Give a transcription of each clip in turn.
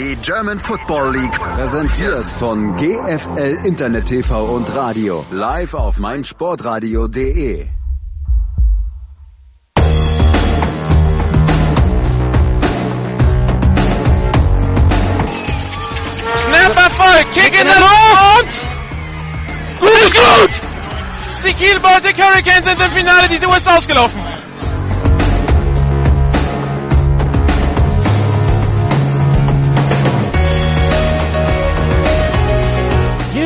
Die German Football League Präsentiert von GFL Internet TV und Radio. Live auf meinsportradio.de. Snap Erfolg, Kick in der Luft! Gut ist gut! Die Kiel Baltic Hurricanes sind im Finale, die Tour ist ausgelaufen.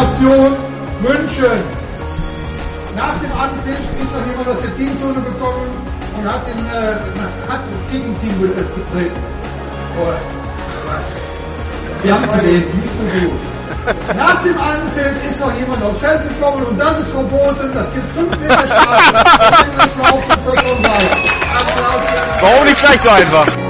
Situation München. Nach dem Anpfiff ist noch jemand aus der Teamzone gekommen und hat, den, äh, hat das Gegenteam betreten. Oh, wir haben verlesen, nicht so gut. Nach dem Anpfiff ist noch jemand aufs Feld gekommen und das ist verboten. Das gibt 5 Meter Strafe. Den Warum nicht gleich so einfach?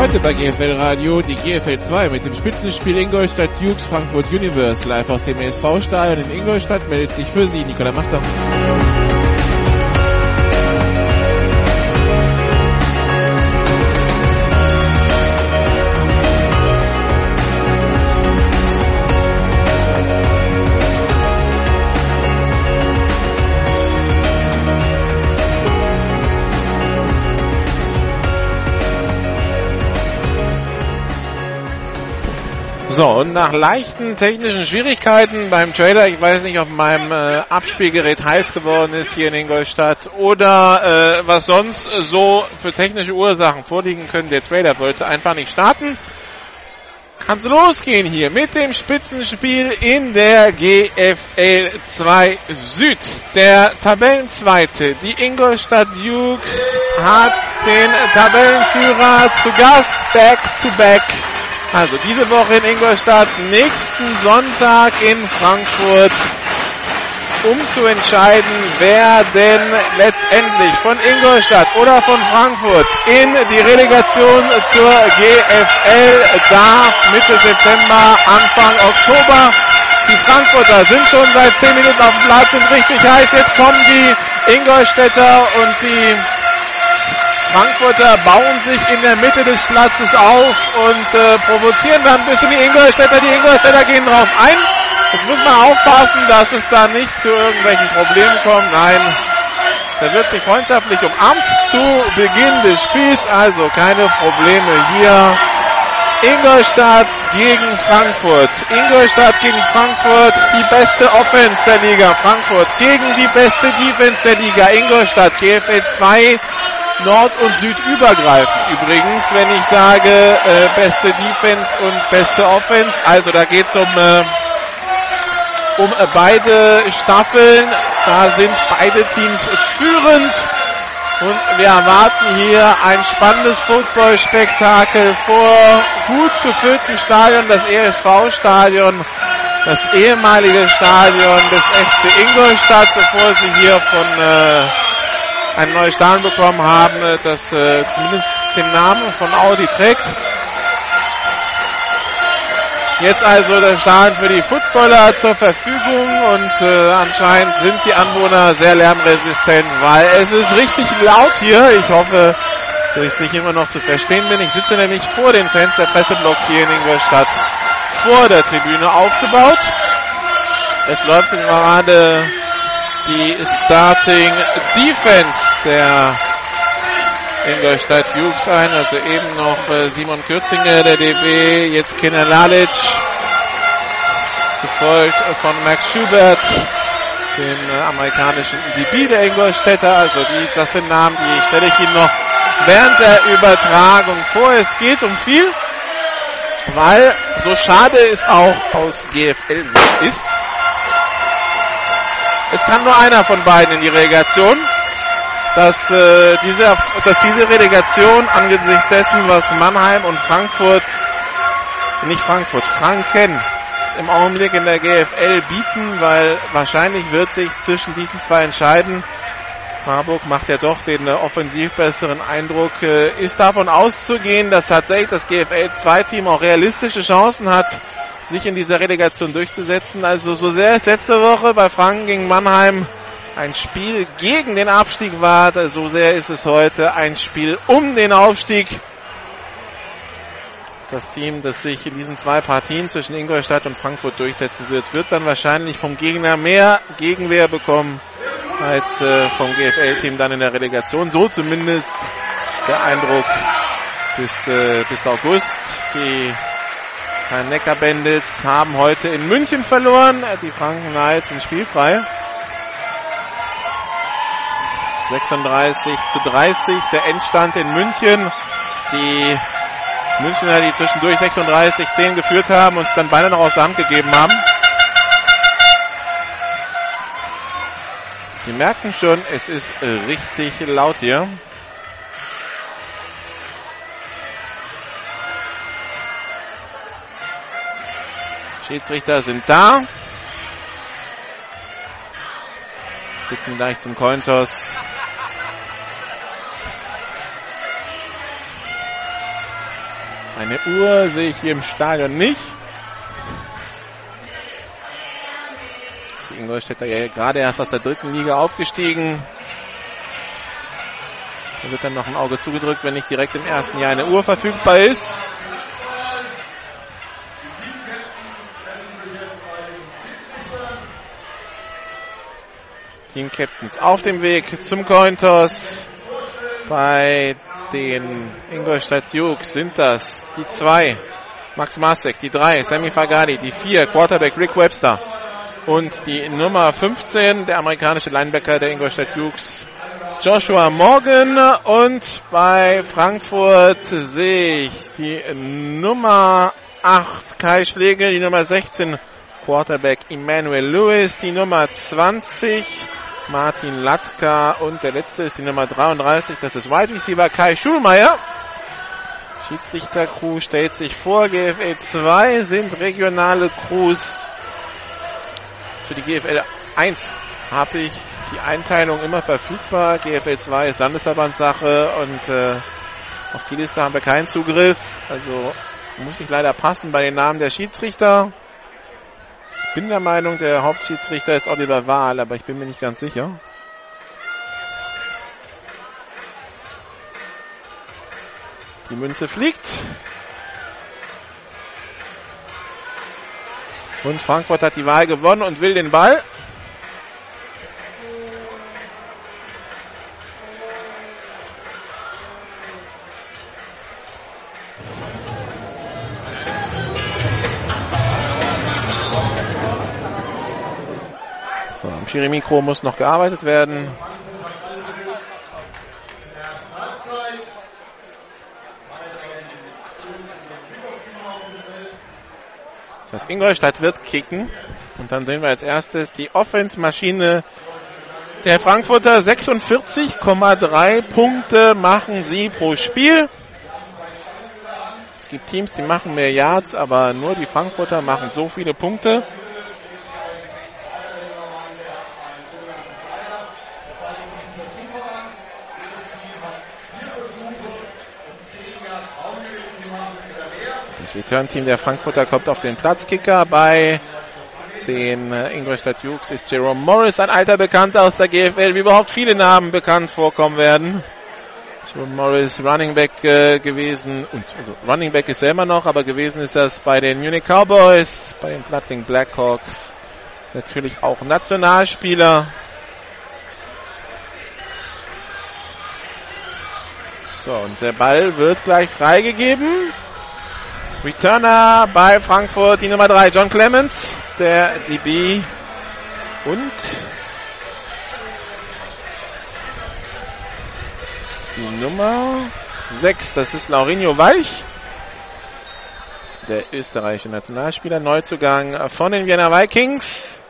Heute bei GFL Radio die GFL 2 mit dem Spitzenspiel Ingolstadt Dukes Frankfurt Universe live aus dem ESV-Stadion in Ingolstadt meldet sich für Sie Nikola Machter. So, und nach leichten technischen Schwierigkeiten beim Trailer, ich weiß nicht, ob meinem äh, Abspielgerät heiß geworden ist hier in Ingolstadt oder äh, was sonst so für technische Ursachen vorliegen können, der Trailer wollte einfach nicht starten. Kann's losgehen hier mit dem Spitzenspiel in der GFL 2 Süd. Der Tabellenzweite, die Ingolstadt Dukes, hat den Tabellenführer zu Gast, back to back. Also diese Woche in Ingolstadt, nächsten Sonntag in Frankfurt, um zu entscheiden, wer denn letztendlich von Ingolstadt oder von Frankfurt in die Relegation zur GFL darf Mitte September, Anfang Oktober. Die Frankfurter sind schon seit 10 Minuten auf dem Platz, sind richtig heiß. Jetzt kommen die Ingolstädter und die Frankfurter bauen sich in der Mitte des Platzes auf und äh, provozieren dann ein bisschen die Ingolstädter. Die Ingolstädter gehen drauf ein. Jetzt muss man aufpassen, dass es da nicht zu irgendwelchen Problemen kommt. Nein, da wird sich freundschaftlich umarmt zu Beginn des Spiels. Also keine Probleme hier. Ingolstadt gegen Frankfurt. Ingolstadt gegen Frankfurt, die beste Offense der Liga. Frankfurt gegen die beste Defense der Liga. Ingolstadt, GFL 2, Nord- und Süd übergreifend. Übrigens, wenn ich sage äh, beste Defense und beste Offense, also da geht's um äh, um äh, beide Staffeln. Da sind beide Teams führend. Und wir erwarten hier ein spannendes Footballspektakel vor gut gefüllten Stadion, das ESV-Stadion, das ehemalige Stadion des FC Ingolstadt, bevor sie hier von äh, ein neues Stadion bekommen haben, äh, das äh, zumindest den Namen von Audi trägt. Jetzt also das Stadion für die Footballer zur Verfügung und äh, anscheinend sind die Anwohner sehr lärmresistent, weil es ist richtig laut hier. Ich hoffe, dass ich immer noch zu verstehen bin. Ich sitze nämlich vor den Fans der Presseblock hier in Ingolstadt vor der Tribüne aufgebaut. Es läuft gerade die Starting Defense der Ingolstadt Jukes ein. Also eben noch äh, Simon Kürzinger, der DB, jetzt Kenner Lalic, gefolgt von Max Schubert, dem äh, amerikanischen DB der Ingolstädter. Also die, das sind Namen, die stelle ich Ihnen noch während der Übertragung vor. Es geht um viel, weil so schade es auch aus GFL-Sicht ist, es kann nur einer von beiden in die Relegation. Dass, äh, diese, dass diese Relegation angesichts dessen, was Mannheim und Frankfurt, nicht Frankfurt, Franken im Augenblick in der GFL bieten, weil wahrscheinlich wird sich zwischen diesen zwei entscheiden. Marburg macht ja doch den äh, offensiv besseren Eindruck. Äh, ist davon auszugehen, dass tatsächlich das GFL 2 Team auch realistische Chancen hat, sich in dieser Relegation durchzusetzen. Also so sehr es letzte Woche bei Franken gegen Mannheim ein Spiel gegen den Abstieg war, so sehr ist es heute ein Spiel um den Aufstieg. Das Team, das sich in diesen zwei Partien zwischen Ingolstadt und Frankfurt durchsetzen wird, wird dann wahrscheinlich vom Gegner mehr Gegenwehr bekommen als äh, vom GFL-Team dann in der Relegation. So zumindest der Eindruck bis, äh, bis August. Die Neckar Bandits haben heute in München verloren. Die Franken Knights sind spielfrei. 36 zu 30 der Endstand in München. Die Münchner, die zwischendurch 36 10 geführt haben, uns dann beinahe noch aus der Hand gegeben haben. Sie merken schon, es ist richtig laut hier. Schiedsrichter sind da. Bitten gleich zum Cointos. Eine Uhr sehe ich hier im Stadion nicht. Die Ingolstädter ja gerade erst aus der dritten Liga aufgestiegen. Da wird dann noch ein Auge zugedrückt, wenn nicht direkt im ersten Jahr eine Uhr verfügbar ist. Team Captains auf dem Weg zum Cointos. Bei den Ingolstadt Jukes sind das die zwei. Max Masek, die drei. Sammy Fagadi, die vier. Quarterback Rick Webster. Und die Nummer 15, der amerikanische Linebacker der Ingolstadt Jukes, Joshua Morgan. Und bei Frankfurt sehe ich die Nummer 8, Kai Schlegel, die Nummer 16, Quarterback Emmanuel Lewis, die Nummer 20, Martin Latka und der letzte ist die Nummer 33, das ist Wide Receiver Kai Schulmeier. Schiedsrichter-Crew stellt sich vor, GFL 2 sind regionale Crews. Für die GFL 1 habe ich die Einteilung immer verfügbar. GFL 2 ist Landesverbandssache und äh, auf die Liste haben wir keinen Zugriff. Also muss ich leider passen bei den Namen der Schiedsrichter bin der Meinung, der Hauptschiedsrichter ist Oliver Wahl, aber ich bin mir nicht ganz sicher. Die Münze fliegt. Und Frankfurt hat die Wahl gewonnen und will den Ball. Schiri-Mikro muss noch gearbeitet werden. Das Ingolstadt wird kicken. Und dann sehen wir als erstes die Offense-Maschine der Frankfurter. 46,3 Punkte machen sie pro Spiel. Es gibt Teams, die machen mehr Yards, aber nur die Frankfurter machen so viele Punkte. Das Return-Team der Frankfurter kommt auf den Platzkicker. Bei den äh, Ingolstadt Jukes ist Jerome Morris, ein alter Bekannter aus der GFL, wie überhaupt viele Namen bekannt vorkommen werden. Jerome Morris Running Back äh, gewesen, und also Running Back ist er immer noch, aber gewesen ist das bei den Munich Cowboys, bei den Plattling Blackhawks, Natürlich auch Nationalspieler. So, und der Ball wird gleich freigegeben. Returner bei Frankfurt, die Nummer 3, John Clemens, der DB und die Nummer 6, das ist Laurinho Walch, der österreichische Nationalspieler, Neuzugang von den Vienna Vikings.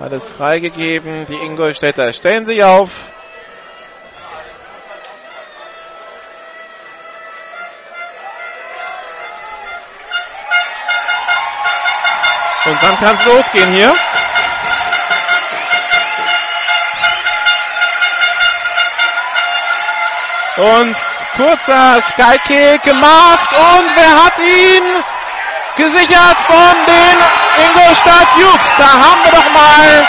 Alles freigegeben, die Ingolstädter stellen sich auf. Und dann kann es losgehen hier. Und kurzer Skykick gemacht und wer hat ihn gesichert von den Ingolstadt Jukes. Da haben wir doch mal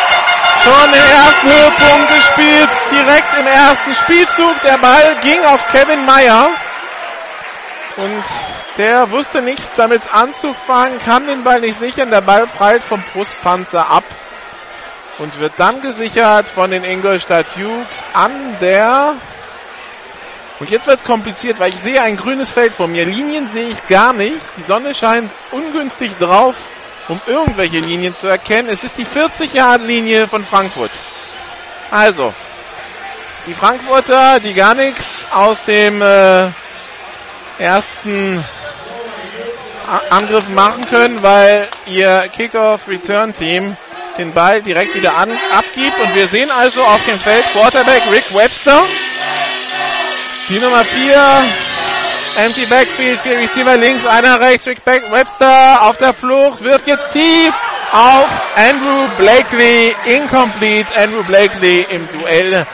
schon den ersten Höhepunkt gespielt, direkt im ersten Spielzug. Der Ball ging auf Kevin Meyer und der wusste nichts damit anzufangen, kann den Ball nicht sichern. Der Ball prallt vom Brustpanzer ab und wird dann gesichert von den Ingolstadt Jukes an der und jetzt wird es kompliziert, weil ich sehe ein grünes Feld vor mir. Linien sehe ich gar nicht. Die Sonne scheint ungünstig drauf, um irgendwelche Linien zu erkennen. Es ist die 40-Yard-Linie von Frankfurt. Also, die Frankfurter, die gar nichts aus dem äh, ersten Angriff machen können, weil ihr Kickoff-Return-Team den Ball direkt wieder an, abgibt. Und wir sehen also auf dem Feld Quarterback Rick Webster. Die Nummer 4. Empty Backfield, vier Receiver links, einer rechts, Rick Webster auf der Flucht, wirft jetzt tief auf Andrew Blakely, incomplete, Andrew Blakely im Duell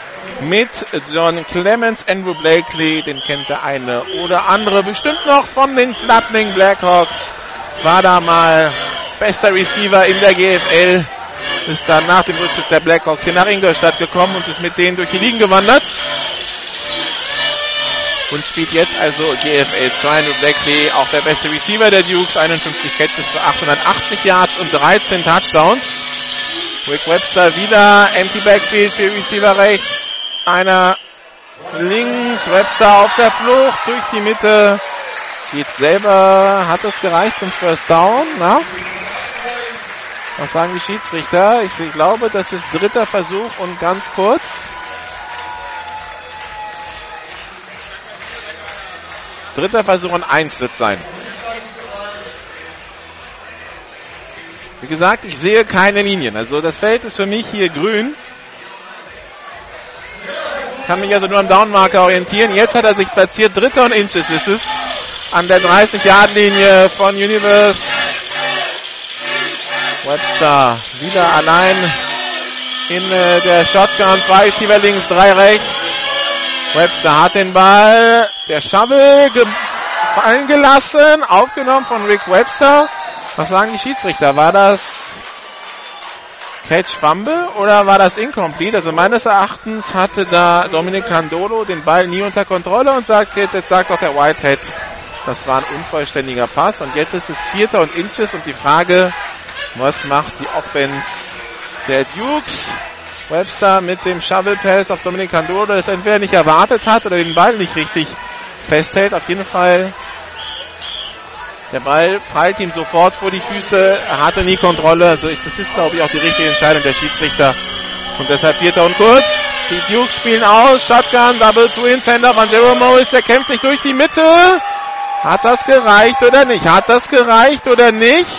mit John Clemens. Andrew Blakely, den kennt der eine oder andere bestimmt noch von den Flatling Blackhawks. War da mal bester Receiver in der GFL. Ist dann nach dem Rückzug der Blackhawks hier nach Ingolstadt gekommen und ist mit denen durch die Ligen gewandert und spielt jetzt also GFL 2 und Blackley, auch der beste Receiver der Dukes, 51 Catches für 880 Yards und 13 Touchdowns. Rick Webster wieder, empty Backfield für Receiver rechts, einer links, Webster auf der Flucht durch die Mitte, geht selber, hat es gereicht zum First Down, na? Was sagen die Schiedsrichter? Ich glaube, das ist dritter Versuch und ganz kurz. Dritter Versuch und eins wird sein. Wie gesagt, ich sehe keine Linien. Also das Feld ist für mich hier grün. Kann mich also nur am Downmarker orientieren. Jetzt hat er sich platziert. Dritter und Inches ist es. An der 30-Yard-Linie von Universe. Webster wieder allein in äh, der Shotgun. Zwei Schieber links, drei rechts. Webster hat den Ball. Der Shovel fallen gelassen. Aufgenommen von Rick Webster. Was sagen die Schiedsrichter? War das Catch Fumble oder war das incomplete? Also meines Erachtens hatte da Dominic Candolo den Ball nie unter Kontrolle und sagt jetzt, jetzt sagt doch der Whitehead, das war ein unvollständiger Pass und jetzt ist es Vierter und Inches und die Frage, was macht die Offense der Dukes? Webster mit dem Shovel Pass auf Dominic Candolo, das entweder nicht erwartet hat oder den Ball nicht richtig festhält. Auf jeden Fall der Ball prallt ihm sofort vor die Füße. Er hatte nie Kontrolle. Also ich, das ist, glaube ich, auch die richtige Entscheidung der Schiedsrichter. Und deshalb vierter und kurz. Die Dukes spielen aus. Shotgun, Double Twin, Sender von Jerome Morris. Der kämpft sich durch die Mitte. Hat das gereicht oder nicht? Hat das gereicht oder nicht?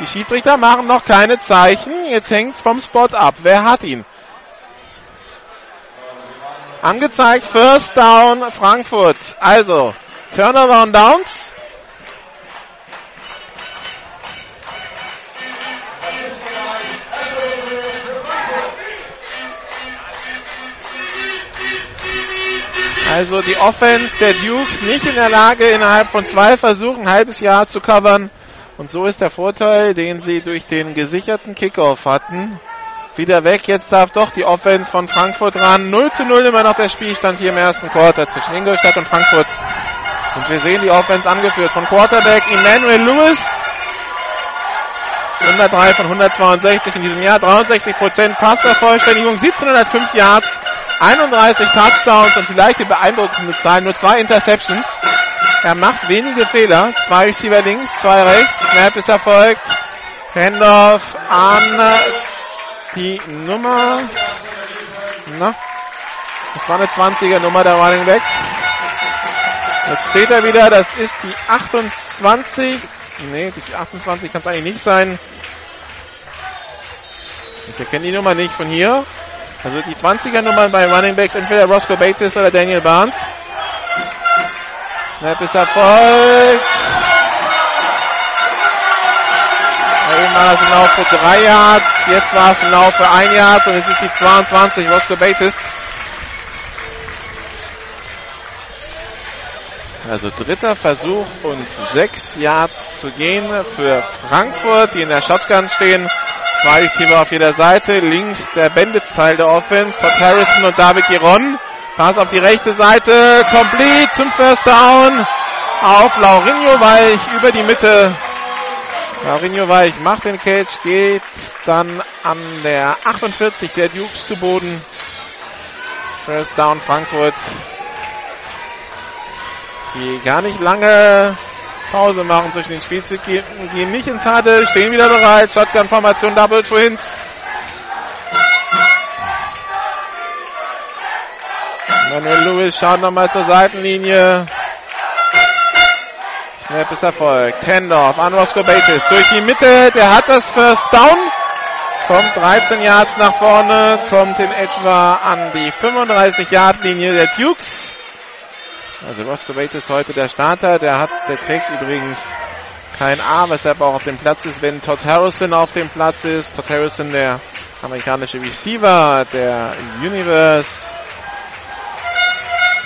Die Schiedsrichter machen noch keine Zeichen. Jetzt hängt's vom Spot ab. Wer hat ihn? Angezeigt First Down Frankfurt. Also, Turnover und Downs. Also die Offense der Dukes nicht in der Lage, innerhalb von zwei Versuchen ein halbes Jahr zu covern. Und so ist der Vorteil, den sie durch den gesicherten Kickoff hatten, wieder weg. Jetzt darf doch die Offense von Frankfurt ran. 0 zu 0 immer noch der Spielstand hier im ersten Quarter zwischen Ingolstadt und Frankfurt. Und wir sehen die Offense angeführt von Quarterback Emmanuel Lewis. 103 von 162 in diesem Jahr, 63% Passvervollständigung, 1705 Yards, 31 Touchdowns und vielleicht die beeindruckende Zahl, nur zwei Interceptions. Er macht wenige Fehler, zwei Receiver links, zwei rechts, Snap ist erfolgt, Handoff an die Nummer, na, das war eine 20er Nummer, der Running Back. Jetzt steht er wieder, das ist die 28. Nee, die 28 kann es eigentlich nicht sein. Ich erkenne die Nummer nicht von hier. Also die 20er Nummern bei Running Backs, entweder Roscoe Bates oder Daniel Barnes. Snap ist erfolgt. Eben war es ein Lauf für drei Yards, jetzt war es ein Lauf für ein Yard und es ist die 22, Roscoe Bates. Also dritter Versuch und sechs Yards zu gehen für Frankfurt, die in der Shotgun stehen. Zwei Receiver auf jeder Seite. Links der Bandits-Teil der Offense. Todd Harrison und David Giron. Pass auf die rechte Seite. Complete zum First Down. Auf Laurinho Weich über die Mitte. Laurinho Weich macht den Catch, geht dann an der 48 der Dukes zu Boden. First Down Frankfurt die gar nicht lange Pause machen zwischen den Spielzügen, gehen nicht ins Huddle, stehen wieder bereit, Shotgun-Formation, Double Twins. Manuel Lewis schaut nochmal zur Seitenlinie. Snap ist erfolgt. Kendorf an Roscoe Bates durch die Mitte. Der hat das First Down. Kommt 13 Yards nach vorne. Kommt in etwa an die 35 Yard Linie der Dukes. Also Roscoe Bates ist heute der Starter. Der hat, der trägt übrigens kein A, weshalb auch auf dem Platz ist, wenn Todd Harrison auf dem Platz ist. Todd Harrison, der amerikanische Receiver der Universe.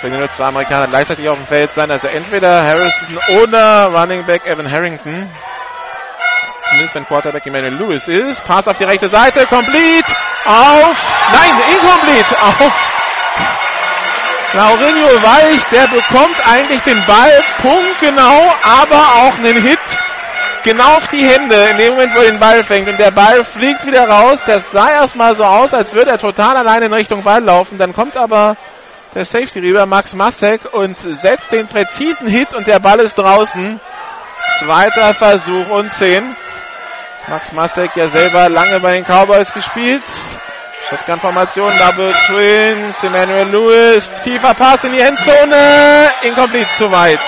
Können nur zwei Amerikaner gleichzeitig auf dem Feld sein. Also entweder Harrison oder Running Back Evan Harrington. Zumindest wenn Quarterback Emmanuel Lewis ist. Pass auf die rechte Seite. Complete. Auf. Nein, incomplete. Auf Laurenio Weich, der bekommt eigentlich den Ball punktgenau, aber auch einen Hit genau auf die Hände in dem Moment, wo er den Ball fängt. Und der Ball fliegt wieder raus. Das sah erstmal so aus, als würde er total allein in Richtung Ball laufen. Dann kommt aber der Safety rüber, Max Masek, und setzt den präzisen Hit und der Ball ist draußen. Zweiter Versuch und 10. Max Masek ja selber lange bei den Cowboys gespielt. Shotgun-Formation, Double Twins, Emmanuel Lewis, tiefer Pass in die Endzone, incomplete zu weit.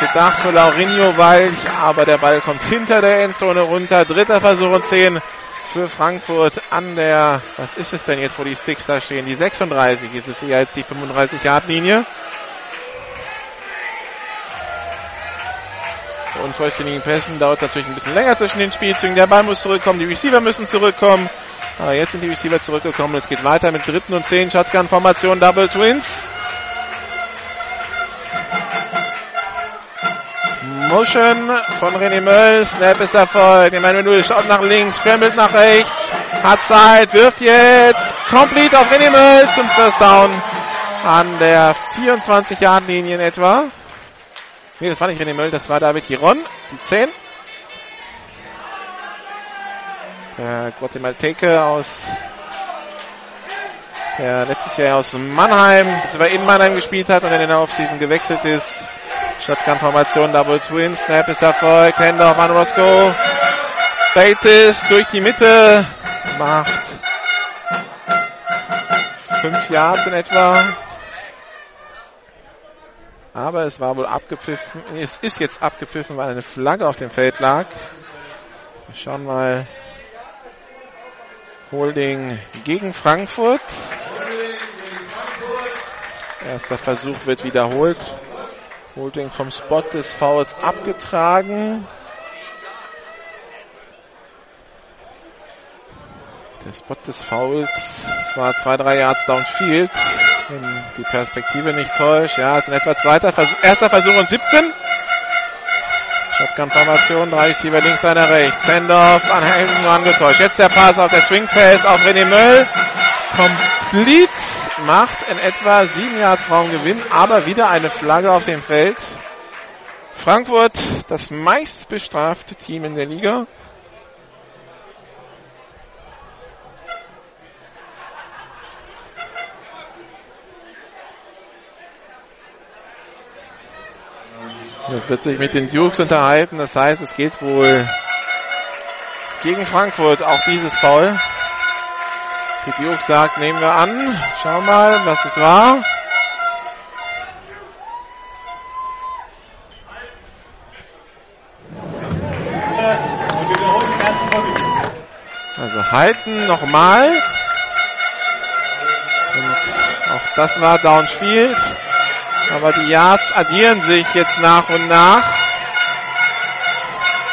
Gedacht für Laurinho Weich, aber der Ball kommt hinter der Endzone runter. Dritter Versuch und 10 für Frankfurt an der, was ist es denn jetzt, wo die Sticks da stehen? Die 36 ist es eher als die 35-Yard-Linie. Unvollständigen Pässen dauert es natürlich ein bisschen länger zwischen den Spielzügen. Der Ball muss zurückkommen, die Receiver müssen zurückkommen. Aber jetzt sind die Receiver zurückgekommen. Es geht weiter mit dritten und zehn Shotgun-Formation Double Twins. Motion von René Möll. Snap ist erfolgt. Emmanuel Null schaut nach links, scrambled nach rechts. Hat Zeit, wirft jetzt. Complete auf René Möll zum First Down. An der 24-Yard-Linie in etwa. Nee, das war nicht René Möll, das war David Giron. Die 10. Der Guatemalteque aus der letztes Jahr aus Mannheim, beziehungsweise in Mannheim gespielt hat und in der Offseason gewechselt ist. Shotgun-Formation, Double Twin, Snap ist Erfolg, Handoff an Roscoe. Bates durch die Mitte, macht 5 Yards in etwa. Aber es war wohl abgepfiffen, es ist jetzt abgepfiffen, weil eine Flagge auf dem Feld lag. Wir schauen mal, Holding gegen Frankfurt. Erster Versuch wird wiederholt. Holding vom Spot des Fouls abgetragen. Der Spot des Fouls war zwei, drei Yards downfield. Wenn die Perspektive nicht täuscht. Ja, ist in etwa zweiter Versuch, erster Versuch und 17. Shotgun-Formation, drei Receiver links, einer rechts. Handoff an Hamilton angetäuscht. Jetzt der Pass auf der Swing Pass auf René Möll. Complete macht in etwa sieben Yards Raumgewinn, aber wieder eine Flagge auf dem Feld. Frankfurt, das meist bestrafte Team in der Liga. Jetzt wird sich mit den Dukes unterhalten. Das heißt, es geht wohl gegen Frankfurt auch dieses Foul. Die Dukes sagt, nehmen wir an. Schauen mal, was es war. Also halten nochmal. Und auch das war Downfield. Aber die Yards addieren sich jetzt nach und nach.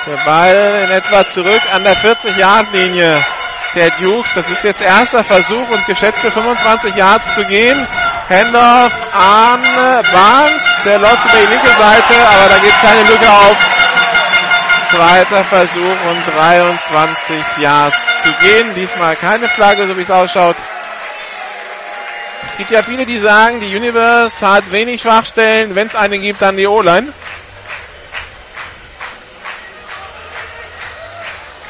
Der Ball in etwa zurück an der 40-Yard-Linie der Dukes. Das ist jetzt erster Versuch und geschätzte 25 Yards zu gehen. Handoff an Barnes. Der läuft über die linke Seite, aber da geht keine Lücke auf. Zweiter Versuch und 23 Yards zu gehen. Diesmal keine Flagge, so wie es ausschaut. Es gibt ja viele, die sagen, die Universe hat wenig Schwachstellen. Wenn es eine gibt, dann die O-Line.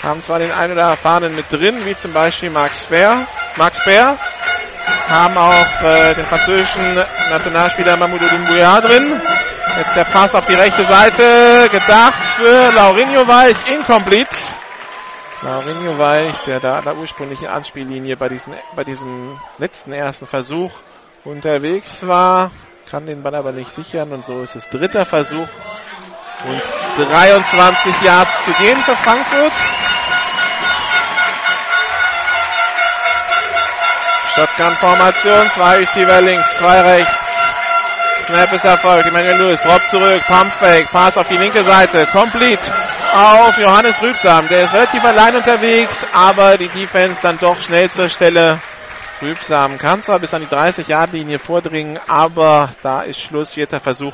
Haben zwar den einen oder erfahrenen mit drin, wie zum Beispiel Max Bär. Max Bär. Haben auch äh, den französischen Nationalspieler Mamoudou Doumbouya drin. Jetzt der Pass auf die rechte Seite. Gedacht für Laurinho Weich. Incomplete. Laurinho Weich, der da an der ursprünglichen Anspiellinie bei, diesen, bei diesem letzten ersten Versuch unterwegs war, kann den Ball aber nicht sichern und so ist es dritter Versuch und 23 Yards zu gehen für Frankfurt. Shotgun-Formation, zwei Receiver links, zwei rechts. Snap ist erfolgt. Emmanuel Lewis, Drop zurück, Pumpfake, Pass auf die linke Seite, complete auf Johannes Rübsam. Der ist relativ allein unterwegs, aber die Defense dann doch schnell zur Stelle. Rübsam kann zwar bis an die 30-Yard-Linie vordringen, aber da ist Schluss, vierter Versuch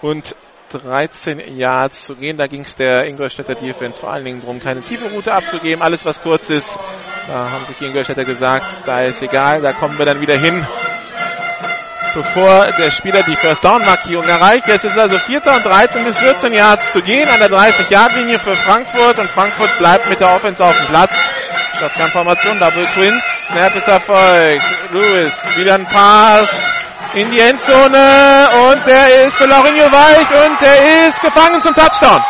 und 13 Yards zu gehen. Da ging es der Ingolstädter Defense vor allen Dingen darum, keine tiefe Route abzugeben. Alles, was kurz ist, da haben sich die Ingolstädter gesagt, da ist egal, da kommen wir dann wieder hin bevor der Spieler die First Down Markierung erreicht. Jetzt ist also 4. und 13 bis 14 Yards zu gehen an der 30 Yard Linie für Frankfurt und Frankfurt bleibt mit der Offense auf dem Platz. Shotgun-Formation, Double Twins, Snap ist erfolgt. Lewis, wieder ein Pass in die Endzone und der ist für Laurinho Weich und der ist gefangen zum Touchdown.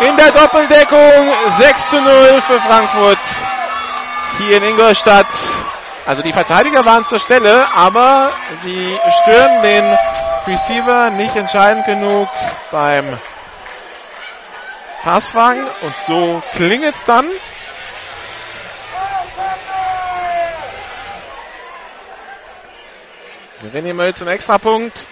In der Doppeldeckung 6 zu 0 für Frankfurt hier in Ingolstadt. Also die Verteidiger waren zur Stelle, aber sie stören den Receiver nicht entscheidend genug beim Passfang und so klingelt's dann. René Möll zum Extrapunkt.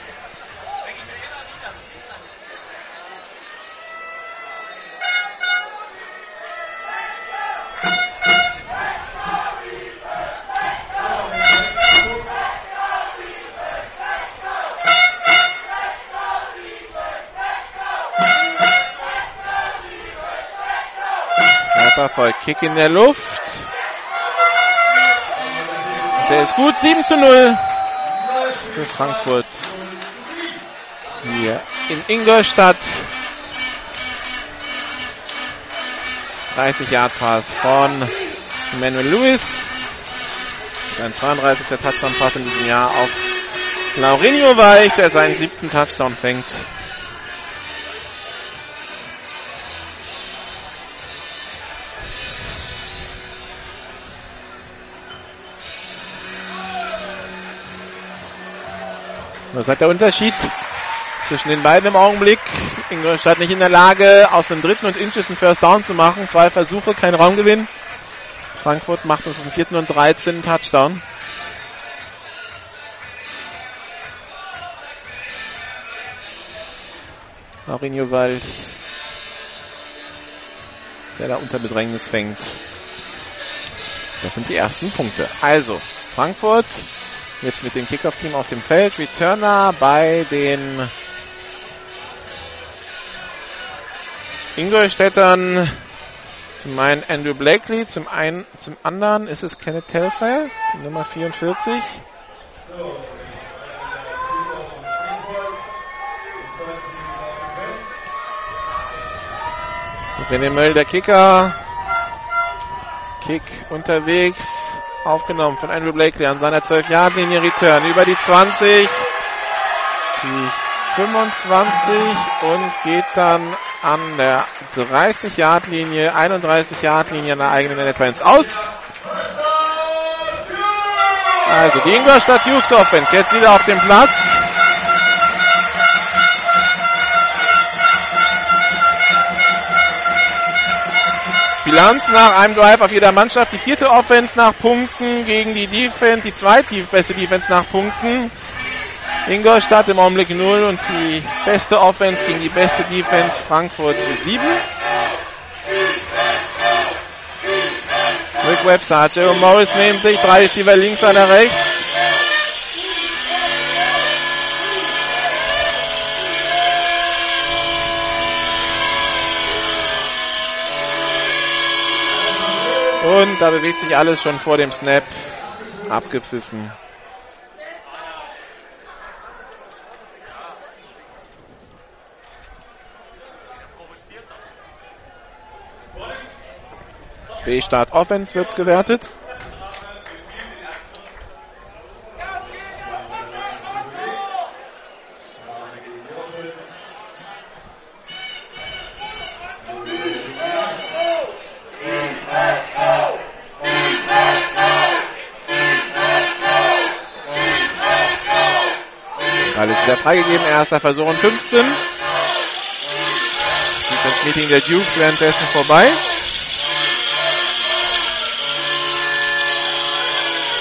Treffer Kick in der Luft. Der ist gut, 7 zu 0 für Frankfurt. Hier in Ingolstadt. 30 Yard Pass von Emmanuel Lewis. Sein 32. Touchdown Pass in diesem Jahr auf Laurinho Weich, der seinen siebten Touchdown fängt. Das hat der Unterschied zwischen den beiden im Augenblick. Ingolstadt nicht in der Lage, aus dem dritten und Inches einen First Down zu machen. Zwei Versuche, kein Raumgewinn. Frankfurt macht uns im vierten und 13 Touchdown. Maurinho Wald, der da unter Bedrängnis fängt. Das sind die ersten Punkte. Also, Frankfurt jetzt mit dem Kickoff-Team auf dem Feld. Returner bei den Ingolstädtern. Zum einen Andrew Blakely, zum einen, zum anderen ist es Kenneth Telfair, Nummer 44. René Möll, der Kicker. Kick unterwegs. Aufgenommen von Andrew Blakely an seiner 12-Yard-Linie. Return über die 20. Die 25 und geht dann an der 30-Yard-Linie, 31-Yard-Linie an der eigenen Netto aus. Also die Ingolstadt Hughes Offense jetzt wieder auf dem Platz. Bilanz nach einem Drive auf jeder Mannschaft. Die vierte Offense nach Punkten gegen die Defense, die zweitbeste Defense nach Punkten. Ingolstadt im Augenblick 0 und die beste Offense gegen die beste Defense Frankfurt 7. Rick Webster hat Jerome Morris neben sich, drei Receiver links, einer rechts. Und da bewegt sich alles schon vor dem Snap. Abgepfiffen. B-Start Offense wird's gewertet. Alles wieder freigegeben. Erster Versuch und 15. Das Meeting der Dukes währenddessen vorbei.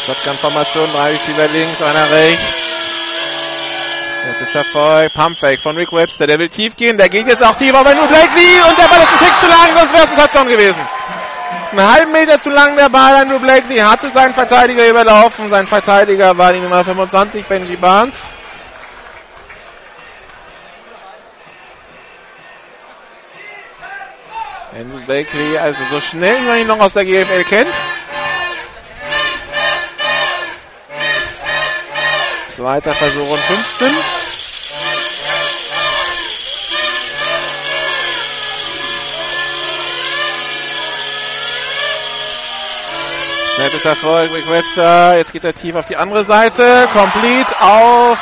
Shotgun-Formation, drei Receiver links, einer rechts. Das ist Erfolg. Pumpfake von Rick Webster. Der will tief gehen. Der geht jetzt auch tief auf Andrew Blakely. Und der Ball ist ein Tick zu lang, sonst wäre es ein Touchdown gewesen. Einen halben Meter zu lang der Ball. Andrew Blakely hatte seinen Verteidiger überlaufen. Sein Verteidiger war die Nummer 25, Benji Barnes. Andrew Blakely, also so schnell, wie man ihn noch aus der GFL kennt. Zweiter Versuch und 15. Snap ist Erfolg, Rick Webster. Jetzt geht er tief auf die andere Seite. Complete auf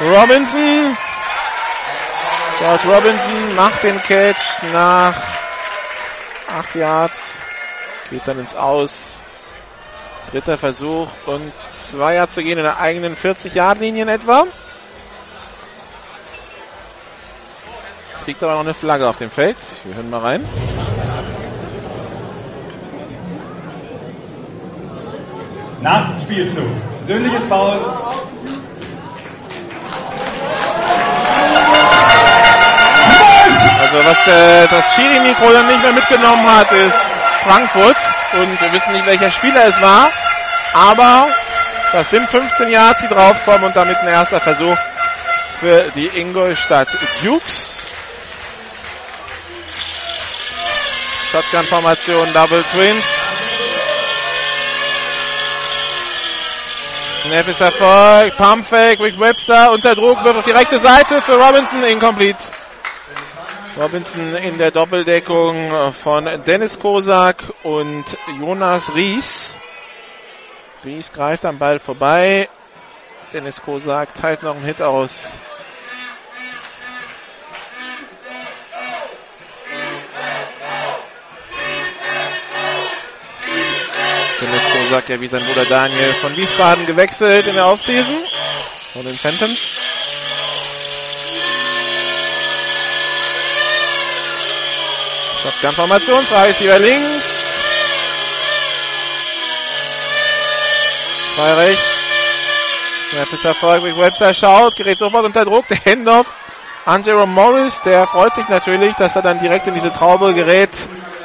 Robinson. George Robinson macht den Catch nach 8 Yards. Geht dann ins Aus. Dritter Versuch und zwei Yards zu gehen in der eigenen 40-Yard-Linie in etwa. Es liegt aber noch eine Flagge auf dem Feld. Wir hören mal rein. Nach Spielzug. Persönliches Foul. Also was äh, das Schiri-Mikro dann nicht mehr mitgenommen hat, ist Frankfurt. Und wir wissen nicht, welcher Spieler es war. Aber das sind 15 Yards, die draufkommen und damit ein erster Versuch für die Ingolstadt Dukes. Shotgun-Formation, Double Twins. Snap ist Erfolg. Pumpfake, Rick Webster unter Druck, wird auf die rechte Seite für Robinson, incomplete. Robinson in der Doppeldeckung von Dennis Kosak und Jonas Ries. Ries greift am Ball vorbei. Dennis Kosak teilt noch einen Hit aus. Dennis Kosak ja wie sein Bruder Daniel von Wiesbaden gewechselt in der Offseason. Von den Phantoms. Shotgun-Formation, zwei Receiver links. Zwei rechts. Snap Erfolg. Webster schaut, gerät sofort unter Druck. Der Handoff an Jerome Morris, der freut sich natürlich, dass er dann direkt in diese Traube gerät.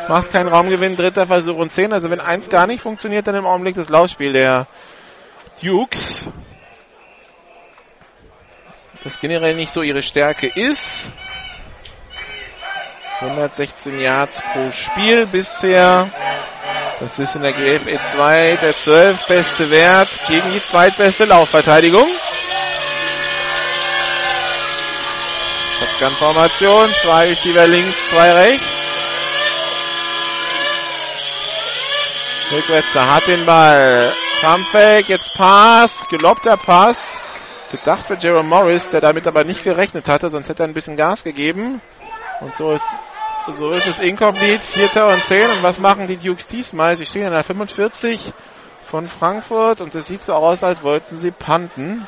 Macht keinen Raumgewinn, dritter Versuch und zehn. Also wenn eins gar nicht funktioniert, dann im Augenblick das Laufspiel der Dukes. Das generell nicht so ihre Stärke ist. 116 Yards pro Spiel bisher. Das ist in der GFE 2 der zwölfbeste Wert gegen die zweitbeste Laufverteidigung. Shotgun-Formation, zwei Receiver links, zwei rechts. Rückwärtser hat den Ball. Thumbfake, jetzt Pass, gelobter Pass. Gedacht für Jerome Morris, der damit aber nicht gerechnet hatte, sonst hätte er ein bisschen Gas gegeben. Und so ist so ist es incomplete. Vierter und zehn. Und was machen die Dukes diesmal? Sie stehen in der 45 von Frankfurt und es sieht so aus, als wollten sie punten.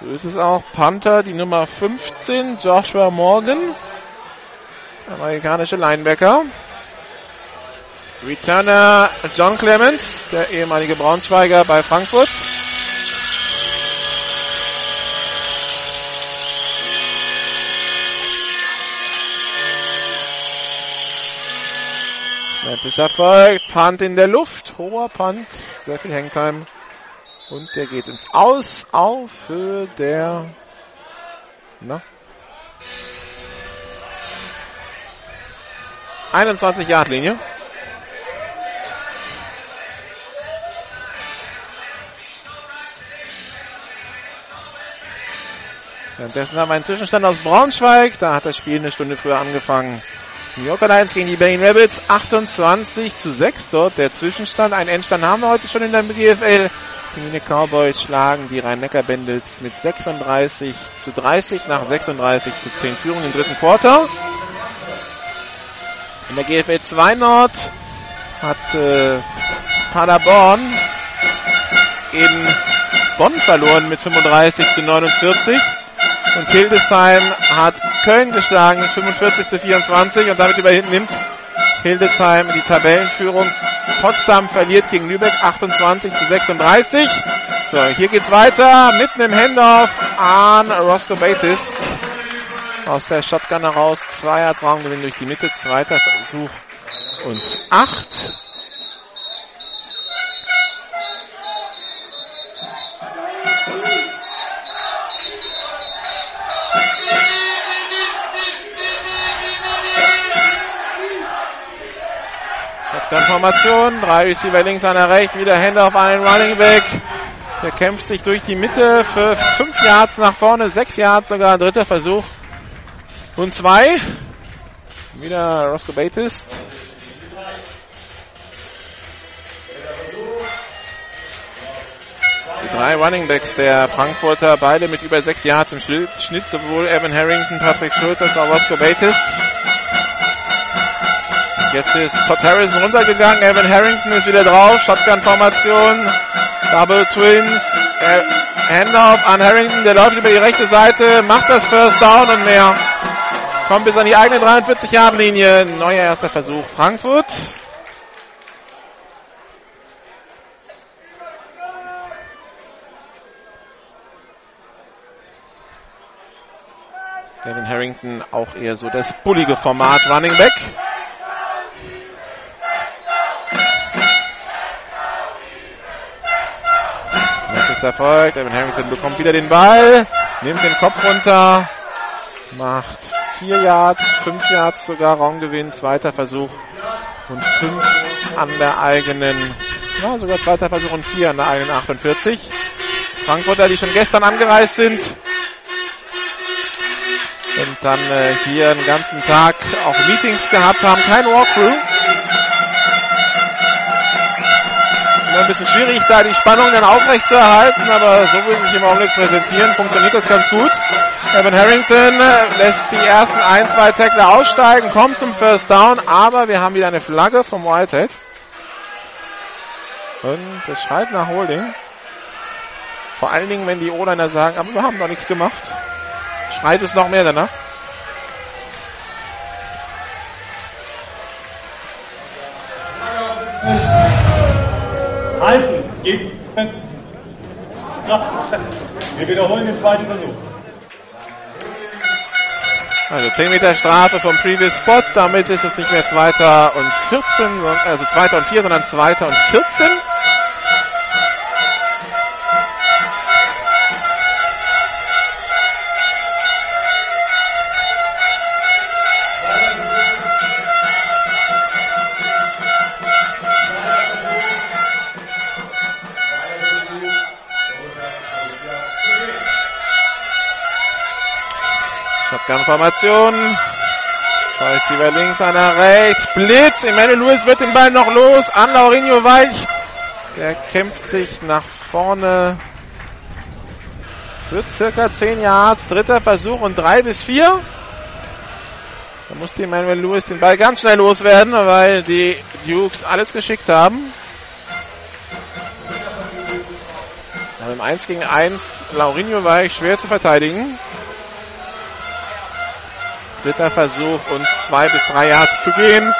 So ist es auch. Panther, die Nummer 15, Joshua Morgan. Amerikanische Linebacker. Returner John Clemens, der ehemalige Braunschweiger bei Frankfurt. Ist erfolgt. Punt in der Luft. Hoher Punt. Sehr viel Hangtime. Und der geht ins Aus auf Höhe der na, 21 Yard Linie. Währenddessen haben wir einen Zwischenstand aus Braunschweig. Da hat das Spiel eine Stunde früher angefangen. New Yorker Lions gegen die Berlin Rebels 28 zu 6 dort der Zwischenstand. Einen Endstand haben wir heute schon in der GFL. Die Mine Cowboys schlagen die Rhein-Neckar-Bendels mit 36 zu 30 nach 36 zu 10 Führung im dritten Quarter. In der GFL 2 Nord hat äh, Paderborn in Bonn verloren mit 35 zu 49. Und Hildesheim hat Köln geschlagen mit 45 zu 24 und damit übernimmt Hildesheim die Tabellenführung. Potsdam verliert gegen Lübeck 28 zu 36. So, hier geht's weiter. Mitten im Handoff an Roscoe Batist. Aus der Shotgun heraus. Zwei Yards Raumgewinn durch die Mitte. Zweiter Versuch und acht. Shotgun-Formation. Drei Receiver links, einer rechts. Wieder Hände auf einen Running Back. Der kämpft sich durch die Mitte für fünf Yards nach vorne. Sechs Yards sogar. Dritter Versuch. Und zwei. Wieder Roscoe Batist. Die drei Running Backs der Frankfurter, beide mit über sechs Yards im Schnitt, sowohl Evan Harrington, Patrick Schulz als auch Roscoe Batist. Jetzt ist Todd Harrison runtergegangen, Evan Harrington ist wieder drauf, Shotgun-Formation, Double Twins, Handoff an Harrington, der läuft über die rechte Seite, macht das First Down und mehr. Kommt bis an die eigene 43-Yard-Linie. Neuer erster Versuch. Frankfurt. Kevin Harrington auch eher so das bullige Format Running Back. Ist erfolgt. Evan Harrington bekommt wieder den Ball, nimmt den Kopf runter, macht vier Yards, fünf Yards sogar Raumgewinn, zweiter Versuch und fünf an der eigenen, ja sogar zweiter Versuch und vier an der eigenen 48. Frankfurter, die schon gestern angereist sind und dann äh, hier den ganzen Tag auch Meetings gehabt haben, kein Walkthrough. Immer ein bisschen schwierig, da die Spannung dann aufrecht zu erhalten, aber so sie sich im Augenblick präsentieren, funktioniert das ganz gut. Evan Harrington lässt die ersten ein, zwei Tackler aussteigen, kommt zum First Down, aber wir haben wieder eine Flagge vom Whitehead. Und es schreit nach Holding. Vor allen Dingen, wenn die O-Liner sagen, aber wir haben noch nichts gemacht. Schreit es noch mehr danach. Halten. Wir wiederholen den zweiten Versuch. Also 10 Meter Strafe vom Previous Spot. Damit ist es nicht mehr zweiter und 14, also zweiter und 4, sondern zweiter und 14. Shotgun-Formation. Zwei Receiver links, einer rechts. Blitz. Emmanuel Lewis wird den Ball noch los. An Laurinho Weich. Der kämpft sich nach vorne. Für circa 10 Yards. Dritter Versuch und 3 bis 4. Da musste Emmanuel Lewis den Ball ganz schnell loswerden, weil die Dukes alles geschickt haben. Im 1 gegen 1 Laurinho Weich schwer zu verteidigen. Dritter Versuch und zwei bis drei Yards zu gehen.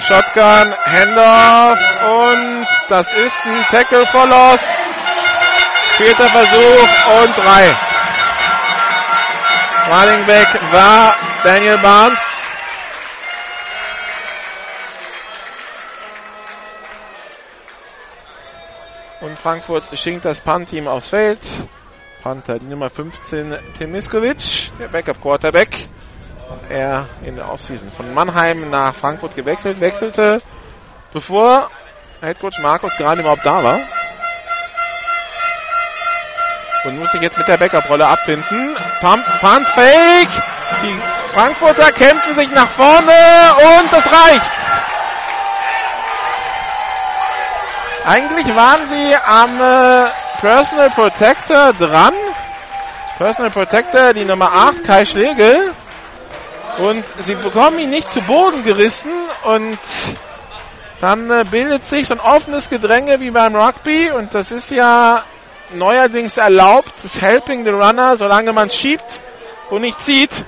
Shotgun, Handoff und das ist ein Tackle for Loss. Vierter Versuch und drei. Running Back war Daniel Barnes. Und Frankfurt schickt das Punt-Team aufs Feld. Panther, die Nummer 15, Tim Miskovic, der Backup-Quarterback er in der Offseason von Mannheim nach Frankfurt gewechselt, wechselte, bevor Headcoach Markus gerade überhaupt da war. Und muss sich jetzt mit der Backup-Rolle abfinden. Pump, Punt, Fake! Die Frankfurter kämpfen sich nach vorne und das reicht. Eigentlich waren sie am äh, Personal Protector dran. Personal Protector, die Nummer 8, Kai Schlegel. Und sie bekommen ihn nicht zu Boden gerissen und dann äh, bildet sich so ein offenes Gedränge wie beim Rugby und das ist ja neuerdings erlaubt, das Helping the Runner, solange man schiebt und nicht zieht.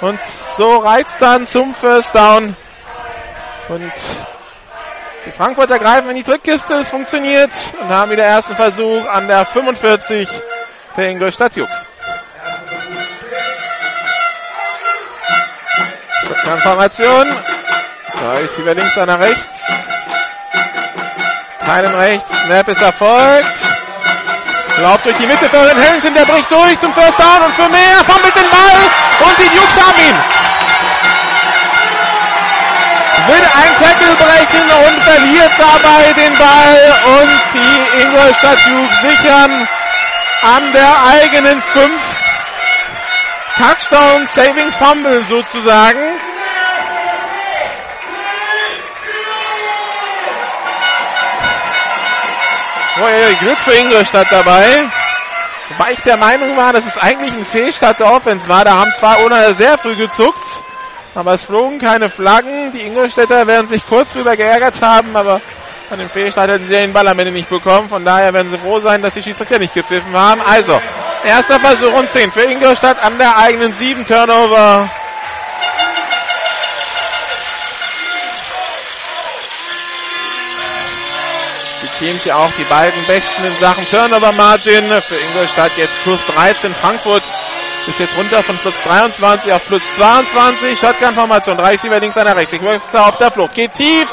Und so reizt dann zum First Down. Und die Frankfurter greifen in die Drückkiste, es funktioniert und haben wieder ersten Versuch an der 45 der Ingolstadt Jux. Formation. So, ist über links, einer rechts. Keinen rechts. Snap ist erfolgt. Lauft durch die Mitte für den Hamilton, der bricht durch zum First Down und für mehr. Fummelt den Ball und die Jukes haben ihn. Will ein Tackle brechen und verliert dabei den Ball und die Ingolstadt Jukes sichern an der eigenen 5 Touchdown Saving Fumble sozusagen. Oh, Glück für Ingolstadt dabei. Wobei ich der Meinung war, dass es eigentlich ein Fehlstart der Offense war. Da haben zwar Ona sehr früh gezuckt, aber es flogen keine Flaggen. Die Ingolstädter werden sich kurz drüber geärgert haben, aber an dem Fehlstart hätten sie den Ball am Ende nicht bekommen. Von daher werden sie froh sein, dass die Schiedsrichter nicht gepfiffen haben. Also, erster Versuch und 10 für Ingolstadt an der eigenen 7 Turnover. Teams ja auch die beiden besten in Sachen Turnover Margin. Für Ingolstadt jetzt plus 13. Frankfurt ist jetzt runter von plus 23 auf plus 22. Shotgun-Formation. Drei Receiver links, einer rechts. Ich möchte auf der Flucht. Geht tief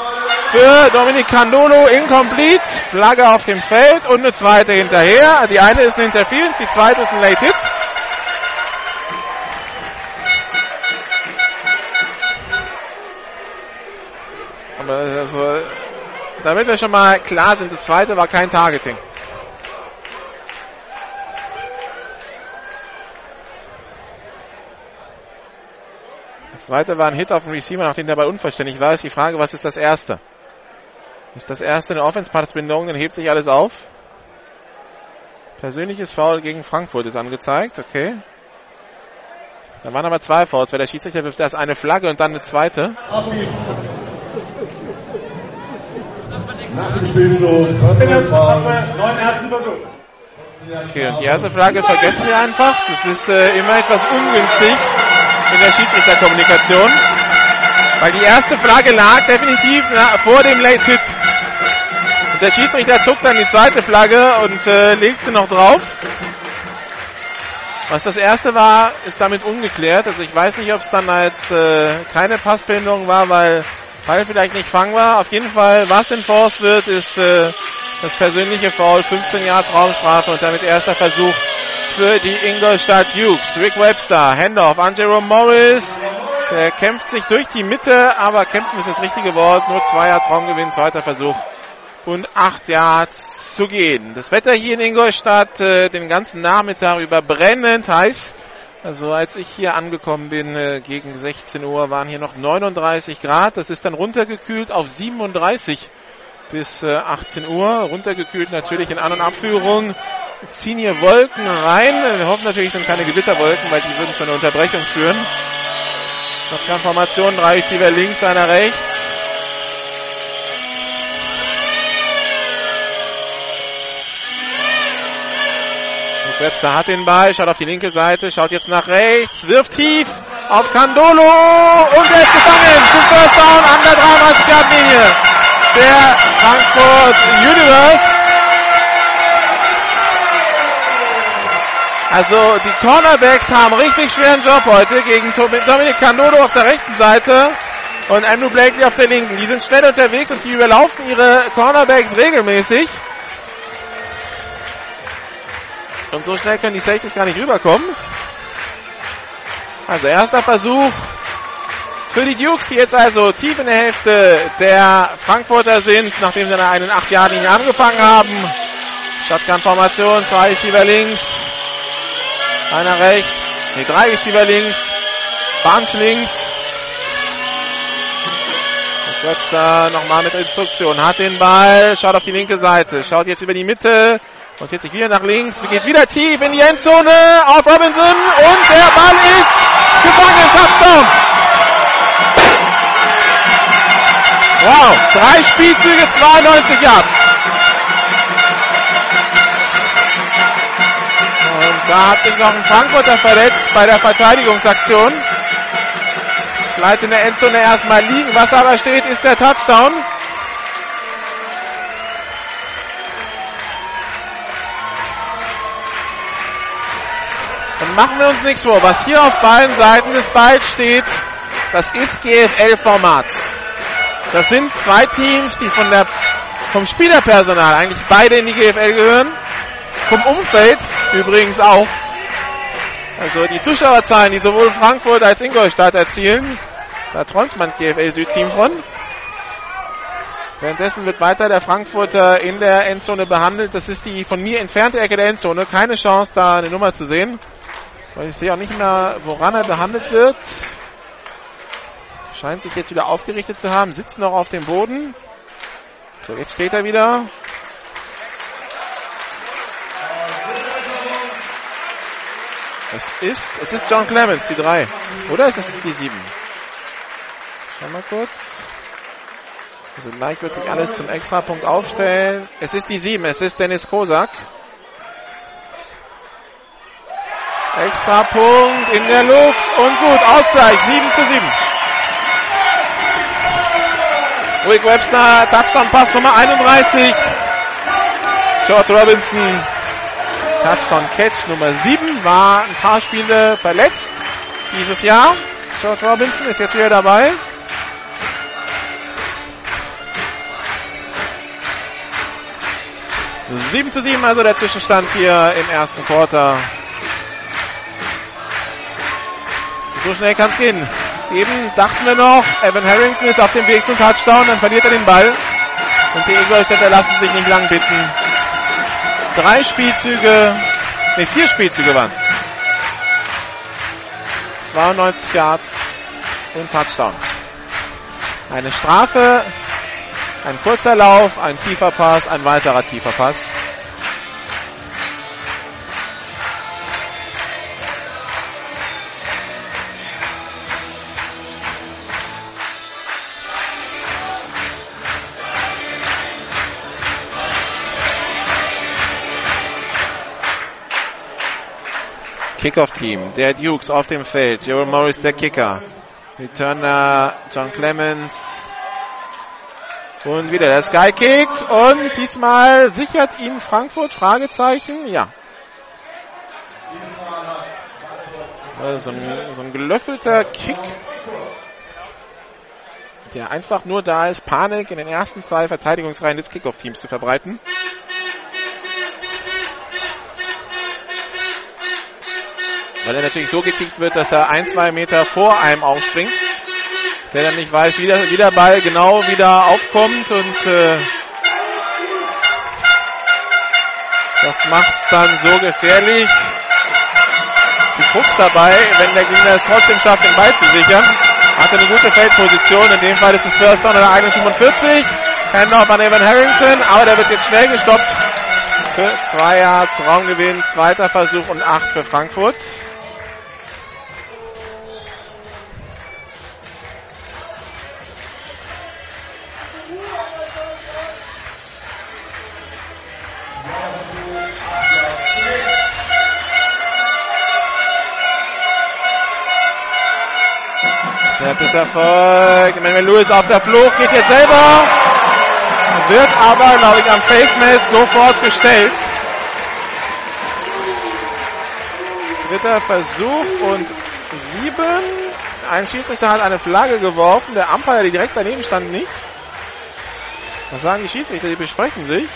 für Dominik Candolo. Incomplete. Flagge auf dem Feld und eine zweite hinterher. Die eine ist eine Interference, die zweite ist ein Late Hit. Aber also, damit wir schon mal klar sind, das zweite war kein Targeting. Das zweite war ein Hit auf den Receiver, nachdem der Ball unvollständig war. Ist die Frage, was ist das erste? Ist das erste eine Offense-Pass-Bindung, dann hebt sich alles auf. Persönliches Foul gegen Frankfurt ist angezeigt, okay. Da waren aber zwei Fouls, weil der Schiedsrichter wirft erst eine Flagge und dann eine zweite. Nach dem ersten Versuch. Okay, die erste Frage vergessen wir einfach. Das ist äh, immer etwas ungünstig in der Schiedsrichterkommunikation. Weil die erste Flagge lag definitiv vor dem Late Hit. Und der Schiedsrichter zuckt dann die zweite Flagge und äh, legt sie noch drauf. Was das erste war, ist damit ungeklärt. Also ich weiß nicht, ob es dann als äh, keine Passbehinderung war, weil weil vielleicht nicht fangbar. Auf jeden Fall, was enforced wird, ist äh, das persönliche Foul, 15 Yards Raumstrafe und damit erster Versuch für die Ingolstadt Dukes. Rick Webster, Handoff an Jerome Morris. Der kämpft sich durch die Mitte, aber kämpfen ist das richtige Wort. Nur zwei Yards Raumgewinn, zweiter Versuch und acht Yards zu gehen. Das Wetter hier in Ingolstadt äh, den ganzen Nachmittag über brennend heiß. Also als ich hier angekommen bin äh, gegen 16 Uhr waren hier noch 39 Grad. Das ist dann runtergekühlt auf 37 bis äh, 18 Uhr. Runtergekühlt natürlich in An- und Abführung. Ziehen hier Wolken rein. Wir hoffen natürlich sind keine Gewitterwolken, weil die würden zu einer Unterbrechung führen. Transformation, drei Receiver links, einer rechts. Webster hat den Ball, schaut auf die linke Seite, schaut jetzt nach rechts, wirft tief auf Candolo und er ist gefangen zum First Down an der 33 Yard Linie. Der Frankfurt Universe. Also die Cornerbacks haben richtig schweren Job heute gegen Dominic Candolo auf der rechten Seite und Andrew Blakely auf der linken. Die sind schnell unterwegs und die überlaufen ihre Cornerbacks regelmäßig. Und so schnell können die Safeties gar nicht rüberkommen. Also erster Versuch für die Dukes, die jetzt also tief in der Hälfte der Frankfurter sind, nachdem sie eine 8-Jahr-Linie angefangen haben. Shotgun-Formation, zwei Receiver links, einer rechts, nee, drei Receiver links, Bunch links. Webster nochmal mit Instruktion, hat den Ball, schaut auf die linke Seite, schaut jetzt über die Mitte, jetzt sich wieder nach links, geht wieder tief in die Endzone auf Robinson und der Ball ist gefangen, Touchdown. Wow, drei Spielzüge, 92 Yards. Und da hat sich noch ein Frankfurter verletzt bei der Verteidigungsaktion. Bleibt in der Endzone erstmal liegen. Was aber steht, ist der Touchdown. Und machen wir uns nichts vor, was hier auf beiden Seiten des Balls steht, das ist GFL-Format. Das sind zwei Teams, die von der, vom Spielerpersonal eigentlich beide in die GFL gehören. Vom Umfeld übrigens auch. Also die Zuschauerzahlen, die sowohl Frankfurt als Ingolstadt erzielen, da träumt man GFL-Südteam von. Währenddessen wird weiter der Frankfurter in der Endzone behandelt. Das ist die von mir entfernte Ecke der Endzone. Keine Chance, da eine Nummer zu sehen. Weil ich sehe auch nicht mehr, woran er behandelt wird. Scheint sich jetzt wieder aufgerichtet zu haben. Sitzt noch auf dem Boden. So, jetzt steht er wieder. Es ist, es ist John Clemens, die drei. Oder ist es die sieben? Schauen wir kurz. Also gleich wird sich alles zum Extrapunkt aufstellen. Es ist die sieben, es ist Dennis Kosak. Extrapunkt in der Luft und gut, Ausgleich, 7 zu 7. Rick Webster, Touchdown Pass Nummer 31. George Robinson, Touchdown Catch Nummer 7, war ein paar Spiele verletzt dieses Jahr. George Robinson ist jetzt wieder dabei. Sieben zu sieben, also der Zwischenstand hier im ersten Quarter. So schnell kann es gehen. Eben dachten wir noch, Evan Harrington ist auf dem Weg zum Touchdown, dann verliert er den Ball. Und die Ingolstädter lassen sich nicht lang bitten. Drei Spielzüge, ne, vier Spielzüge waren es. 92 Yards und Touchdown. Eine Strafe, ein kurzer Lauf, ein tiefer Pass, ein weiterer tiefer Pass. Kickoff-Team. Der Dukes auf dem Feld. Joel Morris der Kicker. Returner John Clemens. Und wieder der Sky Kick. Und diesmal sichert ihn Frankfurt? Fragezeichen. Ja. Also ein, so ein gelöffelter Kick. Der einfach nur da ist, Panik in den ersten zwei Verteidigungsreihen des Kickoff-Teams zu verbreiten. Weil er natürlich so gekickt wird, dass er ein, zwei Meter vor einem aufspringt. Der dann nicht weiß, wie der, wie der Ball genau wieder aufkommt und äh, das macht es dann so gefährlich. Die Krux dabei, wenn der Gegner es trotzdem schafft, den Ball zu sichern. Hatte eine gute Feldposition. In dem Fall ist es First Down an der eigenen 45. Handoff an Evan Harrington, aber der wird jetzt schnell gestoppt. Für zwei Yards Raumgewinn, zweiter Versuch und acht für Frankfurt. Snap ist Erfolg. Emmanuel Lewis auf der Flucht, geht jetzt selber. Wird aber, glaube ich, am Face Mask sofort gestellt. Dritter Versuch und sieben. Ein Schiedsrichter hat eine Flagge geworfen. Der Umpire, der direkt daneben stand, nicht. Was sagen die Schiedsrichter? Die besprechen sich.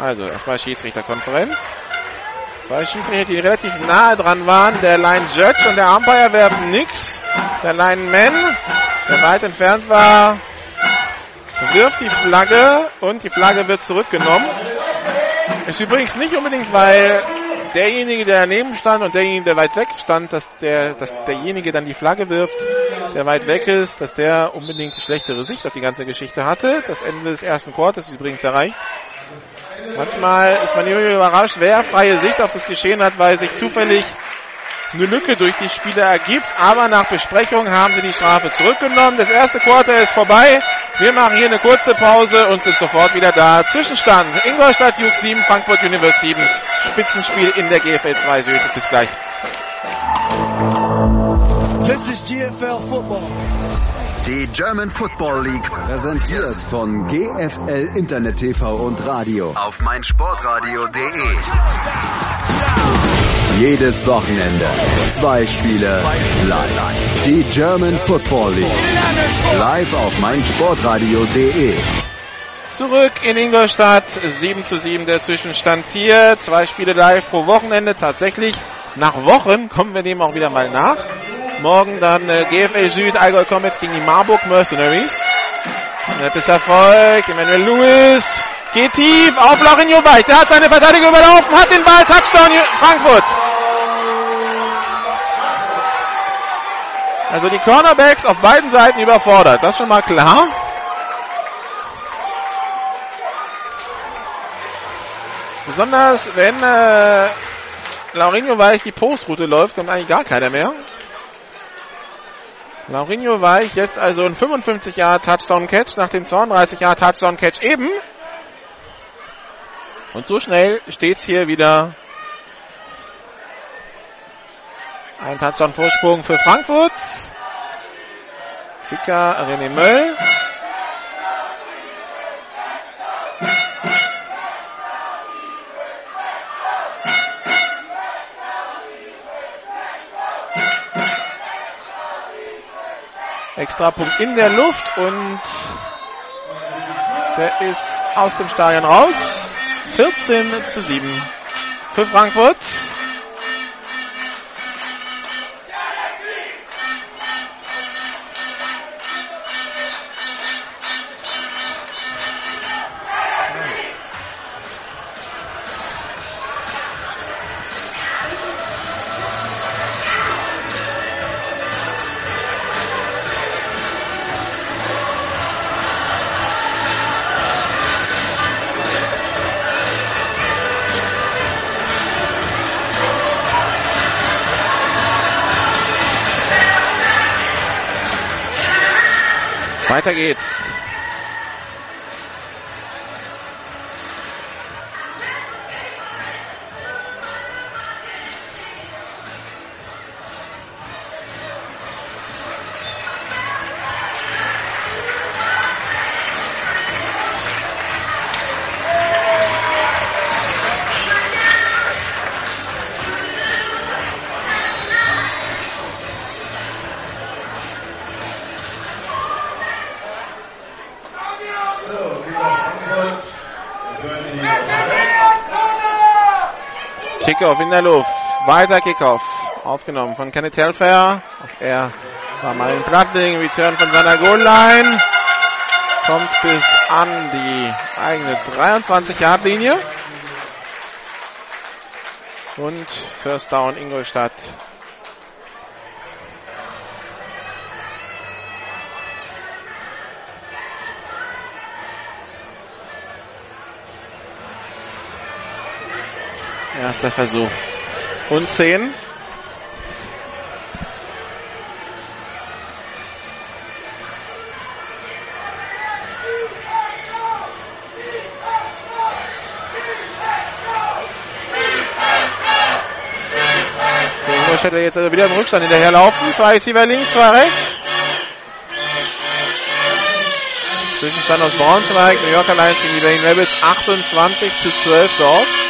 Also, erstmal Schiedsrichterkonferenz. Zwei Schiedsrichter, die relativ nahe dran waren. Der Line Judge und der Umpire werfen nichts. Der Line Man, der weit entfernt war, wirft die Flagge und die Flagge wird zurückgenommen. Ist übrigens nicht unbedingt, weil derjenige, der daneben stand und derjenige, der weit weg stand, dass der, dass derjenige dann die Flagge wirft, der weit weg ist, dass der unbedingt die schlechtere Sicht auf die ganze Geschichte hatte. Das Ende des ersten Quarters ist übrigens erreicht. Manchmal ist man überrascht, wer freie Sicht auf das Geschehen hat, weil sich zufällig eine Lücke durch die Spieler ergibt. Aber nach Besprechung haben sie die Strafe zurückgenommen. Das erste Quarter ist vorbei. Wir machen hier eine kurze Pause und sind sofort wieder da. Zwischenstand Ingolstadt Juke 7, Frankfurt Universe 7. Spitzenspiel in der GFL 2 Süd. Bis gleich. This is GFL Football. Die German Football League präsentiert von GFL Internet TV und Radio auf meinsportradio.de. Jedes Wochenende zwei Spiele live. Die German Football League live auf meinsportradio.de. Zurück in Ingolstadt, 7 zu 7 der Zwischenstand hier. Zwei Spiele live pro Wochenende. Tatsächlich nach Wochen kommen wir dem auch wieder mal nach. Morgen dann äh, GFL Süd, Allgäu Comets gegen die Marburg Mercenaries. Snap ist Erfolg. Emmanuel Lewis geht tief auf Laurinho Weich. Der hat seine Verteidigung überlaufen, hat den Ball. Touchdown Frankfurt. Also die Cornerbacks auf beiden Seiten überfordert. Das schon mal klar. Besonders wenn äh, Laurinho Weich die Postroute läuft, kommt eigentlich gar keiner mehr. Laurinho Weich jetzt also ein 55 Jahre Touchdown Catch nach dem 32 Jahre Touchdown Catch eben. Und so schnell steht's hier wieder. Ein Touchdown Vorsprung für Frankfurt. Ficker René Möll. Extrapunkt in der Luft und der ist aus dem Stadion raus. 14 zu 7 für Frankfurt. Weiter geht's. Kickoff in der Luft. Weiter Kickoff. Aufgenommen von Kenneth. Auch er war mal in Plattling. Return von seiner Goal-Line. Kommt bis an die eigene 23-Yard-Linie. Und First Down Ingolstadt. Erster Versuch. Und 10. Ingolstädter jetzt also wieder im Rückstand hinterherlaufen. Zwei Receiver links, zwei rechts. Zwischenstand aus Braunschweig, New Yorker Lions gegen die Berlin Rebels 28 zu 12 dort.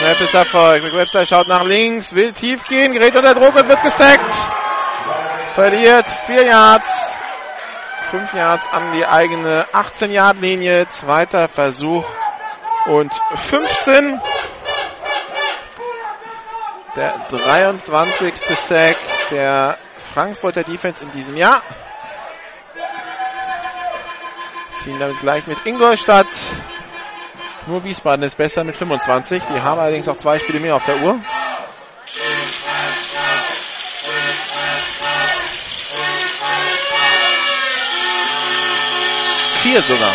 Snap ist Erfolg. McWebster schaut nach links, will tief gehen, gerät unter Druck und wird gesackt. Verliert 4 Yards, 5 Yards an die eigene 18-Yard-Linie. Zweiter Versuch und 15. Der 23. Sack der Frankfurter Defense in diesem Jahr. Ziehen damit gleich mit Ingolstadt. Nur Wiesbaden ist besser mit 25. Die haben allerdings auch zwei Spiele mehr auf der Uhr. Vier sogar.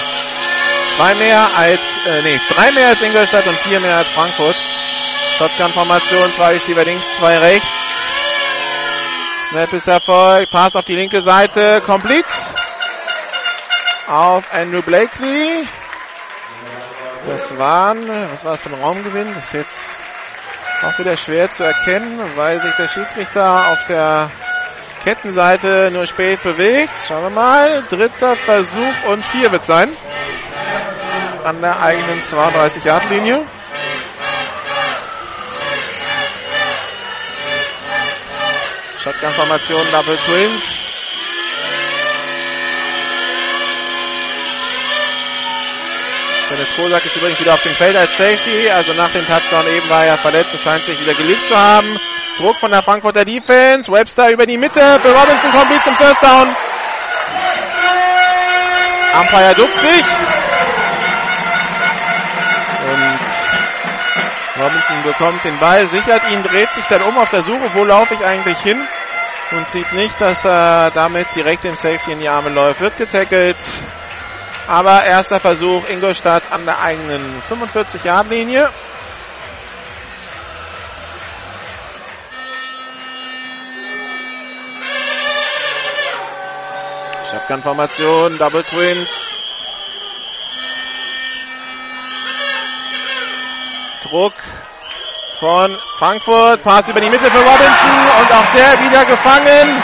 Zwei mehr als, äh, nee, drei mehr als Ingolstadt und vier mehr als Frankfurt. Shotgun-Formation, zwei Receiver links, zwei rechts. Snap ist Erfolg, Pass auf die linke Seite, complete. Auf Andrew Blakely. Das waren, was war das für ein Raumgewinn? Das ist jetzt auch wieder schwer zu erkennen, weil sich der Schiedsrichter auf der Kettenseite nur spät bewegt. Schauen wir mal. Dritter Versuch und vier wird sein. An der eigenen 32-Yard-Linie. Shotgun-Formation, Double Twins. Dennis Kosak ist übrigens wieder auf dem Feld als Safety. Also nach dem Touchdown eben war er verletzt. Es scheint sich wieder gelegt zu haben. Druck von der Frankfurter Defense. Webster über die Mitte. Für Robinson kommt zum First Down. Umpire duckt sich. Robinson bekommt den Ball, sichert ihn, dreht sich dann um auf der Suche, wo laufe ich eigentlich hin? Und sieht nicht, dass er damit direkt dem Safety in die Arme läuft. Wird getackelt. Aber erster Versuch, Ingolstadt an der eigenen 45-Yard-Linie. Shotgun-Formation, Double Twins. Druck von Frankfurt. Pass über die Mitte für Robinson und auch der wieder gefangen.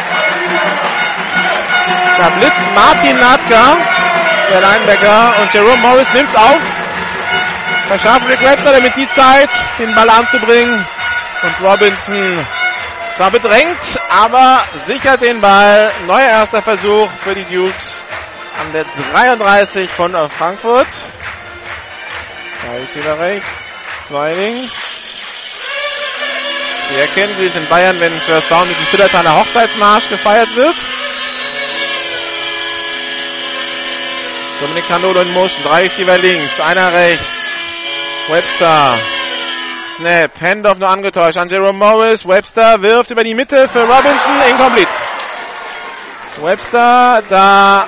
Da blitzt Martin Natka, der Linebacker, und Jerome Morris nimmt's auf. Verschafft Rick Webster damit die Zeit, den Ball anzubringen. Und Robinson zwar bedrängt, aber sichert den Ball. Neuer erster Versuch für die Dukes an der 33 von Frankfurt. Da ist wieder rechts, zwei links. Sie es in Bayern, wenn First Down mit dem Schillertaler Hochzeitsmarsch gefeiert wird. Dominik Candolo in Motion. Drei Receiver links, einer rechts. Webster. Snap. Handoff nur angetäuscht an Jerome Morris. Webster wirft über die Mitte für Robinson. Incomplete. Webster da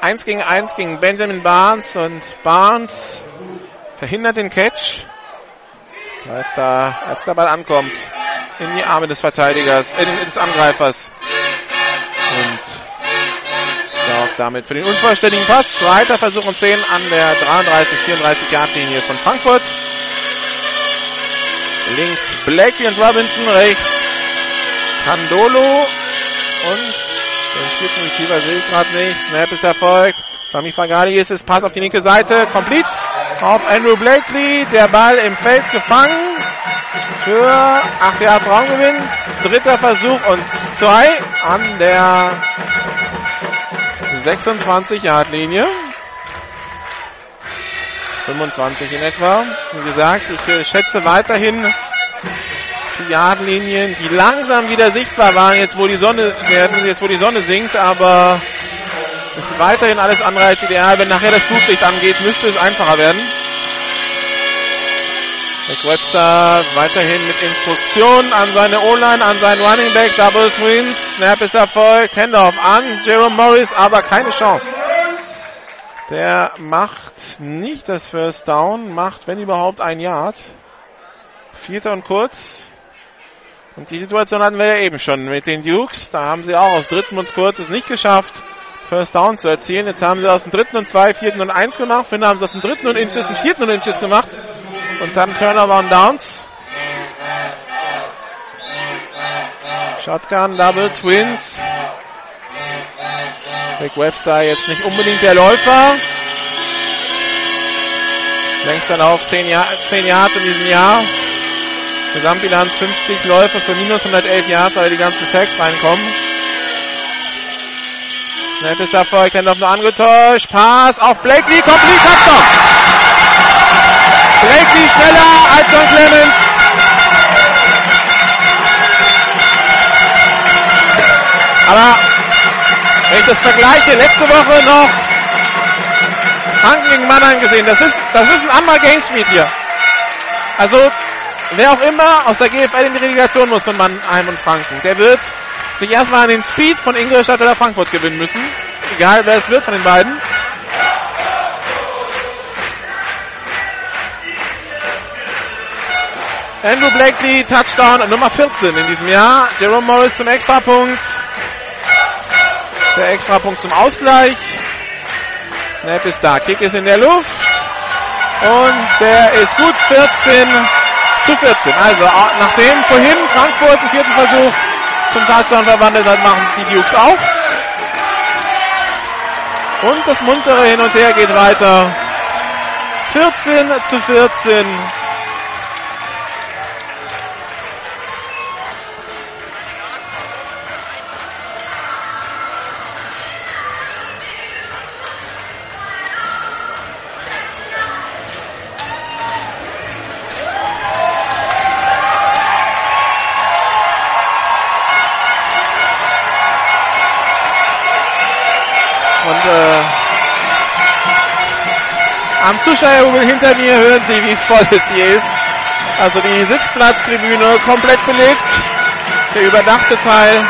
eins gegen eins gegen Benjamin Barnes und Barnes verhindert den Catch. Läuft da, als der Ball ankommt, in die Arme des Verteidigers, äh, des Angreifers. Und sorgt damit für den unvollständigen Pass. Zweiter Versuch und 10 an der 33, 34 Yard Linie von Frankfurt. Links Blakey und Robinson, rechts Candolo und den vierten Receiver sehe ich gerade nicht. Snap ist erfolgt. Sami Fagali ist es. Pass auf die linke Seite. Complete auf Andrew Blakely. Der Ball im Feld gefangen. Für 8 Yards Raumgewinn. Dritter Versuch und 2 an der 26 Yard Linie. 25 in etwa. Wie gesagt, ich schätze weiterhin die Yardlinien, die langsam wieder sichtbar waren, jetzt wo die Sonne jetzt wo die Sonne sinkt, aber Ist weiterhin alles andere als ideal. Wenn nachher das Flutlicht angeht, müsste es einfacher werden. Nick Webster weiterhin mit Instruktion an seine O-Line, an seinen Running Back, Double Twins. Snap ist erfolgt. Handoff an Jerome Morris, aber keine Chance. Der macht nicht das First Down, macht wenn überhaupt ein Yard. Vierter und kurz. Und die Situation hatten wir ja eben schon mit den Dukes. Da haben sie auch aus dritten und kurz es nicht geschafft, First Down zu erzielen. Jetzt haben sie aus dem dritten und zwei, vierten und eins gemacht. Vorhin haben sie aus dem dritten und Inches und vierten und Inches gemacht. Und dann Turnover und Downs. Shotgun, Double, Twins. Rick Webster jetzt nicht unbedingt der Läufer. Längster Lauf 10, Jahr, 10 Yards in diesem Jahr. Gesamtbilanz 50 Läufe für minus 111 Yards, weil die ganzen Sacks reinkommen. Snap ist erfolgt, Handoff nur angetäuscht. Pass auf Blakely, complete Touchdown. Blakely schneller als John Clemens. Aber wenn ich das vergleiche, letzte Woche noch Franken gegen Mannheim gesehen. Das ist, das ist ein anderer Gamespeed hier. Also, wer auch immer aus der GFL in die Relegation muss von Mannheim und Franken, der wird sich erstmal an den Speed von Ingolstadt oder Frankfurt gewinnen müssen. Egal wer es wird von den beiden. Andrew Blakely, Touchdown Nummer 14 in diesem Jahr. Jerome Morris zum Extrapunkt. Der Extrapunkt zum Ausgleich. Snap ist da. Kick ist in der Luft. Und der ist gut 14 zu 14. Also nachdem vorhin Frankfurt im vierten Versuch zum Touchdown verwandelt hat, machen es die Dukes auch. Und das muntere Hin und Her geht weiter. 14 zu 14 Zuschauerjubel hinter mir hören Sie, wie voll es hier ist. Also die Sitzplatztribüne komplett belegt. Der überdachte Teil,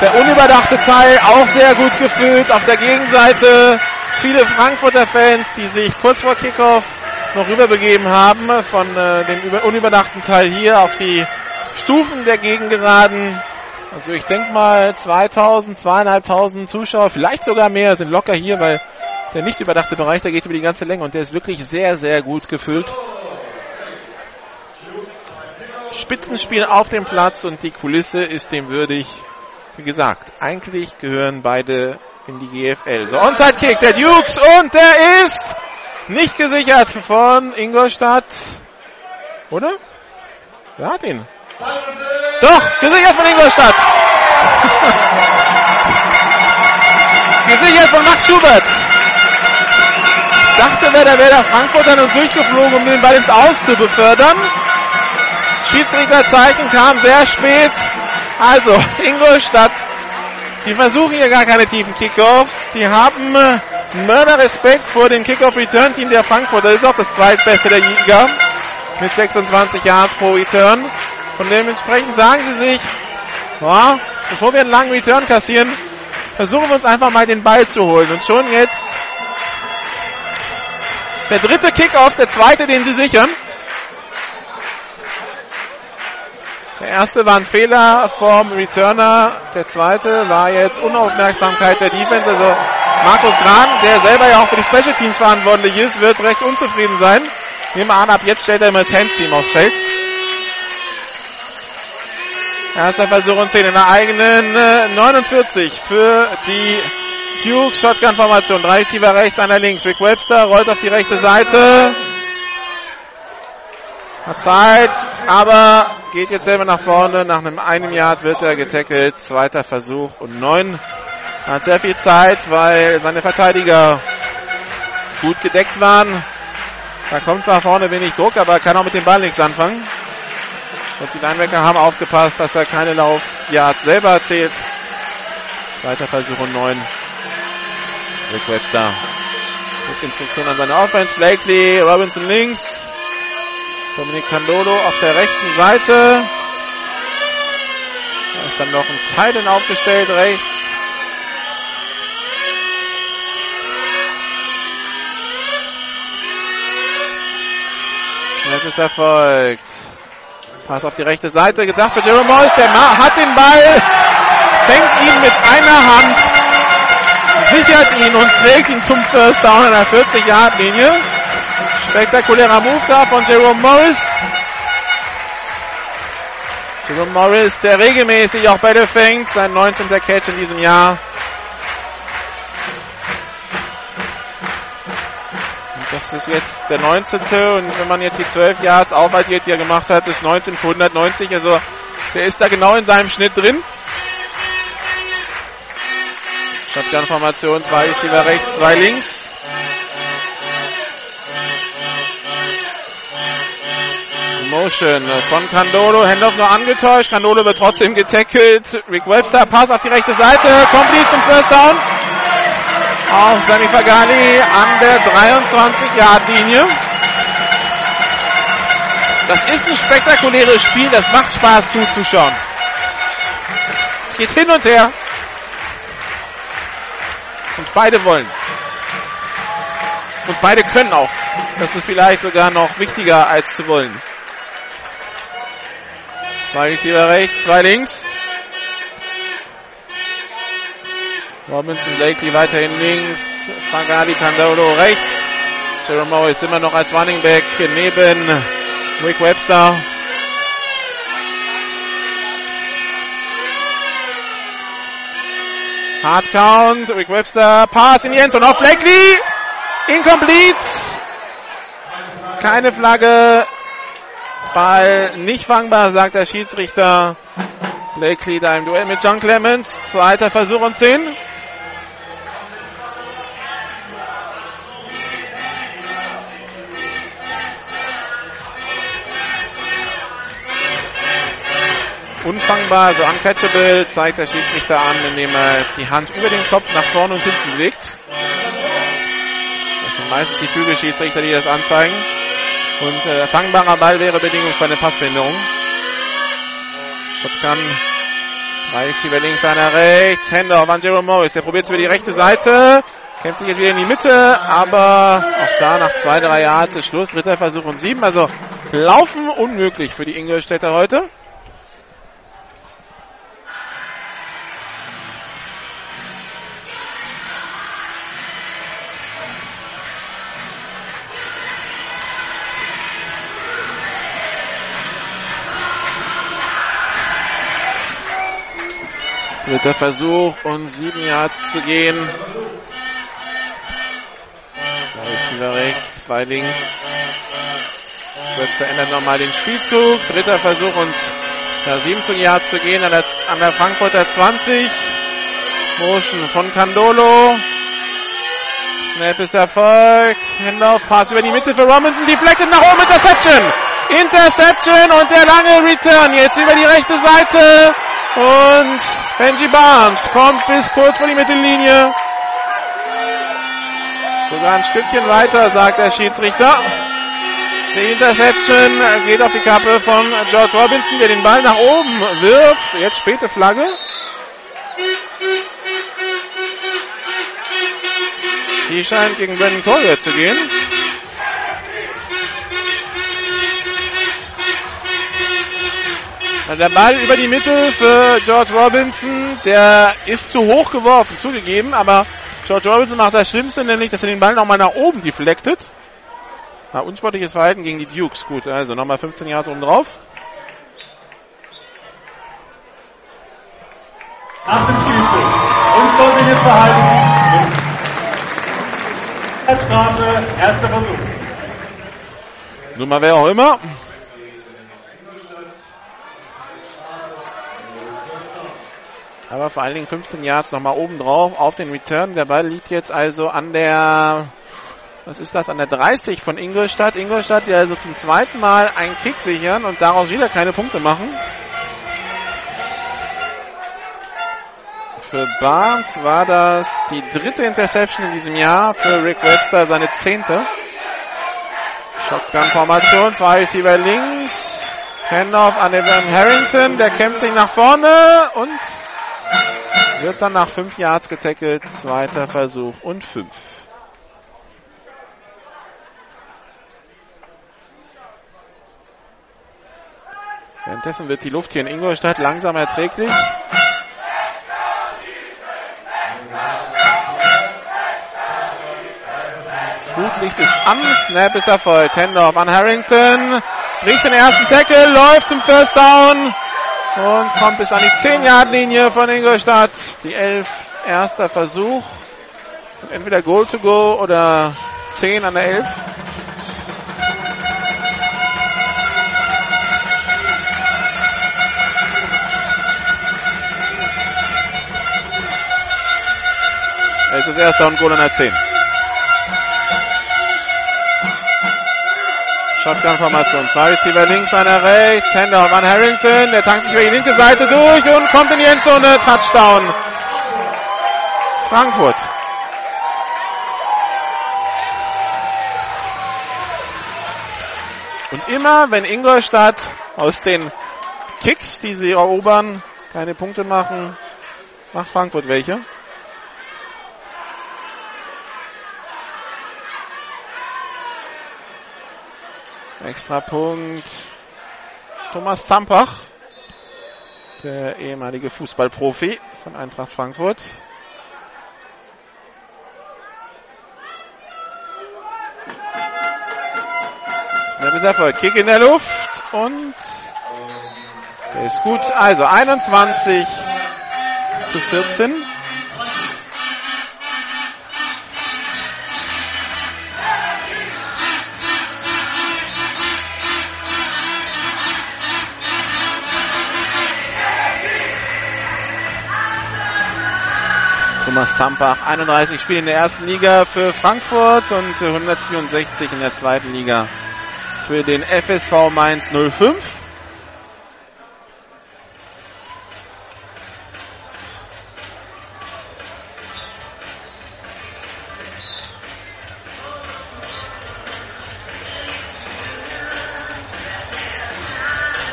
der unüberdachte Teil auch sehr gut gefüllt. Auf der Gegenseite viele Frankfurter Fans, die sich kurz vor Kickoff noch rüberbegeben haben von äh, dem unüberdachten Teil hier auf die Stufen der Gegengeraden. Also ich denke mal 2000, 2500 Zuschauer, vielleicht sogar mehr, sind locker hier, weil der nicht überdachte Bereich, der geht über die ganze Länge und der ist wirklich sehr, sehr gut gefüllt. Spitzenspiel auf dem Platz und die Kulisse ist dem würdig. Wie gesagt, eigentlich gehören beide in die GFL. So, Onside-Kick der Dukes und der ist nicht gesichert von Ingolstadt. Oder? Wer hat ihn? Doch, gesichert von Ingolstadt. gesichert von Max Schubert dachte, wäre der Werder Frankfurt dann und durchgeflogen, um den Ball ins Aus zu befördern. Schiedsrichterzeichen kam sehr spät. Also, Ingolstadt, die versuchen hier gar keine tiefen Kickoffs. Die haben äh, Mörderrespekt vor dem Kickoff-Return-Team der Frankfurter. Das ist auch das zweitbeste der Liga. Mit 26 Yards pro Return. Und dementsprechend sagen sie sich, boah, bevor wir einen langen Return kassieren, versuchen wir uns einfach mal den Ball zu holen. Und schon jetzt der dritte Kickoff, der zweite, den sie sichern. Der erste war ein Fehler vom Returner. Der zweite war jetzt Unaufmerksamkeit der Defense. Also Markus Gran, der selber ja auch für die Special Teams verantwortlich ist, wird recht unzufrieden sein. Nehmen wir an, ab jetzt stellt er immer das Hands-Team aufs Feld. Erster Versuch und 10 in der eigenen 49 äh, für die Duke, Shotgun-Formation. Drei Receiver rechts, einer links. Rick Webster rollt auf die rechte Seite. Hat Zeit, aber geht jetzt selber nach vorne. Nach einem einem Yard wird er getackelt. Zweiter Versuch und neun. Hat sehr viel Zeit, weil seine Verteidiger gut gedeckt waren. Da kommt zwar vorne wenig Druck, aber er kann auch mit dem Ball nichts anfangen. Und die Linebacker haben aufgepasst, dass er keine Lauf Yards selber erzählt. Zweiter Versuch und neun Rick Webster mit Instruktion an seine Offense. Blakely, Robinson links. Dominic Candolo auf der rechten Seite. Da ist dann noch ein Titan aufgestellt rechts. Snap ist erfolgt. Pass auf die rechte Seite, gedacht für Jerome Morris, der hat den Ball, fängt ihn mit einer Hand, sichert ihn und trägt ihn zum First Down an der 40-Yard-Linie. Spektakulärer Move da von Jerome Morris. Jerome Morris, der regelmäßig auch Bälle fängt, sein 19. Catch in diesem Jahr. Das ist jetzt der 19. Und wenn man jetzt die 12 Yards aufaddiert, die er gemacht hat, ist 19 für 190. Also der ist da genau in seinem Schnitt drin. Shotgun-Formation, zwei Receiver rechts, zwei links. Motion von Candolo, Handoff nur angetäuscht, Candolo wird trotzdem getackelt. Rick Webster, Pass auf die rechte Seite, complete zum First Down auf Sami Fagali an der 23-Yard-Linie. Das ist ein spektakuläres Spiel, das macht Spaß zuzuschauen. Es geht hin und her. Und beide wollen. Und beide können auch. Das ist vielleicht sogar noch wichtiger als zu wollen. Zwei Receiver rechts, zwei links. Robinson Blakely weiterhin links. Fragadi Candolo rechts. Jerome ist immer noch als Running Back neben Rick Webster. Hard Count. Rick Webster. Pass in die Endzone auf Blakely. Incomplete. Keine Flagge. Ball nicht fangbar, sagt der Schiedsrichter. Blakely da im Duell mit John Clemens. Zweiter Versuch und 10. unfangbar, so uncatchable, zeigt der Schiedsrichter an, indem er die Hand über den Kopf nach vorne und hinten legt. Das sind meistens die Flügelschiedsrichter, die das anzeigen. Und äh, fangbarer Ball wäre Bedingung für eine Passbehinderung. Shotgun. Drei Receiver links, einer rechts. Hände auf an Jerome Morris. Der probiert es über die rechte Seite. Kämpft sich jetzt wieder in die Mitte. Aber auch da nach zwei, drei Jahren ist Schluss. Dritter Versuch und sieben. Also laufen unmöglich für die Ingolstädter heute. Dritter Versuch und sieben Yards zu gehen. Zwei wieder rechts, zwei links. Webster ändert nochmal den Spielzug. Dritter Versuch und ja, 17 Yards zu gehen an der, an der Frankfurter 20. Motion von Candolo. Snap ist erfolgt. Handoff, Pass über die Mitte für Robinson. Deflected nach oben. Interception. Interception und der lange Return jetzt über die rechte Seite. Und Benji Barnes kommt bis kurz vor die Mittellinie. Sogar ein Stückchen weiter, sagt der Schiedsrichter. Die Interception geht auf die Kappe von George Robinson, der den Ball nach oben wirft. Jetzt späte Flagge. Die scheint gegen Brandon Collier zu gehen. Der Ball über die Mitte für George Robinson. Der ist zu hoch geworfen, zugegeben, aber George Robinson macht das Schlimmste, nämlich, dass er den Ball nochmal nach oben deflectet. Na, unsportliches Verhalten gegen die Dukes. Gut, also nochmal 15 Yards oben drauf. Nach dem Spielzug. Unsportliches Verhalten. Strafe, erster Versuch. Nun mal wer auch immer. Aber vor allen Dingen 15 Yards nochmal oben drauf auf den Return. Der Ball liegt jetzt also an der, was ist das, an der 30 von Ingolstadt. Ingolstadt, die also zum zweiten Mal einen Kick sichern und daraus wieder keine Punkte machen. Für Barnes war das die dritte Interception in diesem Jahr. Für Rick Webster seine zehnte. Shotgun-Formation, zwei Receiver links. Handoff an Evan Harrington, der kämpft sich nach vorne und wird dann nach fünf Yards getackelt. Zweiter Versuch und fünf. Währenddessen wird die Luft hier in Ingolstadt langsam erträglich. Flutlicht ist an, Snap ist erfolgt. Handoff an Harrington, bricht den ersten Tackle, läuft zum First Down und kommt bis an die 10-Yard-Linie von Ingolstadt. Die 11, erster Versuch. Entweder Goal to go oder 10 an der 11. Es ist das erste und Goal an der 10. Shotgun-Formation. Zwei Receiver links, einer rechts. Handoff an Harrington. Der tankt sich über die linke Seite durch und kommt in die Endzone. Touchdown. Frankfurt. Und immer, wenn Ingolstadt aus den Kicks, die sie erobern, keine Punkte machen, macht Frankfurt welche. Extra Punkt. Thomas Zampach, der ehemalige Fußballprofi von Eintracht Frankfurt. Snap ist Erfolg. Kick in der Luft und der ist gut. Also 21 zu 14. Thomas Zampach, 31 Spiele in der ersten Liga für Frankfurt und 164 in der zweiten Liga für den FSV Mainz 05.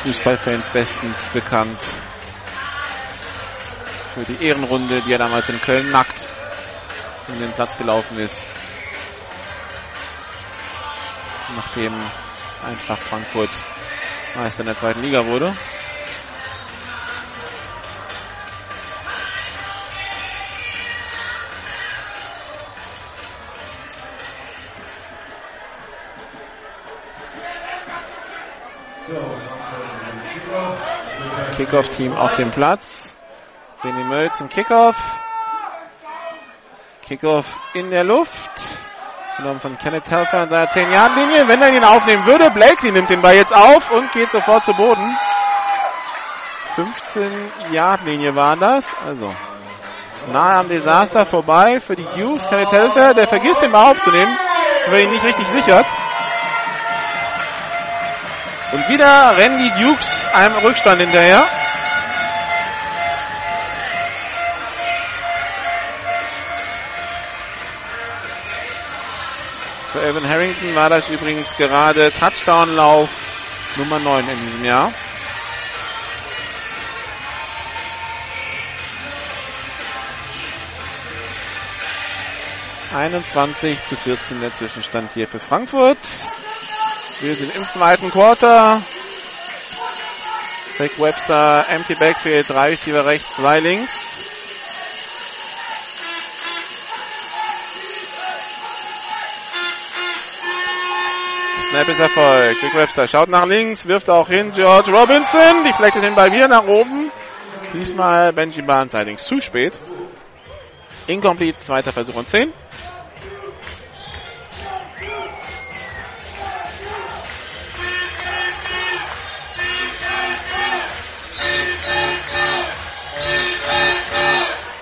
Fußballfans bestens bekannt für die Ehrenrunde, die er damals in Köln nackt in den Platz gelaufen ist. Nachdem Eintracht Frankfurt Meister in der zweiten Liga wurde. Kickoff-Team auf dem Platz. Benny Möll zum Kickoff. Kickoff in der Luft. Genommen von Kenneth Helfer an seiner 10-Yard-Linie. Wenn er ihn aufnehmen würde, Blakely nimmt den Ball jetzt auf und geht sofort zu Boden. 15-Yard-Linie war das. Also nahe am Desaster vorbei für die Dukes. Kenneth Helfer, der vergisst den Ball aufzunehmen, weil er ihn nicht richtig sichert. Und wieder rennen die Dukes einem Rückstand hinterher. Evan Harrington war das übrigens gerade Touchdown-Lauf Nummer 9 in diesem Jahr. ...21 zu 14 der Zwischenstand hier für Frankfurt. Wir sind im zweiten Quarter. Rick Webster, empty backfield, drei Receiver rechts, zwei links. Snap ist Erfolg. Rick Webster schaut nach links, wirft auch hin. George Robinson, die fleckt den Ball wieder nach oben. Diesmal Benji Barnes allerdings zu spät. Incomplete, zweiter Versuch und 10.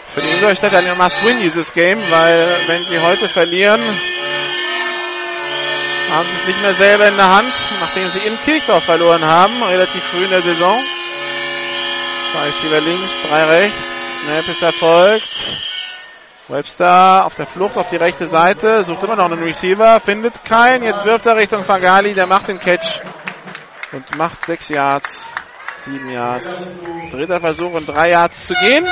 Für die Ingolstädter ein Must-Win dieses Game, weil wenn sie heute verlieren, haben sie es nicht mehr selber in der Hand, nachdem sie in Kirchdorf verloren haben, relativ früh in der Saison. Zwei Receiver links, drei rechts. Snap ist erfolgt. Webster auf der Flucht auf die rechte Seite, sucht immer noch einen Receiver, findet keinen. Jetzt wirft er Richtung Fagali, der macht den Catch und macht sechs Yards, sieben Yards. Dritter Versuch und drei Yards zu gehen.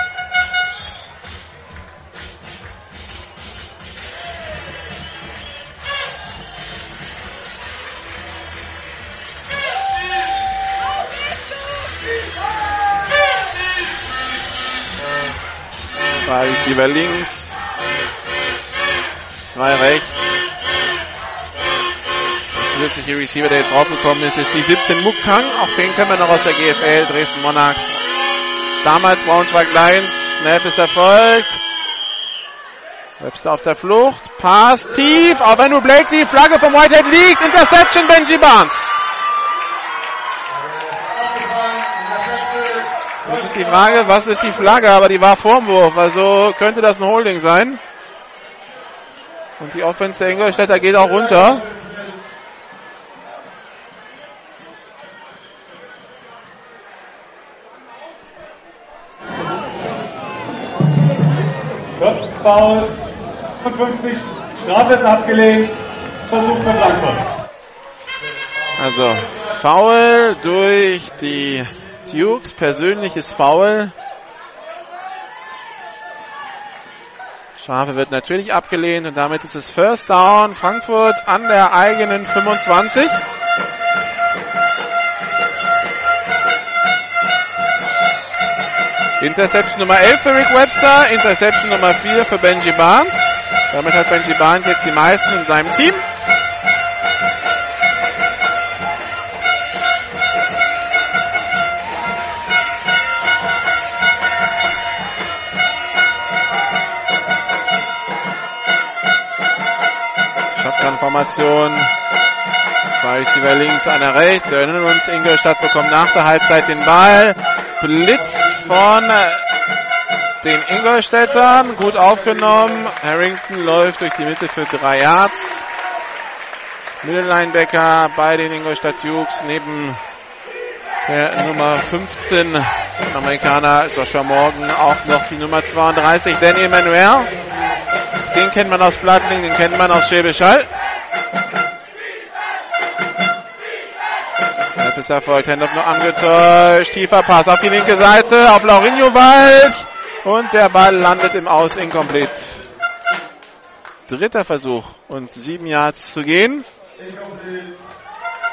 Zwei Receiver links. Zwei rechts. Der zusätzliche Receiver, der jetzt draufgekommen ist, ist die 17 Mukang. Auch den kennen wir noch aus der GFL, Dresden Monarchs. Damals Braunschweig Lions. Snap ist erfolgt. Webster auf der Flucht. Pass tief. Auch wenn du Blakely, Flagge vom Whitehead liegt. Interception Benji Barnes. Jetzt ist die Frage, was ist die Flagge? Aber die war vorm Wurf, also könnte das ein Holding sein. Und die Offense der Ingolstädter geht auch runter. Foul 55, Strafe ist abgelehnt, Versuch für Frankfurt. Also Foul durch die Dukes, persönliches Foul. Strafe wird natürlich abgelehnt und damit ist es First Down. Frankfurt an der eigenen 25. Interception Nummer 11 für Rick Webster, Interception Nummer 4 für Benji Barnes. Damit hat Benji Barnes jetzt die meisten in seinem Team. Shotgun-Formation. Zwei Receiver links, einer rechts. Wir erinnern uns, Ingolstadt bekommt nach der Halbzeit den Ball. Blitz von den Ingolstädtern. Gut aufgenommen. Harrington läuft durch die Mitte für drei Yards. Mittellinebacker bei den Ingolstadt Dukes neben der Nummer 15 Amerikaner Joshua Morgan auch noch die Nummer 32 Danny Emanuel. Den kennt man aus Plattling, den kennt man aus Schwäbisch Hall. Snap erfolgt, Handoff nur angetäuscht. Tiefer Pass auf die linke Seite, auf Laurinho Wald. Und der Ball landet im Aus incomplete. Dritter Versuch und sieben Yards zu gehen.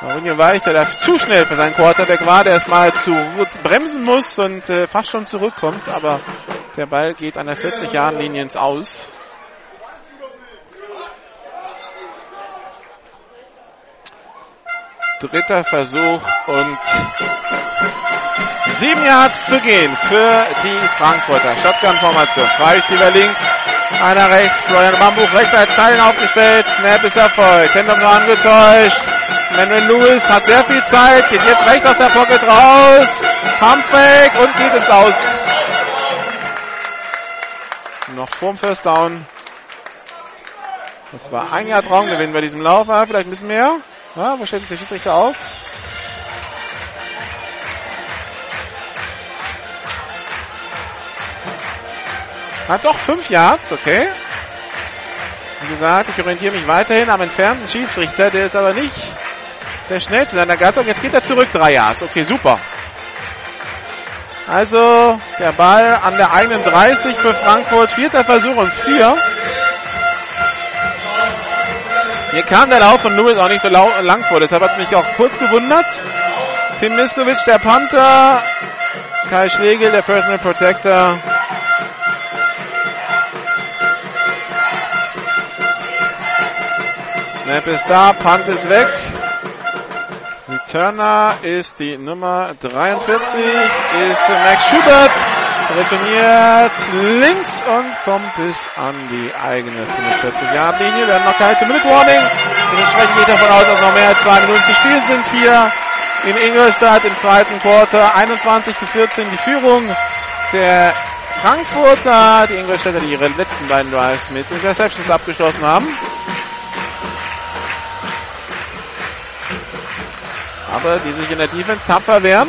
Mourinho Weich, der da zu schnell für seinen Quarterback war, der erstmal zu bremsen muss und äh, fast schon zurückkommt, aber der Ball geht an der 40-Jahren-Linie ins Aus. Dritter Versuch und sieben Yards zu gehen für die Frankfurter. Shotgun-Formation. Zwei Receiver links, einer rechts. Florian Bambuch rechts als Teilen aufgestellt. Snap ist erfolgt. Händler nur angetäuscht. Manuel Lewis hat sehr viel Zeit, geht jetzt rechts aus der Pocket raus. Pumpfake und geht ins Aus. Noch vorm First Down. Das war ein Jahr Traumgewinn bei diesem Lauf. Ah, vielleicht ein bisschen mehr. Ja, wo sich der Schiedsrichter auf? Hat doch fünf Yards, okay. Wie gesagt, ich orientiere mich weiterhin am entfernten Schiedsrichter, der ist aber nicht der schnellste in seiner Gattung. Jetzt geht er zurück, drei Yards. Okay, super. Also der Ball an der 31 für Frankfurt. Vierter Versuch und vier. Hier kam der Lauf von Lewis auch nicht so lang vor, deshalb hat es mich auch kurz gewundert. Tim Miskovic, der Panther. Kai Schlegel, der Personal Protector. Snap ist da, Punt ist weg. Returner ist die Nummer 43, ist Max Schubert. Retourniert links und kommt bis an die eigene 45 Yard linie Wir haben noch keine Minute Warning. Dementsprechend geht davon aus, dass noch mehr als zwei Minuten zu spielen sind hier in Ingolstadt im zweiten Quarter. 21 zu 14 die Führung der Frankfurter, die Ingolstädter, die ihre letzten beiden Drives mit Interceptions abgeschlossen haben. aber die sich in der Defense tapfer wehren.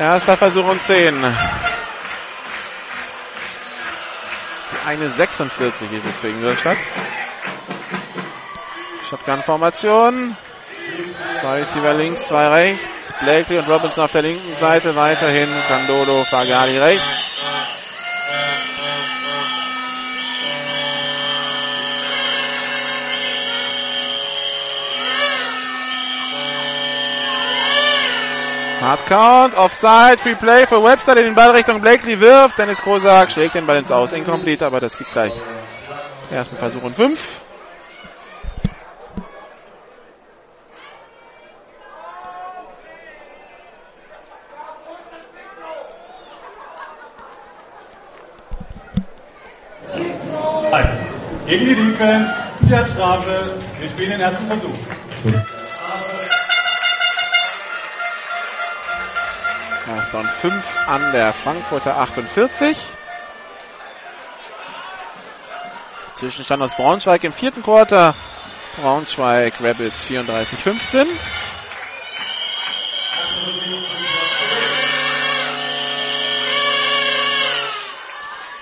Erster Versuch und 10. Eine 46 ist es für Ingolstadt. Shotgun-Formation. Zwei Receiver links, zwei rechts. Blakely und Robinson auf der linken Seite. Weiterhin Candolo, Fagali rechts. Hard Count, Offside, Free Play für Webster, der den Ball Richtung Blakely wirft. Dennis Kosak schlägt den Ball ins Aus. Incomplete, aber das gibt gleich ersten Versuch und fünf. Gegen die Defense, Strafe. Wir spielen den ersten Versuch. Erster und 5 an der Frankfurter 48. Zwischenstand aus Braunschweig im vierten Quarter. Braunschweig Rebels 34-15.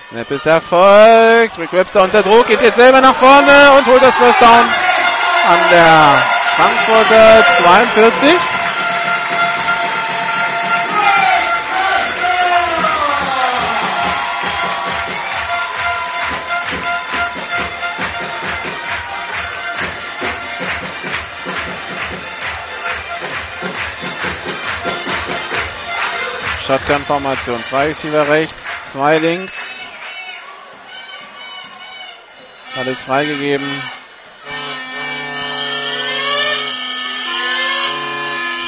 Snap ist erfolgt. Rick Webster unter Druck, geht jetzt selber nach vorne und holt das First Down an der Frankfurter 42. Shotgun-Formation. Zwei Receiver rechts, zwei links. Alles freigegeben.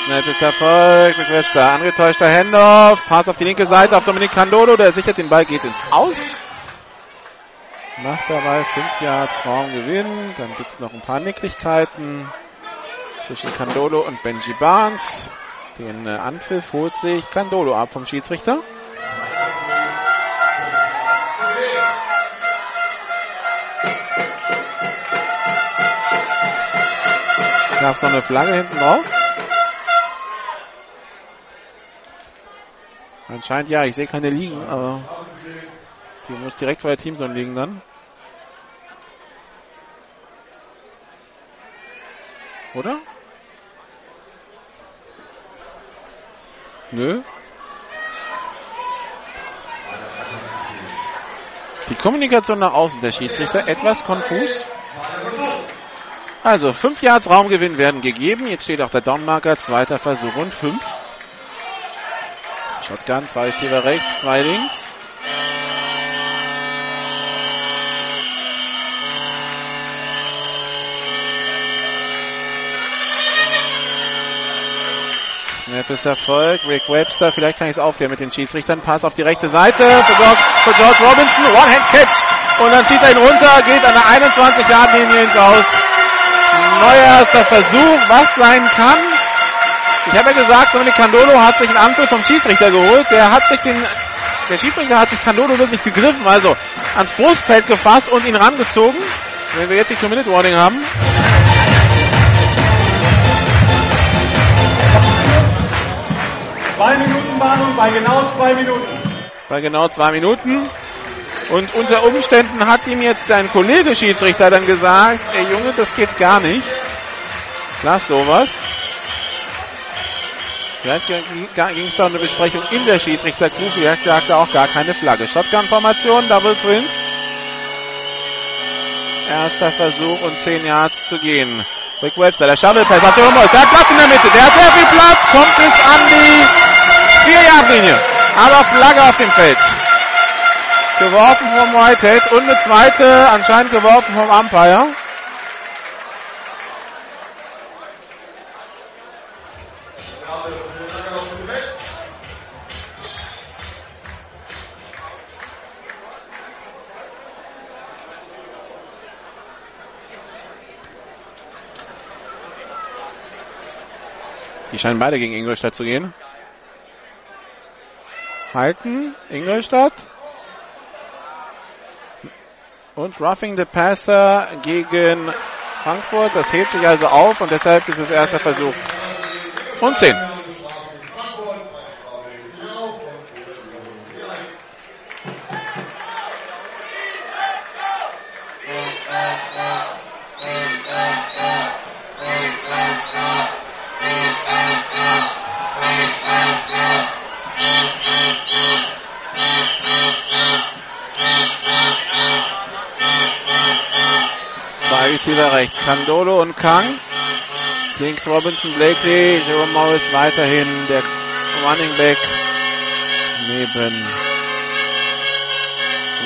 Snap ist Erfolg. Mit Webster. Angetäuschter Handoff. Pass auf die linke Seite auf Dominik Candolo. Der sichert den Ball, geht ins Aus. Macht dabei 5 Yards Raumgewinn. Dann gibt es noch ein paar Nicklichkeiten zwischen Candolo und Benji Barnes. Den äh, Anpfiff holt sich Candolo ab vom Schiedsrichter. Gab es noch eine Flagge hinten drauf? Anscheinend ja, ich sehe keine liegen, aber die muss direkt vor der Teamzone liegen dann. Oder? Nö. Die Kommunikation nach außen der Schiedsrichter etwas konfus. Also, 5 Yards Raumgewinn werden gegeben. Jetzt steht auch der Downmarker. Zweiter Versuch und 5. Shotgun, zwei Receiver rechts, zwei links. Nettes Erfolg. Rick Webster, vielleicht kann ich es aufklären mit den Schiedsrichtern. Pass auf die rechte Seite für George, für George Robinson. One-Hand-Catch. Und dann zieht er ihn runter, geht an der 21-Yard-Linie ins Aus. Neuer erster Versuch, was sein kann. Ich habe ja gesagt, Dominik Candolo hat sich einen Anpfiff vom Schiedsrichter geholt. Der hat sich den, der Schiedsrichter hat sich Candolo wirklich gegriffen, also ans Brustfeld gefasst und ihn rangezogen. Wenn wir jetzt die Two-Minute-Warning haben. Zwei Minuten Warnung bei genau zwei Minuten. Bei genau zwei Minuten. Und unter Umständen hat ihm jetzt sein Kollege Schiedsrichter dann gesagt, ey Junge, das geht gar nicht. Lass sowas. Vielleicht ging es da eine Besprechung in der Schiedsrichtergruppe. Vielleicht sagte auch gar keine Flagge. Shotgun-Formation, Double Twins. Erster Versuch und 10 Yards zu gehen. Rick Webster, der Shovel Pass auf Jerome. Der hat Platz in der Mitte. Der hat sehr viel Platz. Kommt bis an die 4-Yard-Linie. Aber Flagge auf dem Feld. Geworfen vom Whitehead und eine zweite anscheinend geworfen vom Umpire. Die scheinen beide gegen Ingolstadt zu gehen. Halten, Ingolstadt. Und Roughing the Passer gegen Frankfurt. Das hebt sich also auf und deshalb ist es erster Versuch. Und 10. Rechts. Candolo und Kang. Links Robinson, Blakely, Jerome Morris weiterhin der Running Back neben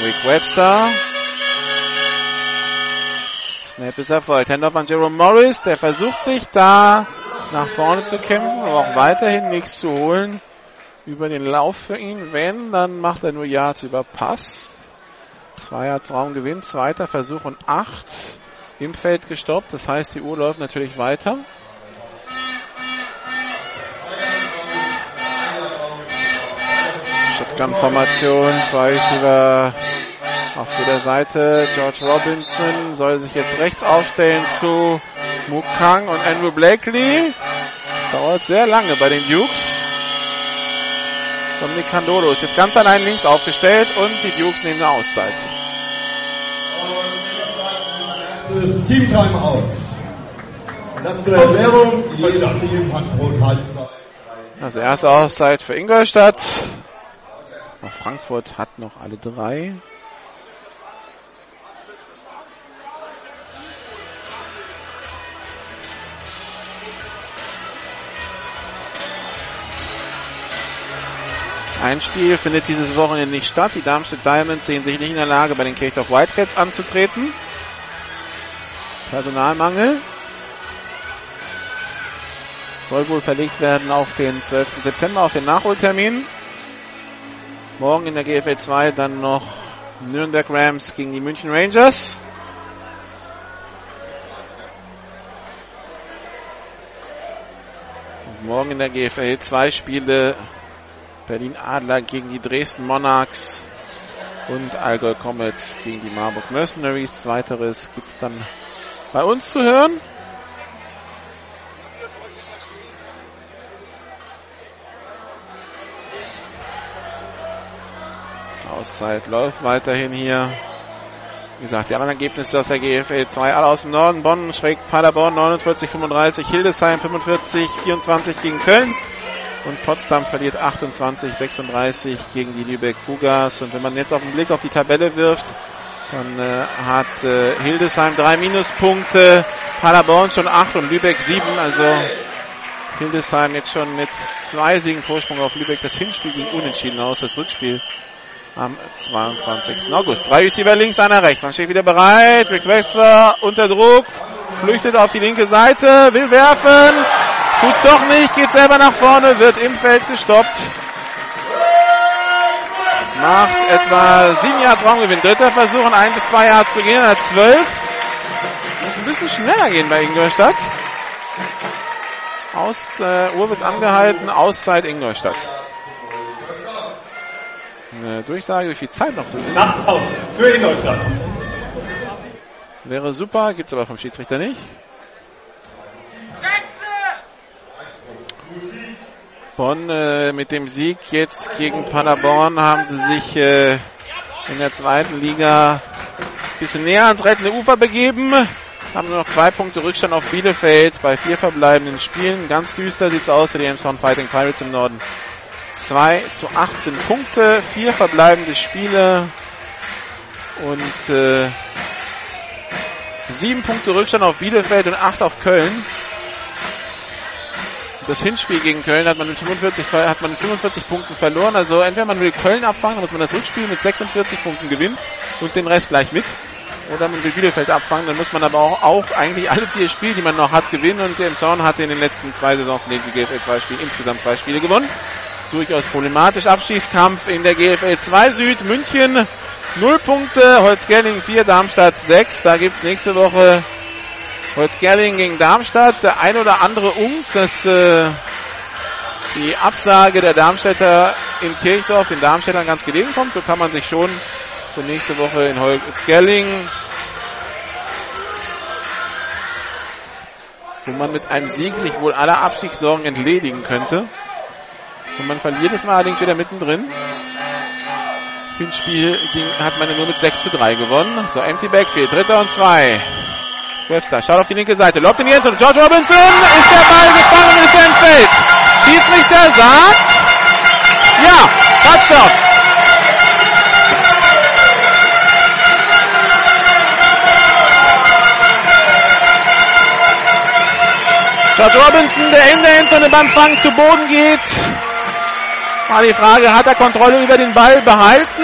Rick Webster. Snap ist erfolgt. Handoff an Jerome Morris, der versucht sich da nach vorne zu kämpfen, aber auch weiterhin nichts zu holen über den Lauf für ihn. Wenn, dann macht er nur Yards über Pass. Zwei Yards Raumgewinn, zweiter Versuch und acht im Feld gestoppt. Das heißt, die Uhr läuft natürlich weiter. Shotgun-Formation, zwei Receiver auf jeder Seite. George Robinson soll sich jetzt rechts aufstellen zu Mukang und Andrew Blakely. Dauert sehr lange bei den Dukes. Dominik Candolo ist jetzt ganz allein links aufgestellt und die Dukes nehmen eine Auszeit. Das Team Timeout. Das zur Erklärung. Jedes Team hat pro Halbzeit. Also erste Auszeit für Ingolstadt. Frankfurt hat noch alle drei. Ein Spiel findet dieses Wochenende nicht statt. Die Darmstadt Diamonds sehen sich nicht in der Lage, bei den Kirchdorf Whitecats anzutreten. Personalmangel. Soll wohl verlegt werden auf den 12. September, auf den Nachholtermin. Morgen in der GFL 2 dann noch Nürnberg Rams gegen die München Rangers. Und morgen in der GFL 2 Spiele Berlin Adler gegen die Dresden Monarchs und Allgäu Comets gegen die Marburg Mercenaries. Zweiteres gibt es dann bei uns zu hören. Auszeit läuft weiterhin hier. Wie gesagt, die anderen Ergebnisse aus der GFL 2 alle aus dem Norden. Bonn schrägt Paderborn 49, 35, Hildesheim 45, 24 gegen Köln. Und Potsdam verliert 28, 36 gegen die Lübeck Cougars. Und wenn man jetzt auf den Blick auf die Tabelle wirft, dann äh, hat äh, Hildesheim drei Minuspunkte, Paderborn schon acht und Lübeck sieben. Also Hildesheim jetzt schon mit zwei Siegen Vorsprung auf Lübeck. Das Hinspiel ging unentschieden aus. Das Rückspiel am 22. August. Drei Receiver links, einer rechts. Man steht wieder bereit. Rick Wechsler unter Druck. Flüchtet auf die linke Seite. Will werfen. Tut's doch nicht. Geht selber nach vorne. Wird im Feld gestoppt. Macht etwa sieben Yards Raumgewinn. Dritter Versuch und ein bis zwei Yards zu gehen. Er zwölf. Muss ein bisschen schneller gehen bei Ingolstadt. Aus, äh, Uhr wird angehalten. Auszeit Ingolstadt. Eine Durchsage, wie viel Zeit noch zu ist. Nachpause für Ingolstadt. Wäre super, gibt's aber vom Schiedsrichter nicht. Bonn äh, mit dem Sieg jetzt gegen Paderborn haben sie sich äh, in der zweiten Liga ein bisschen näher ans rettende Ufer begeben. Haben nur noch zwei Punkte Rückstand auf Bielefeld bei vier verbleibenden Spielen. Ganz düster sieht's aus für die Emshorn Fighting Pirates im Norden. 2 zu 18 Punkte, vier verbleibende Spiele und äh, sieben Punkte Rückstand auf Bielefeld und acht auf Köln. Das Hinspiel gegen Köln hat man mit 45, hat man mit 45 Punkten verloren. Also entweder man will Köln abfangen, dann muss man das Rückspiel mit 46 Punkten gewinnen und den Rest gleich mit. Oder man will Bielefeld abfangen, dann muss man aber auch, auch eigentlich alle vier Spiele, die man noch hat, gewinnen. Und der Zorn hat in den letzten zwei Saisons, in denen sie GFL zwei Spiele, insgesamt zwei Spiele gewonnen. Durchaus problematisch. Abstiegskampf in der GFL 2 Süd. München 0 Punkte, Holzgerling 4, Darmstadt 6. Da gibt's nächste Woche Holzgerling gegen Darmstadt. Der ein oder andere Unk, dass äh, die Absage der Darmstädter in Kirchdorf den Darmstädtern ganz gelegen kommt. So kann man sich schon für nächste Woche in Holzgerling wo man mit einem Sieg sich wohl aller Abstiegssorgen entledigen könnte. Und man verliert es mal allerdings wieder mittendrin. Hinspiel ging, hat man nur mit 6 zu 3 gewonnen. So, empty backfield, dritter und zwei. Webster schaut auf die linke Seite, lobt in die Endzone. George Robinson ist der Ball gefangen und ist er Feld. Schiedsrichter sagt, ja, Touchdown. Josh Robinson, der in der Endzone beim Fang zu Boden geht. War die Frage, hat er Kontrolle über den Ball behalten?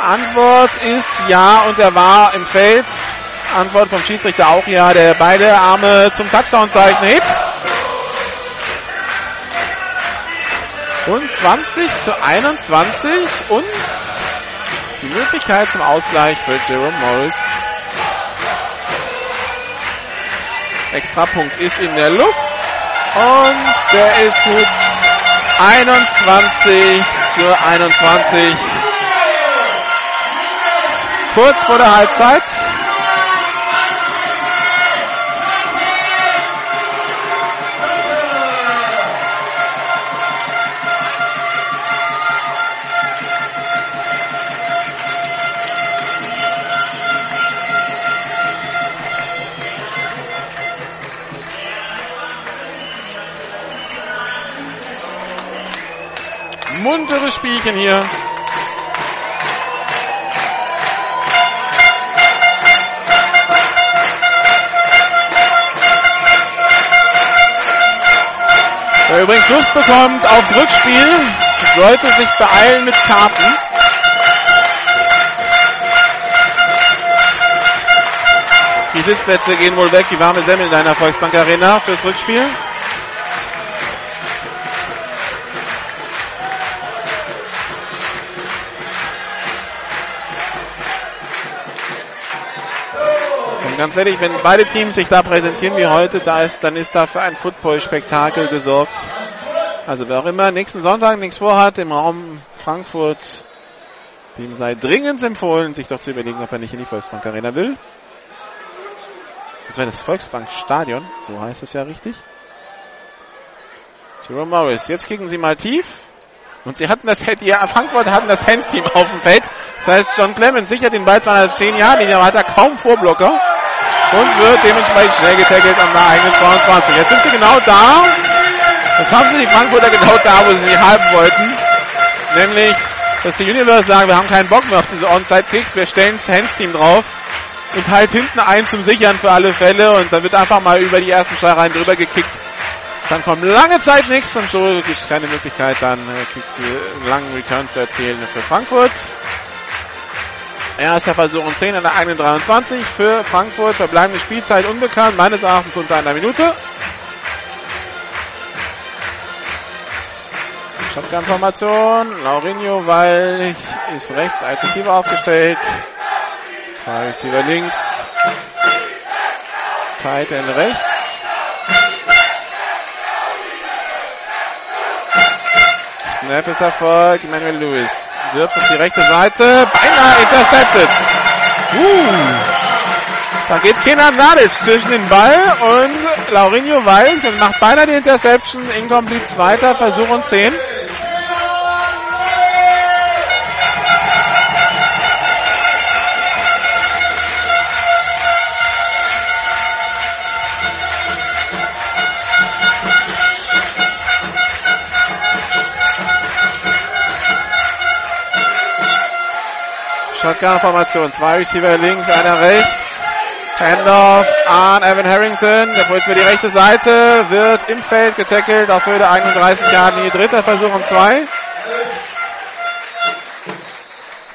Antwort ist ja und er war im Feld. Antwort vom Schiedsrichter auch ja, der beide Arme zum Touchdown-Zeichen hebt. Und 20 zu 21 und die Möglichkeit zum Ausgleich für Jerome Morris. Extrapunkt ist in der Luft und der ist gut. 21 zu 21. Kurz vor der Halbzeit. Spielchen hier. Wer übrigens Lust bekommt aufs Rückspiel, sollte sich beeilen mit Karten. Die Sitzplätze gehen wohl weg, die warme Semmel in deiner Volksbank Arena fürs Rückspiel. Und ganz ehrlich, wenn beide Teams sich da präsentieren wie heute, da ist, dann ist da für ein Football-Spektakel gesorgt. Also wer auch immer nächsten Sonntag nichts vorhat im Raum Frankfurt, dem sei dringend empfohlen, sich doch zu überlegen, ob er nicht in die Volksbank Arena will. Das wäre das Volksbankstadion, so heißt es ja richtig. Jerome Morris, jetzt kicken sie mal tief. Und sie hatten das, die Frankfurt hatten das Hands-Team auf dem Feld. Das heißt, John Clemens sichert den Ball zwar nach 10 Jahren, hat er kaum Vorblocker und wird dementsprechend schnell getackelt der eigenen 22. Jetzt sind sie genau da. Jetzt haben sie die Frankfurter genau da, wo sie sie haben wollten. Nämlich, dass die Universe sagen, wir haben keinen Bock mehr auf diese Onside-Kicks, wir stellen das Hands-Team drauf und halt hinten ein zum Sichern für alle Fälle und dann wird einfach mal über die ersten zwei Reihen drüber gekickt. Dann kommt lange Zeit nichts und so gibt es keine Möglichkeit, dann äh, einen langen Return zu erzielen für Frankfurt. Erster Versuch und 10 an der eigenen 23 für Frankfurt. Verbleibende Spielzeit unbekannt, meines Erachtens unter einer Minute. Shotgun-Formation. Laurinho Walch ist rechts als Receiver aufgestellt. Zwei Receiver links. Tight End rechts. Snap ist Erfolg. Emmanuel Lewis wirft auf die rechte Seite. Beinahe intercepted. Uh. Da geht Kenan Nadic zwischen den Ball und Laurinho Weil und macht beinahe die Interception. Incomplete zweiter Versuch und 10. Shotgun-Formation. Zwei Receiver links, einer rechts. Handoff an Evan Harrington. Der Puls über die rechte Seite. Wird im Feld getackelt auf Höhe der 31 Jahre. Die dritte Versuch und zwei.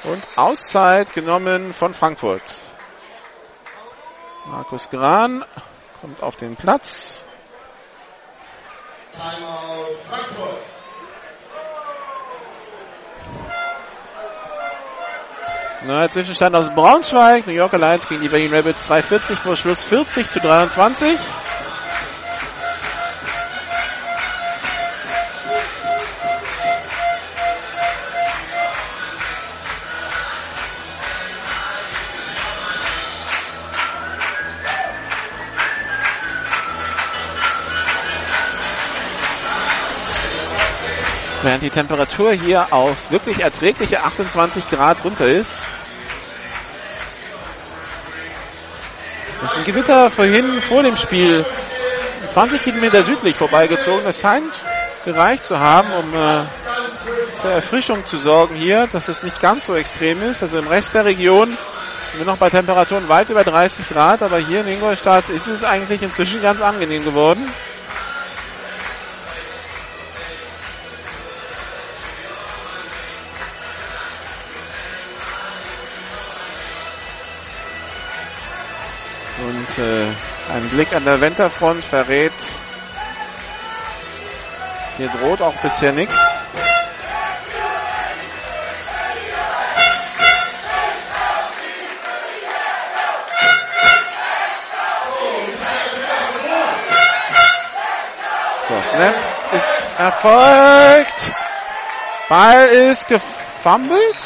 Und Auszeit genommen von Frankfurt. Markus Gran kommt auf den Platz. Timeout Frankfurt. Neuer Zwischenstand aus Braunschweig. New Yorker Lions gegen die Berlin Rabbits 240 vor Schluss 40 zu 23. Während die Temperatur hier auf wirklich erträgliche 28 Grad runter ist. Das ist ein Gewitter vorhin vor dem Spiel 20 Kilometer südlich vorbeigezogen. Das scheint gereicht zu haben, um äh, für Erfrischung zu sorgen hier, dass es nicht ganz so extrem ist. Also im Rest der Region Nur noch bei Temperaturen weit über 30 Grad, aber hier in Ingolstadt ist es eigentlich inzwischen ganz angenehm geworden. Äh, ein Blick an der Winterfront verrät, hier droht auch bisher nichts. So, Snap ist erfolgt. Ball ist gefummelt.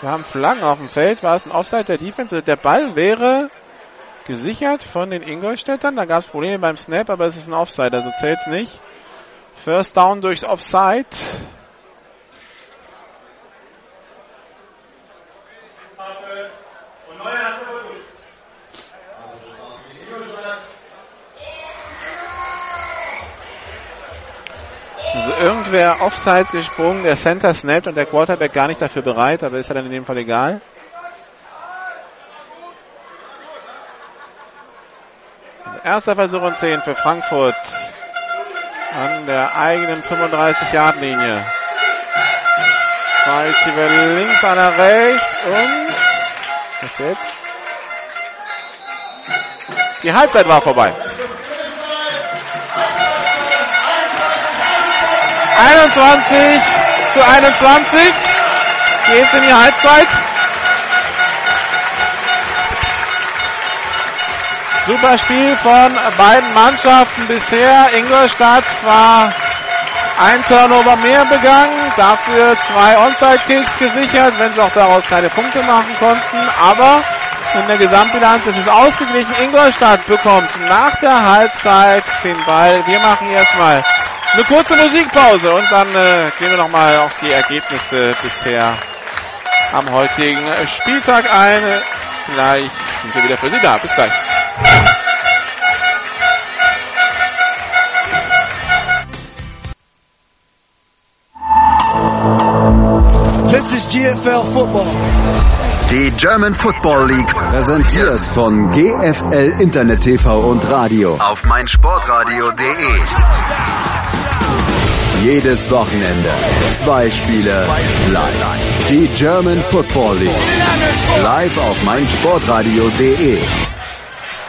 Wir haben Flaggen auf dem Feld. War es ein Offside der Defense? Der Ball wäre gesichert von den Ingolstädtern. Da gab es Probleme beim Snap, aber es ist ein Offside, also zählt es nicht. First Down durchs Offside. Also irgendwer Offside gesprungen, der Center snappt und der Quarterback gar nicht dafür bereit, aber ist ja dann in dem Fall egal. Erster Versuch und 10 für Frankfurt an der eigenen 35-Yard-Linie. Zwei Receiver links, einer rechts und was jetzt? Die Halbzeit war vorbei. 21 zu 21 geht in die Halbzeit. Super Spiel von beiden Mannschaften bisher. Ingolstadt zwar ein Turnover mehr begangen, dafür zwei Onside-Kicks gesichert, wenn sie auch daraus keine Punkte machen konnten. Aber in der Gesamtbilanz ist es ausgeglichen. Ingolstadt bekommt nach der Halbzeit den Ball. Wir machen erstmal eine kurze Musikpause und dann äh, gehen wir nochmal auf die Ergebnisse bisher am heutigen Spieltag ein. Gleich sind wir wieder für Sie da. Bis gleich. This is GFL Football. Die German Football League präsentiert von GFL Internet TV und Radio auf meinsportradio.de. Jedes Wochenende zwei Spiele live. Die German Football League live auf meinsportradio.de.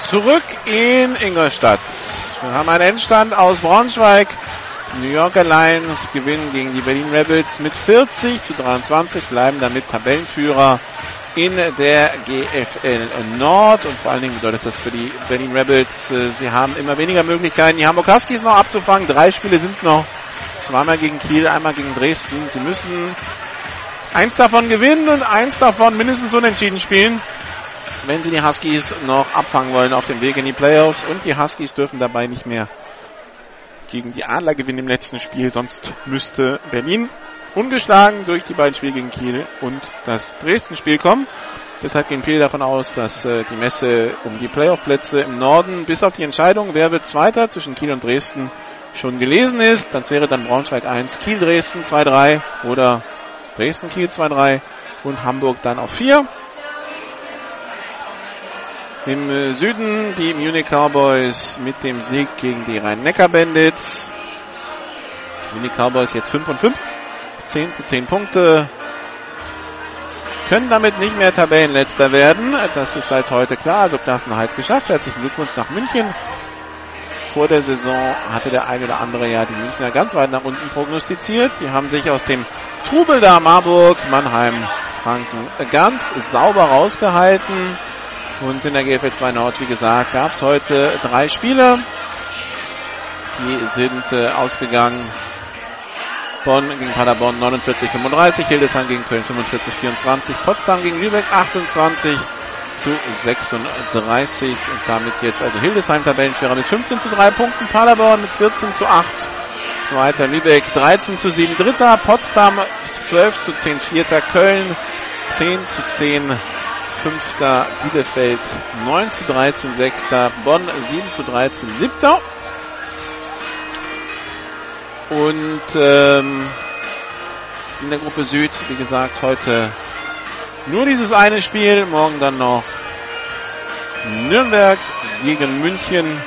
Zurück in Ingolstadt. Wir haben einen Endstand aus Braunschweig. New Yorker Lions gewinnen gegen die Berlin Rebels mit 40 zu 23, bleiben damit Tabellenführer in der GFL Nord und vor allen Dingen bedeutet das für die Berlin Rebels, äh, sie haben immer weniger Möglichkeiten, die Hamburg Huskies noch abzufangen. Drei Spiele sind es noch. Zweimal gegen Kiel, einmal gegen Dresden. Sie müssen eins davon gewinnen und eins davon mindestens unentschieden spielen, wenn sie die Huskies noch abfangen wollen auf dem Weg in die Playoffs. Und die Huskies dürfen dabei nicht mehr gegen die Adler gewinnen im letzten Spiel, sonst müsste Berlin ungeschlagen durch die beiden Spiele gegen Kiel und das Dresden-Spiel kommen. Deshalb gehen viele davon aus, dass äh, die Messe um die Playoff-Plätze im Norden bis auf die Entscheidung, wer wird Zweiter zwischen Kiel und Dresden, schon gelesen ist. Das wäre dann Braunschweig 1, Kiel, Dresden 2-3 oder Dresden, Kiel 2-3 und Hamburg dann auf 4. Im äh, Süden die Munich Cowboys mit dem Sieg gegen die Rhein-Neckar-Bandits. Munich Cowboys jetzt 5 und 5. 10 zu 10 Punkte. Können damit nicht mehr Tabellenletzter werden. Das ist seit heute klar. Also Klassenhalt geschafft. Herzlichen Glückwunsch nach München. Vor der Saison hatte der eine oder andere ja die Münchner ganz weit nach unten prognostiziert. Die haben sich aus dem Trubel da Marburg, Mannheim, Franken ganz sauber rausgehalten. Und in der GFL 2 Nord, wie gesagt, gab es heute drei Spiele. Die sind äh, ausgegangen. Bonn gegen Paderborn 49-35, Hildesheim gegen Köln 45-24, Potsdam gegen Lübeck 28 zu 36 und damit jetzt also Hildesheim Tabellenführer mit 15 zu 3 Punkten, Paderborn mit 14 zu 8, zweiter Lübeck 13 zu 7, dritter Potsdam 12 zu 10, vierter Köln 10 zu 10, fünfter Bielefeld 9 zu 13, sechster Bonn 7 zu 13, siebter und ähm, in der Gruppe Süd, wie gesagt, heute nur dieses eine Spiel. Morgen dann noch Nürnberg gegen München.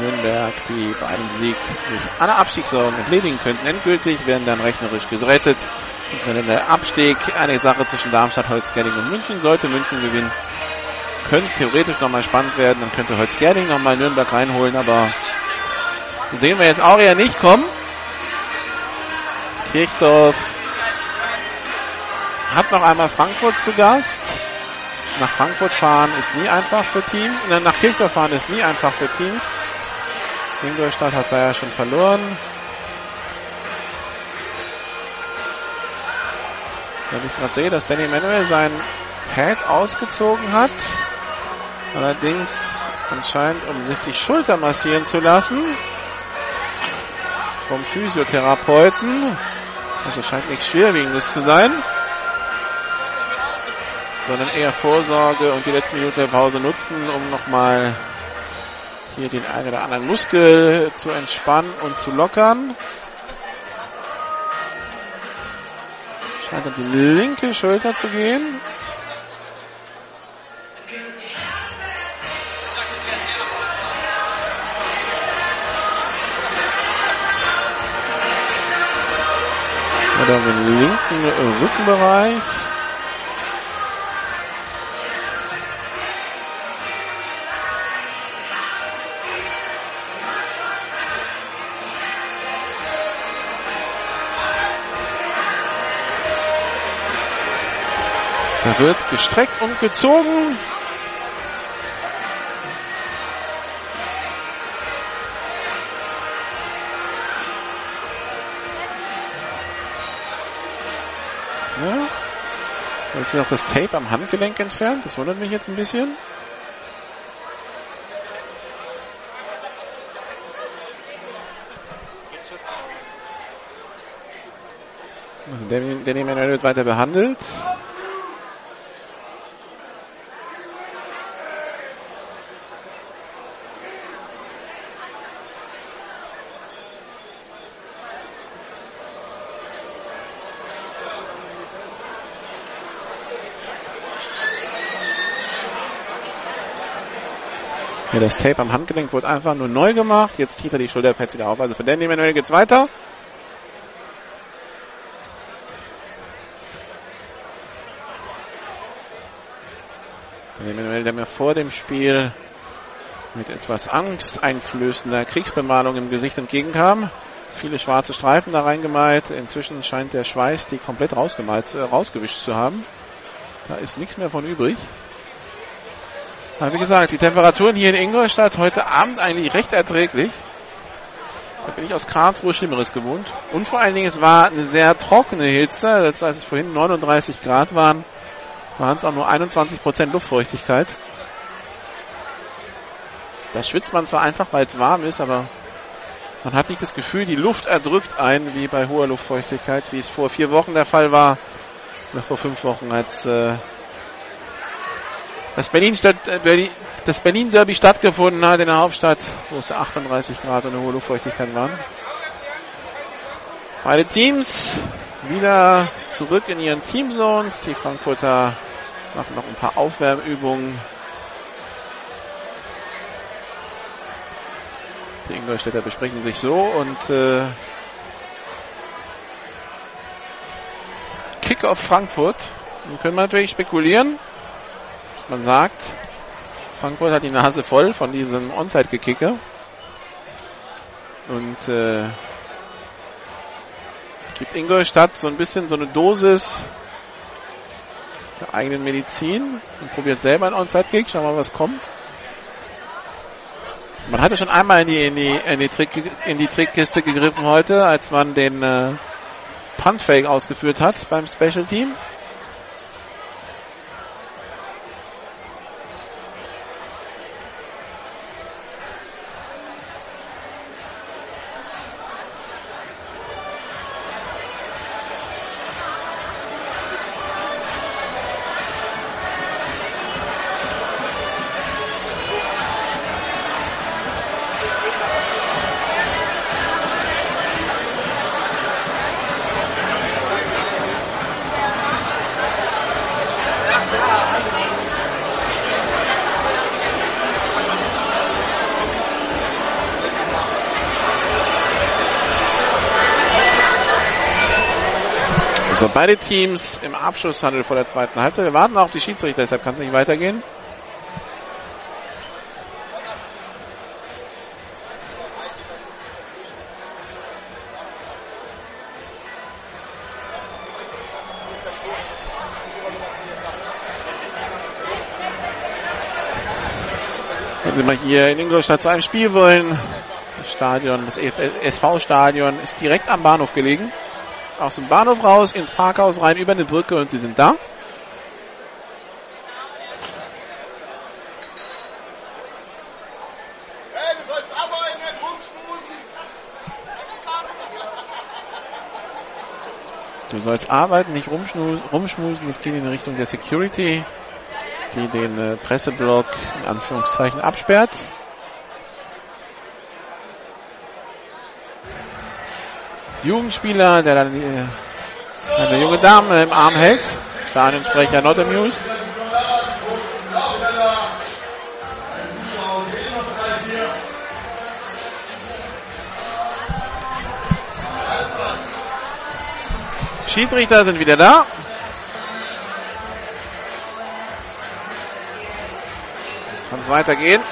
Nürnberg, die bei einem Sieg sich aller Abstiegssorgen entledigen könnten. Endgültig werden dann rechnerisch gerettet. Der Abstieg eine Sache zwischen Darmstadt, Holzgerding und München sollte München gewinnen, könnte es theoretisch nochmal spannend werden. Dann könnte Holzgerding nochmal Nürnberg reinholen, aber sehen wir jetzt auch eher nicht kommen. Kirchdorf hat noch einmal Frankfurt zu Gast. Nach Frankfurt fahren ist nie einfach für Teams. Nach Kirchdorf fahren ist nie einfach für Teams. Ingolstadt hat da ja schon verloren. Wenn ich gerade sehe, dass Danny Manuel sein Pad ausgezogen hat. Allerdings anscheinend, um sich die Schulter massieren zu lassen. Vom Physiotherapeuten. Also scheint nichts Schwerwiegendes zu sein. Sondern eher Vorsorge und die letzte Minute der Pause nutzen, um nochmal hier den einen oder anderen Muskel zu entspannen und zu lockern. Scheint um die linke Schulter zu gehen. Oder den linken Rückenbereich. Da wird gestreckt und gezogen. Ja. Wird hier noch das Tape am Handgelenk entfernt. Das wundert mich jetzt ein bisschen. Danny, Manuel wird weiter behandelt. Ja, das Tape am Handgelenk wurde einfach nur neu gemacht. Jetzt zieht er die Schulterpads wieder auf. Also für Danny Manuel geht's weiter. Danny Manuel, der mir vor dem Spiel mit etwas angsteinflößender Kriegsbemalung im Gesicht entgegenkam. Viele schwarze Streifen da reingemalt. Inzwischen scheint der Schweiß die komplett rausgemalt, äh, rausgewischt zu haben. Da ist nichts mehr von übrig. Aber wie gesagt, die Temperaturen hier in Ingolstadt heute Abend eigentlich recht erträglich. Da bin ich aus Karlsruhe Schlimmeres gewohnt. Und vor allen Dingen, es war eine sehr trockene Hitze. Heißt, es vorhin 39 Grad waren, waren es auch nur 21 Prozent Luftfeuchtigkeit. Da schwitzt man zwar einfach, weil es warm ist, aber man hat nicht das Gefühl, die Luft erdrückt einen wie bei hoher Luftfeuchtigkeit, wie es vor vier Wochen der Fall war. Oder vor fünf Wochen, als äh, das Berlin, äh, das Berlin Derby stattgefunden hat in der Hauptstadt, wo es 38 Grad und eine hohe Luftfeuchtigkeit waren. Beide Teams wieder zurück in ihren Teamzones. Die Frankfurter machen noch ein paar Aufwärmübungen. Die Ingolstädter besprechen sich so und äh, Kick auf Frankfurt. Dann können wir natürlich spekulieren. Man sagt, Frankfurt hat die Nase voll von diesem Onside-Gekicke. Und äh, gibt Ingolstadt so ein bisschen so eine Dosis der eigenen Medizin und probiert selber einen Onside-Kick. Schauen wir mal, was kommt. Man hatte schon einmal in die, in die, in die, Trick, in die Trickkiste gegriffen heute, als man den äh, Punt-Fake ausgeführt hat beim Special Team. Beide Teams im Abschlusshandel vor der zweiten Halbzeit. Wir warten auf die Schiedsrichter, deshalb kann es nicht weitergehen. Wenn Sie mal hier in Ingolstadt zu einem Spiel wollen, das Stadion, das SV-Stadion ist direkt am Bahnhof gelegen. Aus dem Bahnhof raus, ins Parkhaus rein, über eine Brücke und Sie sind da. Du sollst arbeiten, nicht rumschmusen. Das geht in Richtung der Security die den äh, Presseblock in Anführungszeichen absperrt. Jugendspieler, der dann äh, eine junge Dame im Arm hält. Stadionsprecher not amused. Schiedsrichter sind wieder da. Kann es weitergehen.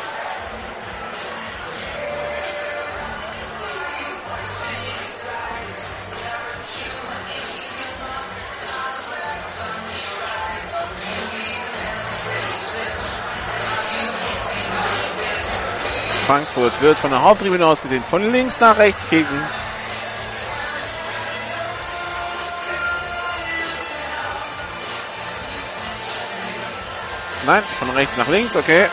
Frankfurt wird von der Haupttribüne aus gesehen von links nach rechts kicken. Nein, von rechts nach links, okay.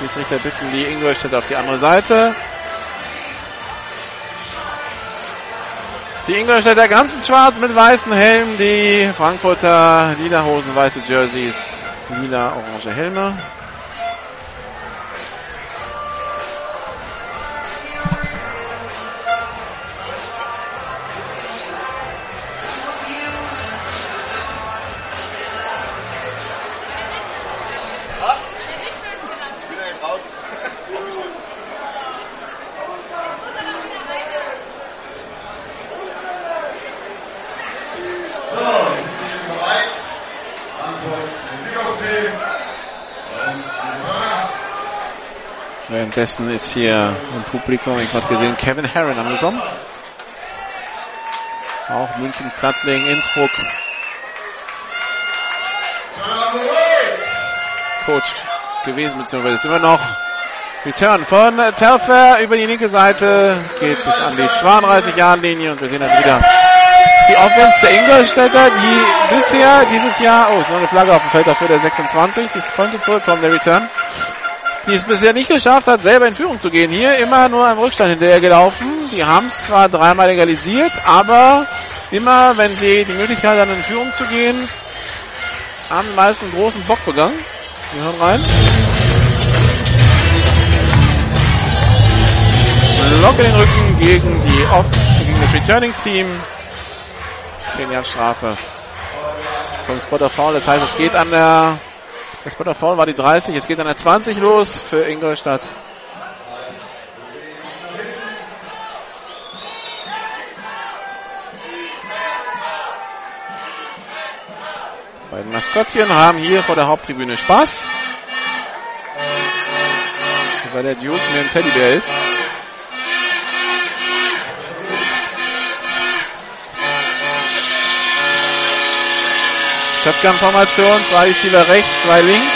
Schiedsrichter bitten die Ingolstadt auf die andere Seite. Die Ingolstädter ganz in schwarz mit weißen Helmen, die Frankfurter lila Hosen, weiße Jerseys, lila orange Helme. Währenddessen ist hier im Publikum, ich habe gesehen, Kevin Herron angekommen. Auch München, Platzlegen, Innsbruck. Coach gewesen, beziehungsweise ist immer noch Return von Telfer über die linke Seite, geht bis an die 32 Jahre Linie und wir sehen dann wieder die Offense der Ingolstädter, die bisher dieses Jahr, oh, ist noch eine Flagge auf dem Feld dafür, der 26, das konnte zurückkommen, der Return die es bisher nicht geschafft hat, selber in Führung zu gehen. Hier immer nur am Rückstand hinterher gelaufen. Die haben es zwar dreimal legalisiert, aber immer, wenn sie die Möglichkeit haben, in Führung zu gehen, haben die meisten großen Bock begangen. Wir hören rein. Lock in den Rücken gegen die Off gegen das Returning Team. 10 Jahre Strafe. Vom Spotter Foul, das heißt, es geht an der das Spot Foul war die 30. Es geht an der 20 los für Ingolstadt. Die beiden Maskottchen haben hier vor der Haupttribüne Spaß. Weil der Duke mir ein Teddybär ist. Shotgun-Formation, zwei Receiver rechts, zwei links.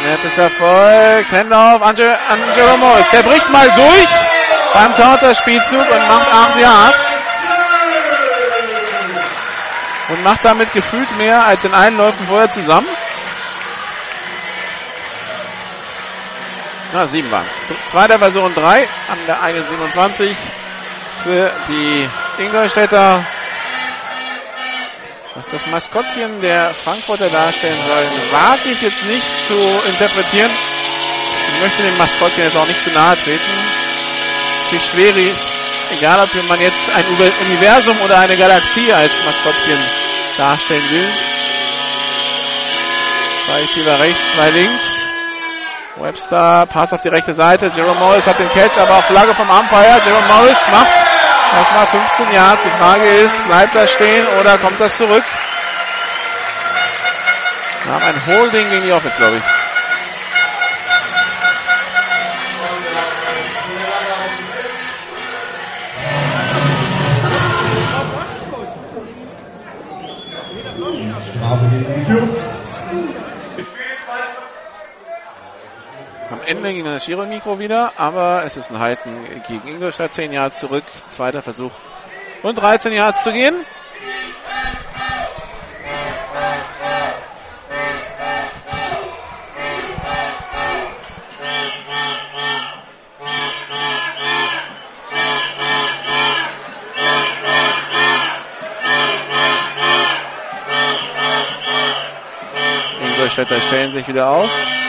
Snap ist erfolgt. Handoff an, Je an Jerome Der bricht mal durch beim Counterspielzug und macht 8 Yards. Und macht damit gefühlt mehr als in allen Läufen vorher zusammen. Na, sieben waren es. Zweiter Version 3 an der 1,27 für die Ingolstädter. Was das Maskottchen der Frankfurter darstellen soll, wage ich jetzt nicht zu interpretieren. Ich möchte dem Maskottchen jetzt auch nicht zu nahe treten. Natürlich schwierig, egal ob man jetzt ein Universum oder eine Galaxie als Maskottchen darstellen will. Zwei Schieber rechts, zwei links. Webster passt auf die rechte Seite. Jerome Morris hat den Catch, aber auf Flagge vom Umpire. Jerome Morris macht Erstmal 15 Yards. Die Frage ist, bleibt das stehen oder kommt das zurück? Wir haben ein Holding gegen die Offense, glaube ich. Am Ende ging das Giro-Mikro wieder, aber es ist ein Halten gegen Ingolstadt. 10 Yards zurück, zweiter Versuch und 13 Yards zu gehen. Ingolstädter stellen sich wieder auf.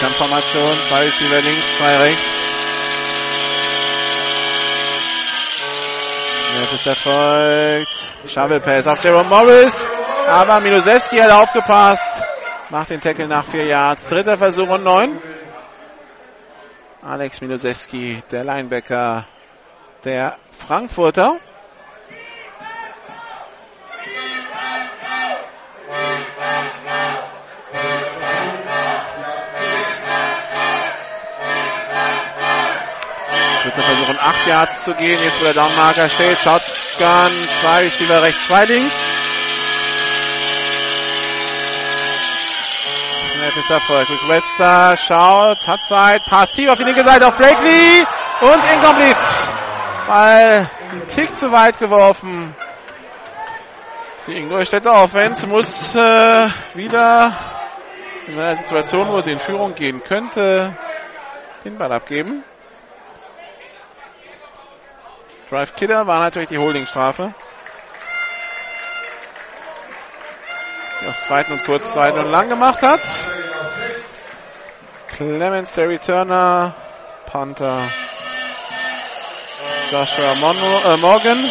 Kampfformation, zwei Receiver links, zwei rechts. Jetzt ist erfolgt. Shovel Pass auf Jerome Morris. Aber Milosewski hat aufgepasst. Macht den Tackle nach vier Yards. Dritter Versuch und neun. Alex Milosewski, der Linebacker der Frankfurter. Dritter Versuch, um 8 Yards zu gehen. Jetzt, wo der Downmarker steht. Shotgun, zwei Receiver rechts, zwei links. Snap ist Erfolg. Rick Webster schaut, hat Zeit, passt tief auf die linke Seite auf Blakely und incomplete. Weil ein Tick zu weit geworfen. Die Ingolstädter Offense muss äh, wieder in einer Situation, wo sie in Führung gehen könnte, den Ball abgeben. Drive Killer war natürlich die Holdingstrafe. Die aus zweiten und kurz, zweiten und lang gemacht hat. Clemens, der Returner, Panther, Joshua Monroe, äh, Morgan.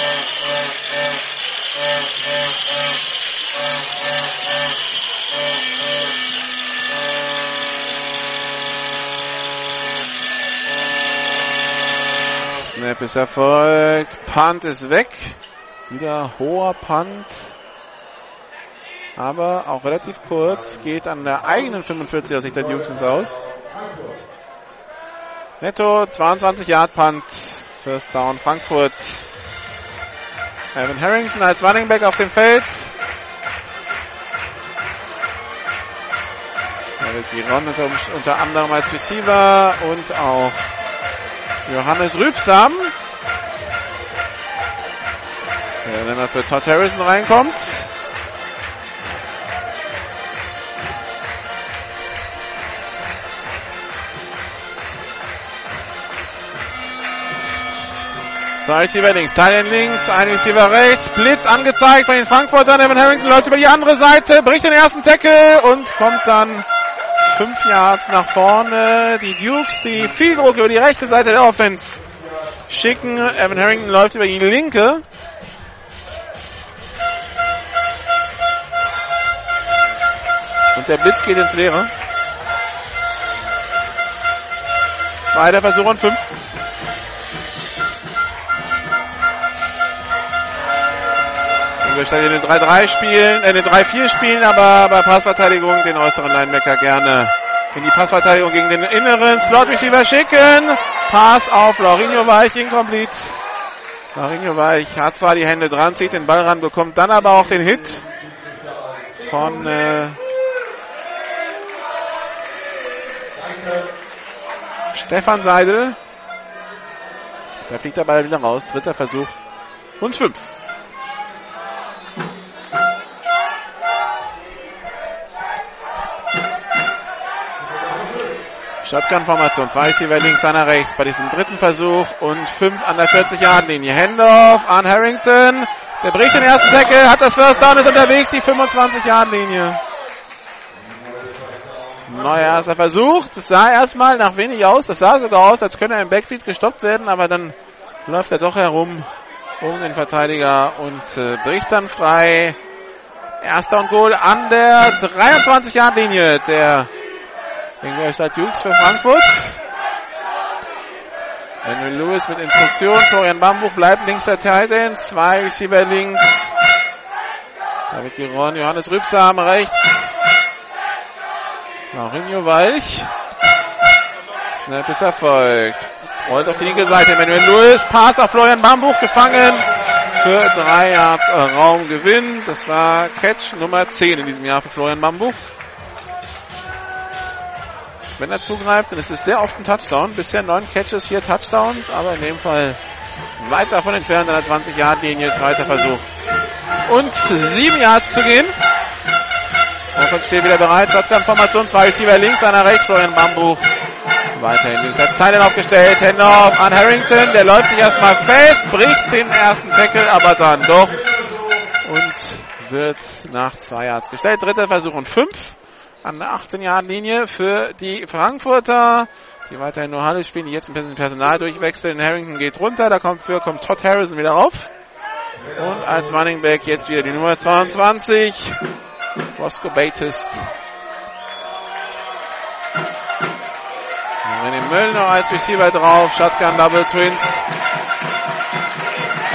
Snap ist erfolgt. Punt ist weg. Wieder hoher Punt. Aber auch relativ kurz. Geht an der eigenen 45 aus Sicht der Dukes Aus. Netto 22 Yard Punt. First Down Frankfurt. Evan Harrington als Running Back auf dem Feld. Er wird Giron unter, unter anderem als Receiver und auch Johannes Rübsam. Der dann für Todd Harrison reinkommt. Zwei Receiver links, Teilen links, ein Receiver rechts, Blitz angezeigt von den Frankfurtern. Evan Harrington läuft über die andere Seite, bricht den ersten Tackle und kommt dann fünf Yards nach vorne. Die Dukes, die viel Druck über die rechte Seite der Offense schicken. Evan Harrington läuft über die linke. Und der Blitz geht ins Leere. Zweiter Versuch und fünf. Ingolstadt in den 3-3 spielen, äh, den 3-4 spielen, aber bei Passverteidigung den äußeren Linebacker gerne in die Passverteidigung gegen den inneren Slot Receiver schicken. Pass auf Laurinho Weich, incomplete. Laurinho Weich hat zwar die Hände dran, zieht den Ball ran, bekommt dann aber auch den Hit von äh, Stefan Seidel. Da fliegt der Ball wieder raus. Dritter Versuch und fünf. Shotgun-Formation. Zwei Receiver links, einer rechts bei diesem dritten Versuch und fünf an der 40-Yard-Linie. Handoff an Harrington. Der bricht den ersten Tackle, hat das First Down, ist unterwegs, die 25-Yard-Linie. Neuer erster Versuch. Das sah erstmal nach wenig aus. Das sah sogar aus, als könnte er im Backfield gestoppt werden, aber dann läuft er doch herum um den Verteidiger und äh, bricht dann frei. Erster und Goal an der 23-Yard-Linie der Ingolstadt Jux für Frankfurt. Henry Lewis mit Instruktion. Florian Bambuch bleibt links der Titan. Zwei Receiver links. David Giron, Johannes Rübsam rechts. Maurinho Walch. Snap ist erfolgt. Rollt auf die linke Seite. Manuel Lewis. Pass auf Florian Bambuch gefangen. Für drei Yards Raumgewinn. Das war Catch Nummer 10 in diesem Jahr für Florian Bambuch. Wenn er zugreift, dann ist es sehr oft ein Touchdown. Bisher neun Catches, vier Touchdowns, aber in dem Fall weit davon entfernt an der 20-Yard-Linie. Zweiter Versuch. Und sieben Yards zu gehen. Offense steht wieder bereit. Shotgun-Formation. Zwei Receiver links, einer rechts. Florian Bambuch weiterhin links als Teilen aufgestellt. Handoff an Harrington. Der läuft sich erstmal fest, bricht den ersten Tackle, aber dann doch. Und wird nach zwei Yards gestellt. Dritter Versuch und fünf an der 18-Yard-Linie für die Frankfurter, die weiterhin nur Halle spielen, die jetzt ein bisschen Personal durchwechseln. Harrington geht runter, da kommt für kommt Todd Harrison wieder rauf. Und als Running Back jetzt wieder die Nummer 22, Roscoe Bates. René Möllner als Receiver drauf, Shotgun Double Twins.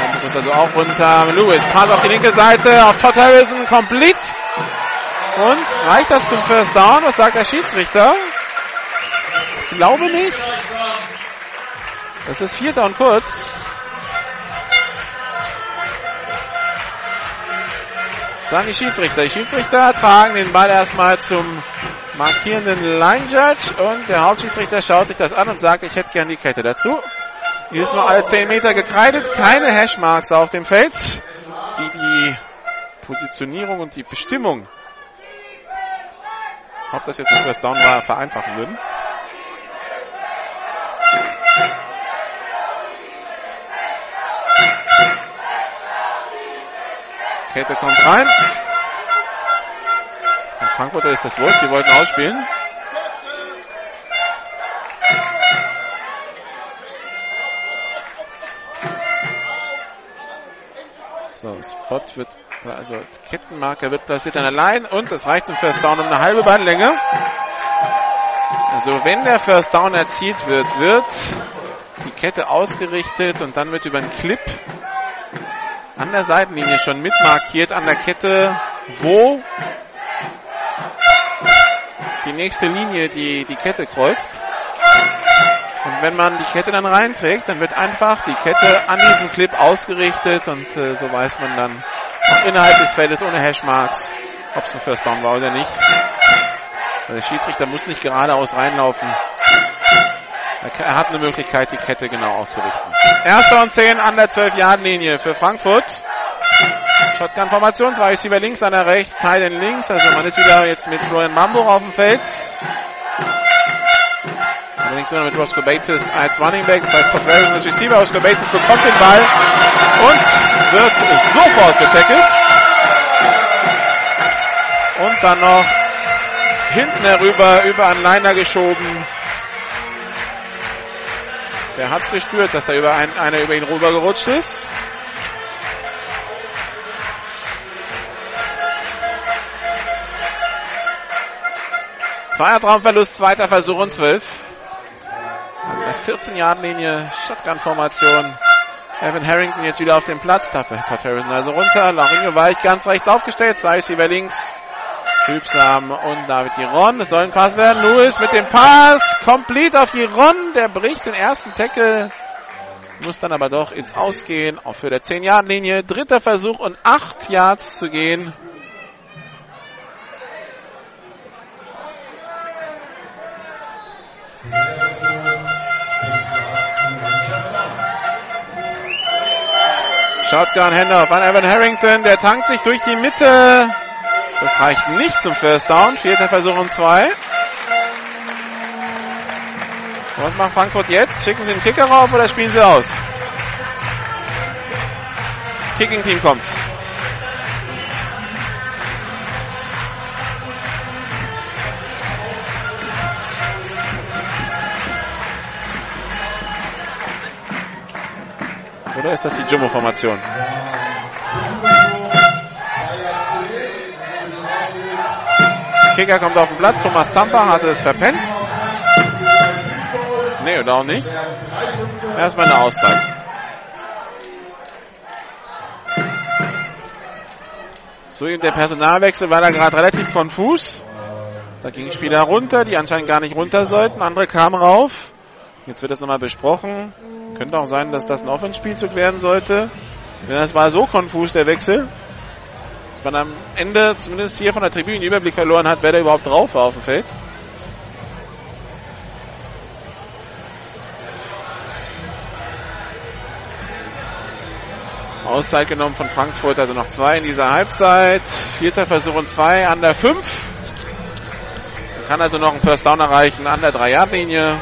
Kommt muss also auch runter. Lewis, Pass auf die linke Seite, auf Todd Harrison, complete. Und reicht das zum First Down? Was sagt der Schiedsrichter? Ich glaube nicht. Das ist vierter und kurz. Sagen die Schiedsrichter. Die Schiedsrichter tragen den Ball erstmal zum markierenden Line Judge und der Hauptschiedsrichter schaut sich das an und sagt, ich hätte gern die Kette dazu. Hier ist nur alle 10 Meter gekreidet, keine Hashmarks auf dem Feld, die die Positionierung und die Bestimmung ob das jetzt ein First Down war, vereinfachen würden. Kette kommt rein. Und Frankfurter ist das Wolf, die wollten ausspielen. So, Spot wird also Kettenmarker wird platziert an der Line und das reicht zum First Down um eine halbe Bahnlänge. Also wenn der First Down erzielt wird, wird die Kette ausgerichtet und dann wird über einen Clip an der Seitenlinie schon mitmarkiert an der Kette, wo die nächste Linie die, die Kette kreuzt. Und wenn man die Kette dann reinträgt, dann wird einfach die Kette an diesem Clip ausgerichtet und äh, so weiß man dann, innerhalb des Feldes ohne Hashmarks, ob es ein First Down war oder nicht. Der Schiedsrichter muss nicht geradeaus reinlaufen. Er hat eine Möglichkeit, die Kette genau auszurichten. Erster und 10 an der 12-Yard-Linie für Frankfurt. Shotgun-Formation, zwei Receiver links, einer rechts, Teil links. Also man ist wieder jetzt mit Florian Mambo auf dem Feld. Allerdings immer mit Roscoe Bates als Running Back. Das heißt, Todd Harrison als Receiver. Roscoe Bates bekommt den Ball und wird sofort getackelt. Und dann noch hinten herüber über einen Liner geschoben. Der hat es gespürt, dass da über ein, einer über ihn rüber gerutscht ist. Zweier Traumverlust, zweiter Versuch und zwölf. 14-Yard-Linie, Shotgun-Formation. Evan Harrington jetzt wieder auf dem Platz. Dafür Todd Harrison also runter. Laurinho Weich ganz rechts aufgestellt. Zwei über links. Hübsam und David Giron. Es soll ein Pass werden. Lewis mit dem Pass. Complete auf Giron. Der bricht den ersten Tackle. Muss dann aber doch ins Ausgehen. Auch für der 10-Yard-Linie. Dritter Versuch und 8 Yards zu gehen. Shotgun Handoff an Evan Harrington. Der tankt sich durch die Mitte. Das reicht nicht zum First Down. Vierter Versuch und zwei. Was macht Frankfurt jetzt? Schicken sie den Kicker rauf oder spielen sie aus? Kicking Team kommt. Oder ist das die Jumbo-Formation? Kicker kommt auf den Platz. Thomas Zampa hatte es verpennt. Nee, oder auch nicht. Erstmal eine Auszeit. So eben der Personalwechsel war da gerade relativ konfus. Da gingen Spieler runter, die anscheinend gar nicht runter sollten. Andere kamen rauf. Jetzt wird das nochmal besprochen. Könnte auch sein, dass das ein Offenspielzug werden sollte. Denn das war so konfus, der Wechsel, dass man am Ende zumindest hier von der Tribüne den Überblick verloren hat, wer da überhaupt drauf war auf dem Feld. Auszeit genommen von Frankfurt, also noch zwei in dieser Halbzeit. Vierter Versuch und zwei an der fünf. Man kann also noch einen First Down erreichen an der 3-Yard-Linie.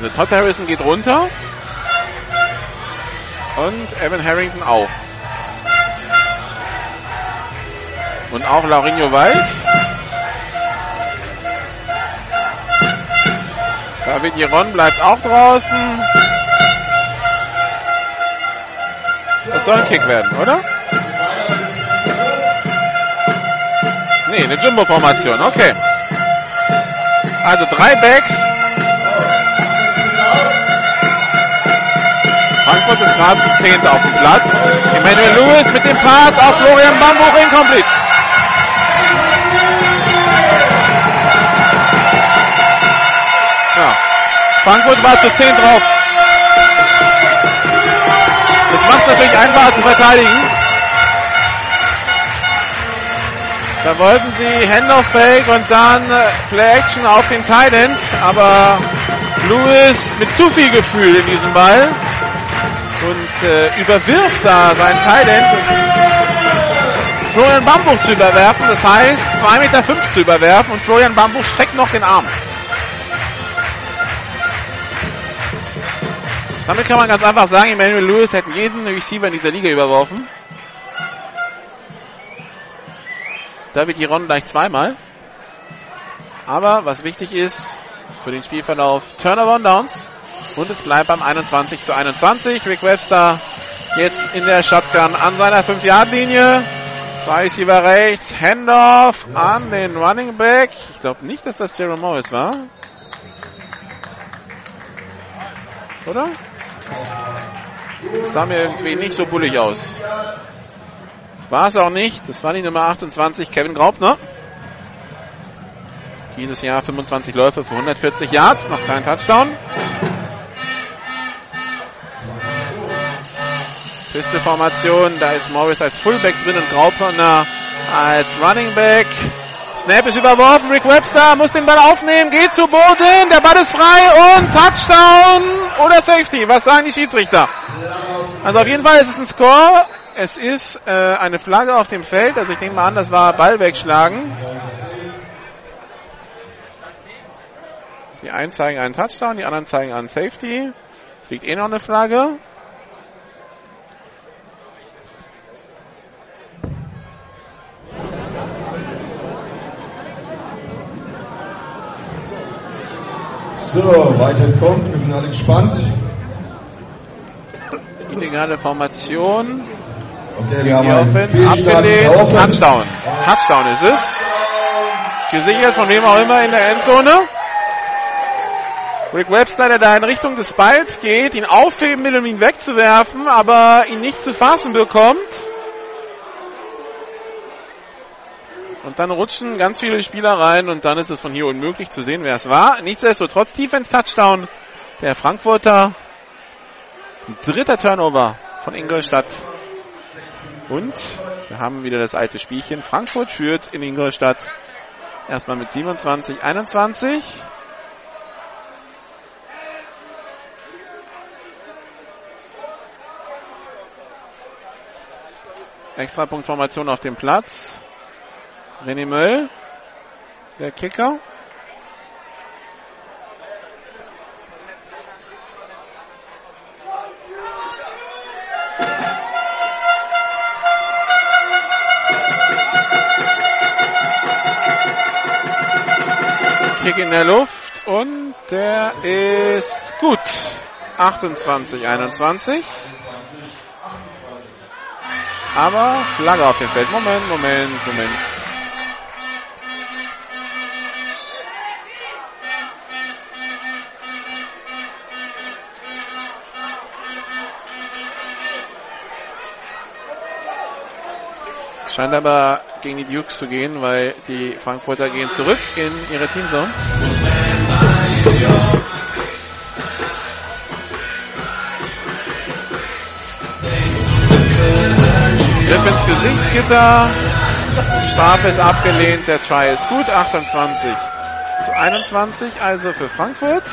Also Todd Harrison geht runter. Und Evan Harrington auch. Und auch Laurinho Weich. David Jeron bleibt auch draußen. Das soll ein Kick werden, oder? Nee, eine Jumbo-Formation, okay. Also drei Backs. Frankfurt ist gerade zu zehnt auf dem Platz. Emmanuel Lewis mit dem Pass auf Florian Bambuch incomplete. Ja. Frankfurt war zu 10 drauf. Das macht es natürlich einfacher zu verteidigen. Da wollten sie Handoff Fake und dann äh, Play Action auf den End, aber Lewis mit zu viel Gefühl in diesem Ball und äh, überwirft da seinen Tight End. Florian Bambuch zu überwerfen, das heißt 2,5 Meter fünf zu überwerfen und Florian Bambuch streckt noch den Arm. Damit kann man ganz einfach sagen, Emmanuel Lewis hätte jeden Receiver in dieser Liga überworfen. David Giron gleich zweimal. Aber was wichtig ist für den Spielverlauf, Turnover und Downs. Und es bleibt beim 21 zu 21. Rick Webster jetzt in der Shotgun an seiner 5-Yard-Linie. Zwei Receiver rechts, Handoff an den Running Back. Ich glaube nicht, dass das Jerome Morris war. Oder? Das sah mir irgendwie nicht so bullig aus. War es auch nicht. Das war die Nummer 28, Kevin Graupner. Dieses Jahr 25 Läufe für 140 Yards, noch kein Touchdown. Pistol-Formation, da ist Morris als Fullback drin und Graupner als Running Back. Snap ist überworfen, Rick Webster muss den Ball aufnehmen, geht zu Boden, der Ball ist frei und Touchdown oder Safety. Was sagen die Schiedsrichter? Also auf jeden Fall ist es ein Score. Es ist äh, eine Flagge auf dem Feld, also ich denke mal an, das war Ball wegschlagen. Die einen zeigen einen Touchdown, die anderen zeigen einen Safety. Es liegt eh noch eine Flagge. So, weiter kommt. Wir sind alle gespannt. Illegale Formation. Okay, wir haben Die Offense abgelehnt. Offense. Touchdown. Touchdown ist es. Gesichert von wem auch immer in der Endzone. Rick Webster, der da in Richtung des Balls geht, ihn aufheben will, um ihn wegzuwerfen, aber ihn nicht zu fassen bekommt. Und dann rutschen ganz viele Spieler rein und dann ist es von hier unmöglich zu sehen, wer es war. Nichtsdestotrotz Defense-Touchdown der Frankfurter. Dritter Turnover von Ingolstadt. Und wir haben wieder das alte Spielchen. Frankfurt führt in Ingolstadt erstmal mit 27, 21. Extrapunktformation auf dem Platz. René Möll, der Kicker. Kick in der Luft Und der ist gut. 28, 21. Aber Flagge auf dem Feld. Moment, Moment, Moment. Scheint aber gegen die Dukes zu gehen, weil die Frankfurter gehen zurück in ihre Teamzone. Griff ins Gesichtsgitter. Strafe ist abgelehnt. Der Try ist gut. 28 zu 21 also für Frankfurt.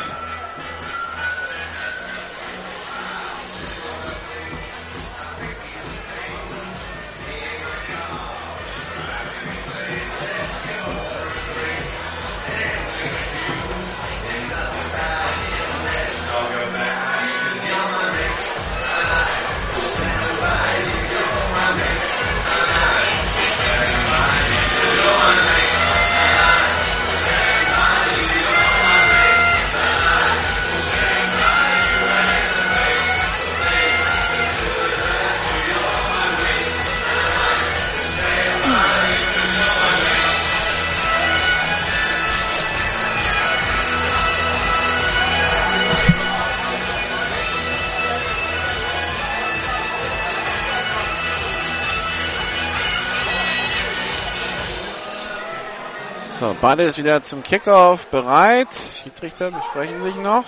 So, beide ist wieder zum Kickoff bereit. Schiedsrichter besprechen sich noch.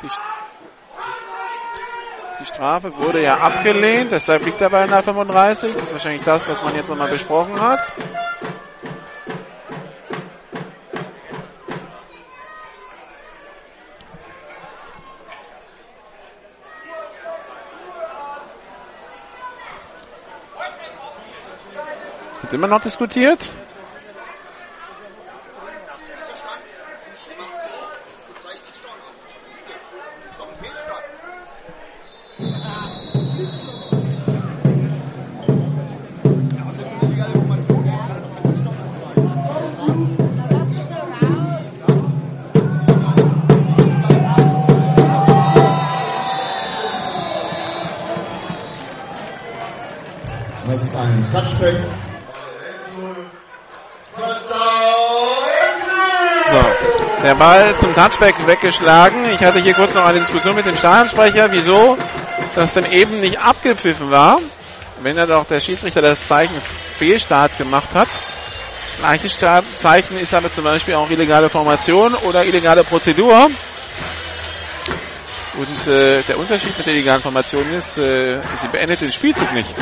Die, die, Strafe wurde ja abgelehnt, deshalb liegt er bei einer 35. Das ist wahrscheinlich das, was man jetzt nochmal besprochen hat. Wird immer noch diskutiert. Ball zum Touchback weggeschlagen. Ich hatte hier kurz noch eine Diskussion mit dem Stadionsprecher, wieso das denn eben nicht abgepfiffen war, wenn er doch der Schiedsrichter das Zeichen Fehlstart gemacht hat. Das gleiche Start Zeichen ist aber zum Beispiel auch illegale Formation oder illegale Prozedur. Und äh, der Unterschied mit der illegalen Formation ist, äh, sie beendet den Spielzug nicht.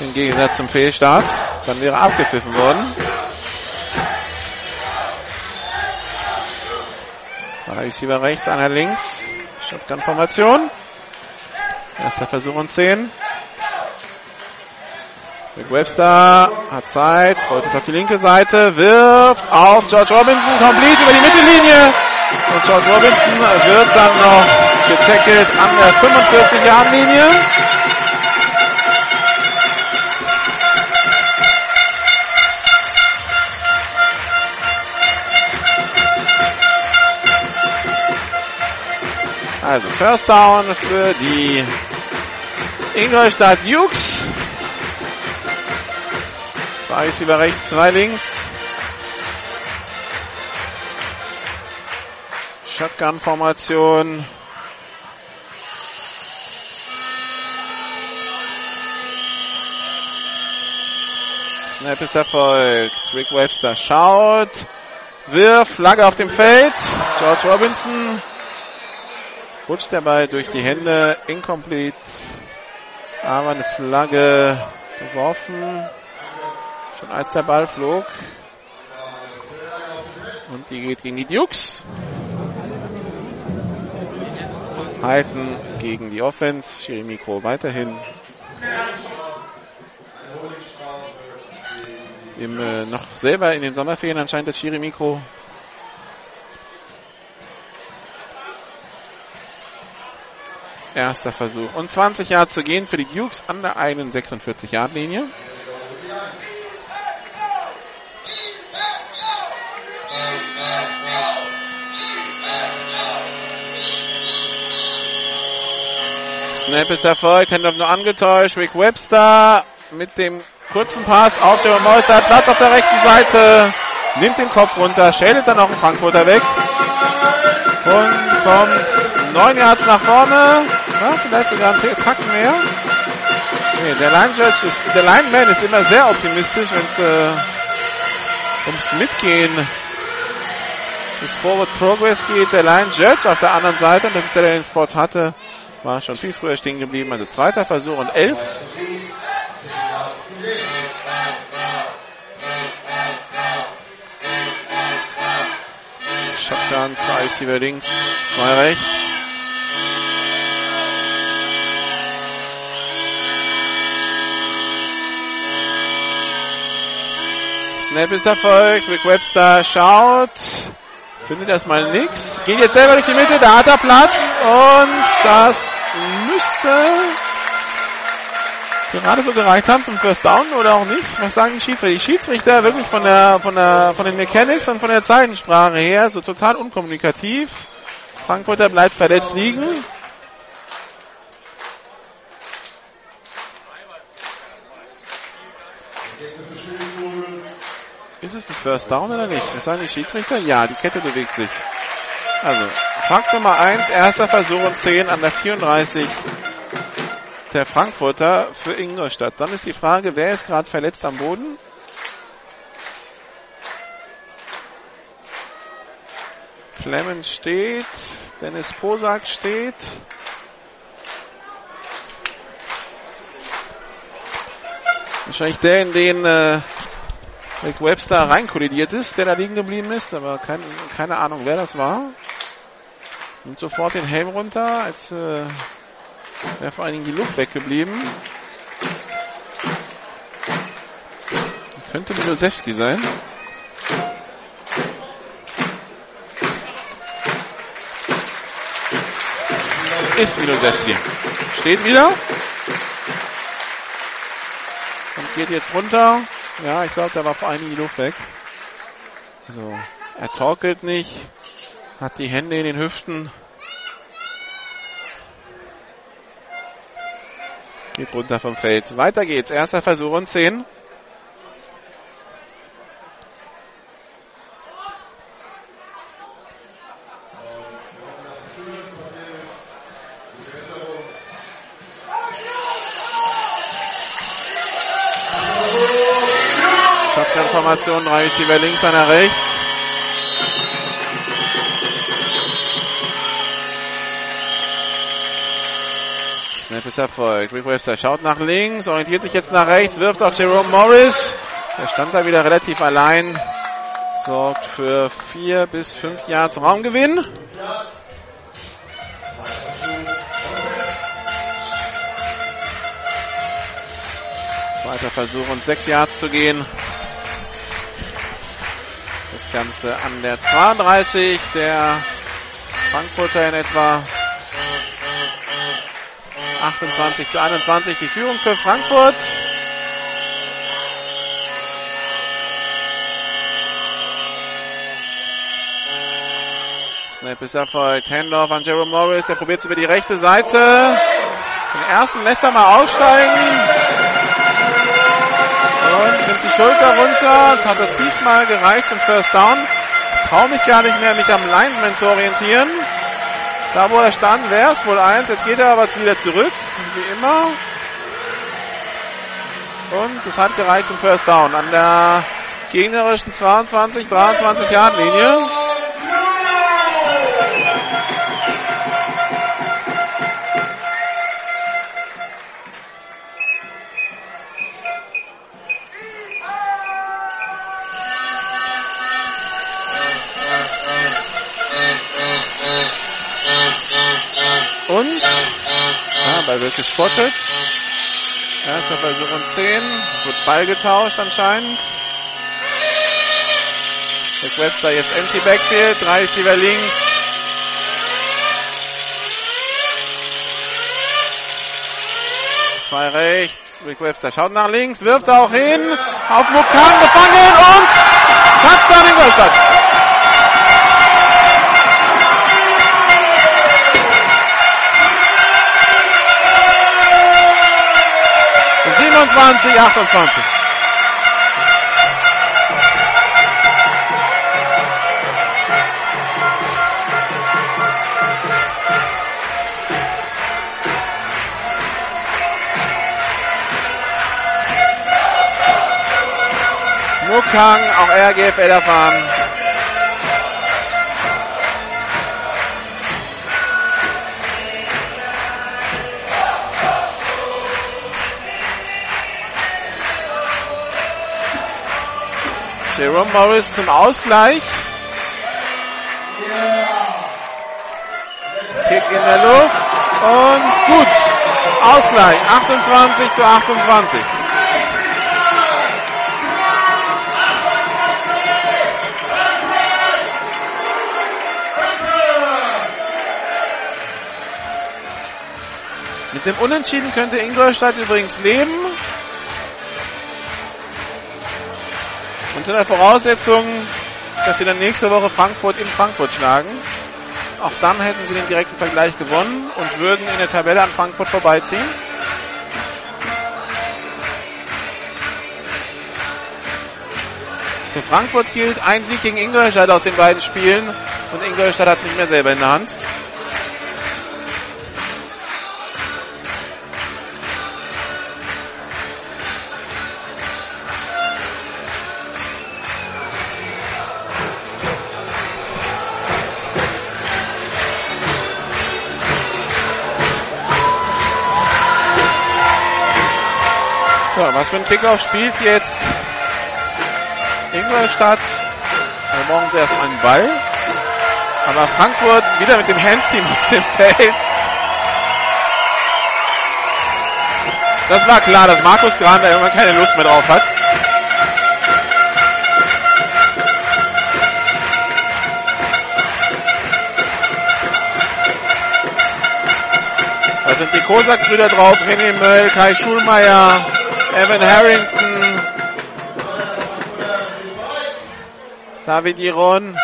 Im Gegensatz zum Fehlstart. Dann wäre abgepfiffen worden. Receiver rechts, einer links. Shotgun-Formation. Erster Versuch und 10. Rick Webster hat Zeit, rollt es auf die linke Seite, wirft auf George Robinson, komplett über die Mittellinie. Und George Robinson wird dann noch getackelt an der 45-Yard-Linie. Also First Down für die Ingolstadt Dukes. Zwei ist über rechts, zwei links. Shotgun-Formation. Snap ist erfolgt. Rick Webster schaut. Wirft, Flagge auf dem Feld. George Robinson rutscht der Ball durch die Hände. Incomplete. Aber eine Flagge geworfen. Schon als der Ball flog. Und die geht gegen die Dukes. Halten gegen die Offense. Schiri Mikro weiterhin. Im, äh, noch selber in den Sommerferien anscheinend das Schiri Mikro. Erster Versuch. Und 20 Yards zu gehen für die Dukes an der eigenen 46-Yard-Linie. Snap ist erfolgt, Handoff nur angetäuscht. Rick Webster mit dem kurzen Pass auf Jerome Moyster hat Platz auf der rechten Seite, nimmt den Kopf runter, schädelt dann auch einen Frankfurter weg und kommt 9 Yards nach vorne. Ja, vielleicht sogar einen Tacken mehr. Nee, der Line Judge ist, der Lineman ist immer sehr optimistisch, wenn es äh, ums Mitgehen des Forward Progress geht. Der Line Judge auf der anderen Seite, und das ist der, der den Spot hatte, war schon viel früher stehen geblieben. Also zweiter Versuch und elf. Shotgun, zwei Receiver links, zwei rechts. Snap ist erfolgt. Rick Webster schaut. Findet erstmal nichts. Geht jetzt selber durch die Mitte. Da hat er Platz. Und das müsste gerade so gereicht haben zum First Down oder auch nicht. Was sagen die Schiedsrichter? Die Schiedsrichter wirklich von der, von der, von den Mechanics und von der Zeichensprache her so total unkommunikativ. Frankfurter bleibt verletzt liegen. Ist es ein First Down oder nicht? Was sagen die Schiedsrichter? Ja, die Kette bewegt sich. Also, Fakt Nummer 1, erster Versuch und 10 an der 34 der Frankfurter für Ingolstadt. Dann ist die Frage, wer ist gerade verletzt am Boden? Clemens steht, Dennis Posak steht. Wahrscheinlich der, in den äh, Rick Webster reinkollidiert ist, der da liegen geblieben ist, aber kein, keine Ahnung, wer das war. Nimmt sofort den Helm runter, als äh, wäre vor allen Dingen die Luft weggeblieben. Könnte Milosewski sein. Ist Milosewski. Steht wieder. Und geht jetzt runter. Ja, ich glaube, da war vor Dingen die Luft weg. Also, er torkelt nicht. Hat die Hände in den Hüften. Geht runter vom Feld. Weiter geht's. Erster Versuch und 10. Shotgun-Formation, drei Receiver links, einer rechts. Snap ist erfolgt. Rick Webster schaut nach links, orientiert sich jetzt nach rechts, wirft auf Jerome Morris. Der stand da wieder relativ allein. Sorgt für vier bis fünf Yards Raumgewinn. Zweiter Versuch und sechs Yards zu gehen. Das Ganze an der 32 der Frankfurter in etwa 28 zu 21 die Führung für Frankfurt. Snap ist erfolgt. Handoff an Jerome Morris. Er probiert es über die rechte Seite. Den ersten lässt er mal aussteigen. Und nimmt die Schulter runter. Hat das diesmal gereicht zum First Down. Traue mich gar nicht mehr, mich am Linesman zu orientieren. Da wo er stand, wäre es wohl eins. Jetzt geht er aber wieder zurück, wie immer. Und es hat gereicht zum First Down an der gegnerischen 22, 23 Yard Linie. Und ja, Ball wird gespottet. Erster Versuch und 10. Wird Ball getauscht anscheinend. Rick Webster jetzt empty backfield. Drei Receiver links. Zwei rechts. Rick Webster schaut nach links, wirft auch hin. Auf Mukan gefangen und Touchdown Ingolstadt. 28, 28. Mukang, auch er GFL erfahren. Jerome Morris zum Ausgleich. Kick in der Luft und gut. Ausgleich 28 zu 28. Mit dem Unentschieden könnte Ingolstadt übrigens leben. Unter der Voraussetzung, dass sie dann nächste Woche Frankfurt in Frankfurt schlagen. Auch dann hätten sie den direkten Vergleich gewonnen und würden in der Tabelle an Frankfurt vorbeiziehen. Für Frankfurt gilt ein Sieg gegen Ingolstadt aus den beiden Spielen und Ingolstadt hat es nicht mehr selber in der Hand. Für ein Kickoff spielt jetzt Ingolstadt? Wir brauchen sie erst einen Ball. Aber Frankfurt wieder mit dem Hands-Team auf dem Feld. Das war klar, dass Markus Gran da irgendwann keine Lust mehr drauf hat. Da sind die Kosak-Brüder drauf, René Möll, Kai Schulmeier, Evan Harrington. David Iron.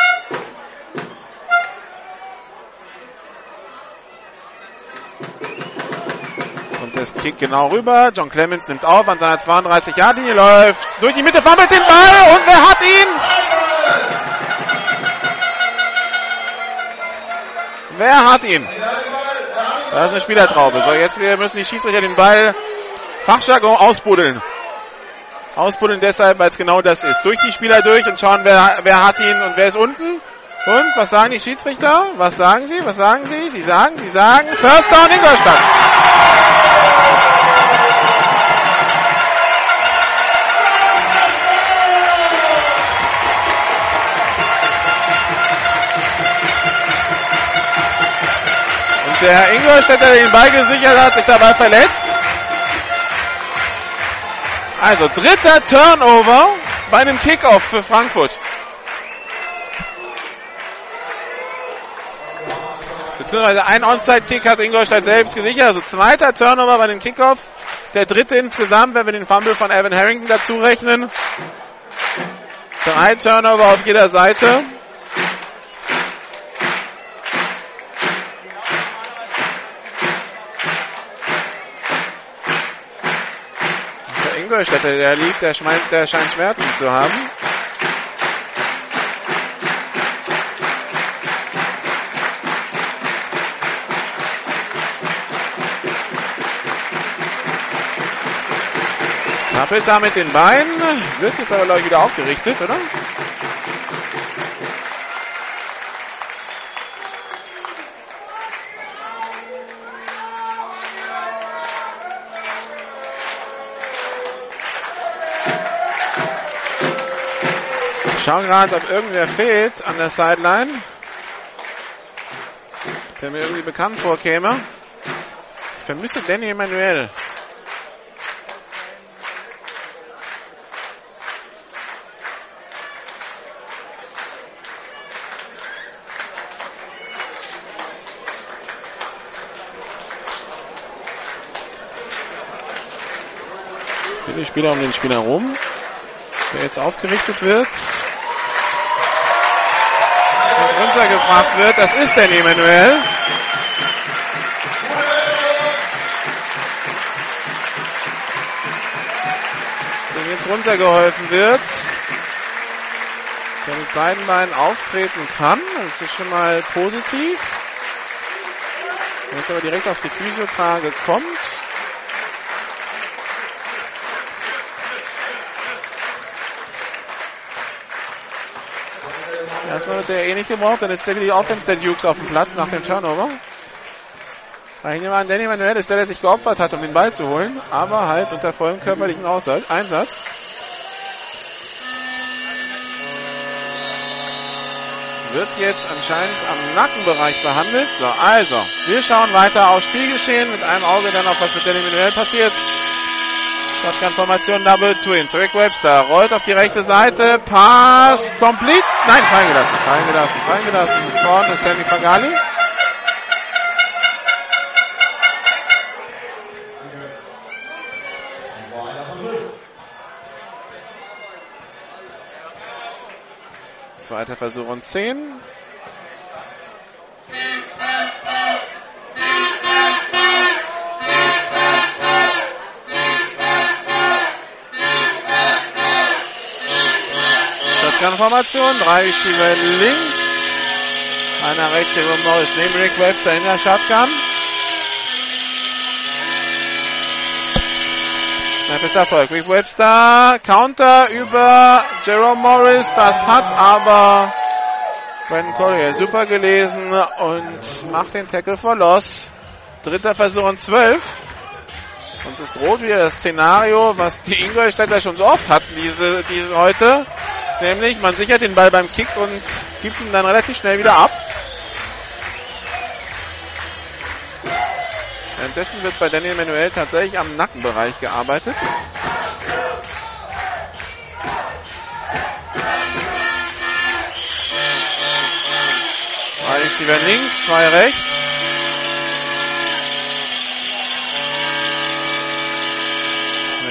Und das Kick genau rüber. John Clemens nimmt auf an seiner 32 Yard linie läuft durch die Mitte, fummelt den Ball und wer hat ihn? Wer hat ihn? Da ist eine Spielertraube. So, jetzt müssen die Schiedsrichter den Ball Fachjargon ausbuddeln. Ausbuddeln deshalb, weil es genau das ist. Durch die Spieler durch und schauen, wer, wer hat ihn und wer ist unten. Und was sagen die Schiedsrichter? Was sagen sie? Was sagen sie? Sie sagen, sie sagen, First Down Ingolstadt. Und der Ingolstädter, der den Ball gesichert hat, sich dabei verletzt. Also dritter Turnover bei einem Kickoff für Frankfurt. Beziehungsweise ein Onside-Kick hat Ingolstadt selbst gesichert. Also zweiter Turnover bei dem Kickoff. Der dritte insgesamt, wenn wir den Fumble von Evan Harrington dazu rechnen. Drei Turnover auf jeder Seite. Ingolstädter, der liegt, der scheint, der scheint Schmerzen zu haben. Zappelt da mit den Beinen, wird jetzt aber gleich wieder aufgerichtet, oder? Schaue gerade, ob irgendwer fehlt an der Sideline. Der mir irgendwie bekannt vorkäme. Ich vermisse Danny Emanuel. Viele Spieler um den Spieler rum, der jetzt aufgerichtet wird. Runtergebracht wird. Das ist der Emanuel. Clemens runtergeholfen wird. Der mit beiden Beinen auftreten kann. Das ist schon mal positiv. Jetzt aber direkt auf die Physiotrage kommt. Erstmal wird er eh nicht gebraucht, dann ist wieder die Offense der Dukes auf dem Platz nach dem Turnover. Ich nehme an, Danny Manuel ist der, der sich geopfert hat, um den Ball zu holen, aber halt unter vollem körperlichen Einsatz. Wird jetzt anscheinend am Nackenbereich behandelt. So, also, wir schauen weiter aufs Spielgeschehen, mit einem Auge dann auf was mit Danny Manuel passiert. Shotgun-Formation Double Twins. Rick Webster rollt auf die rechte Seite. Pass complete. Nein, fallen gelassen, fallen gelassen, fallen gelassen. Vorne ist Sammy Fagali. Zweiter Versuch und 10. Shotgun-Formation. Drei Receiver links. Einer rechts, der Morris neben Rick Webster in der Shotgun. Snap ist Erfolg. Rick Webster, Counter über Jerome Morris. Das hat aber Brandon Collier super gelesen und macht den Tackle for Loss. Dritter Versuch und zwölf. Und es droht wieder das Szenario, was die Ingolstädter schon so oft hatten, diese, diese heute. Nämlich, man sichert den Ball beim Kick und gibt ihn dann relativ schnell wieder ab. Währenddessen wird bei Daniel Manuel tatsächlich am Nackenbereich gearbeitet. Zwei Receiver links, zwei rechts.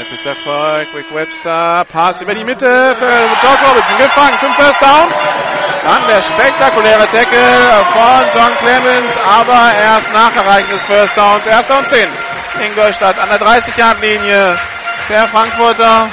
Snap ist Erfolg. Rick Webster. Pass über die Mitte für George Robinson. Gefangen zum First Down. Dann der spektakuläre Tackle von John Clemens, aber erst nach Erreichen des First Downs. Erster und 10. Ingolstadt an der 30-Yard-Linie. Der Frankfurter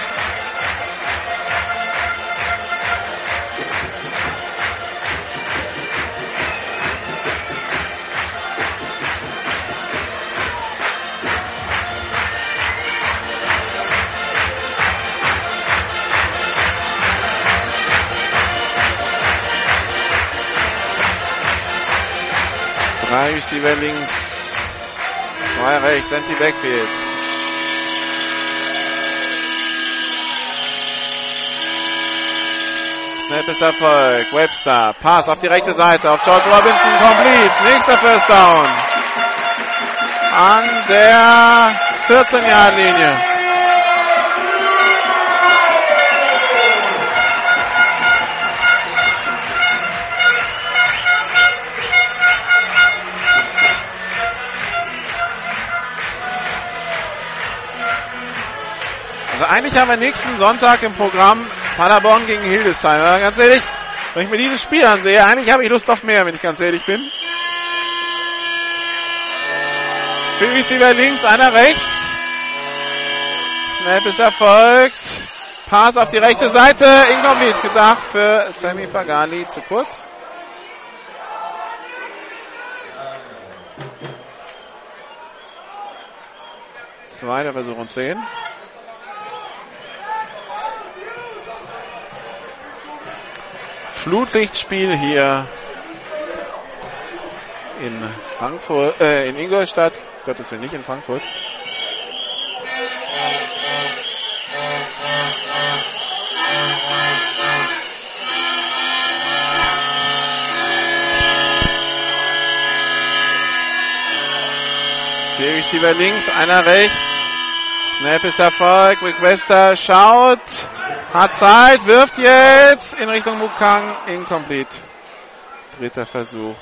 Drei Receiver links, zwei rechts, Anti Backfield. Snap ist Erfolg. Webster. Pass auf die rechte Seite auf George Robinson. Complete. Nächster First Down. An der 14-Yard-Linie. Also eigentlich haben wir nächsten Sonntag im Programm Paderborn gegen Hildesheim. Aber ganz ehrlich, wenn ich mir dieses Spiel ansehe, eigentlich habe ich Lust auf mehr, wenn ich ganz ehrlich bin. Vier Receiver links, einer rechts. Snap ist erfolgt. Pass auf die rechte Seite. Incomplete gedacht für Sammy Fagali. Zu kurz. Zweiter Versuch und zehn. Flutlichtspiel hier in Frankfurt, äh, in Ingolstadt. Gottes Willen nicht in Frankfurt. Vier Receiver links, einer rechts. Snap ist Erfolg. Rick schaut. Hat Zeit, wirft jetzt in Richtung Mukang. Incomplete. Dritter Versuch.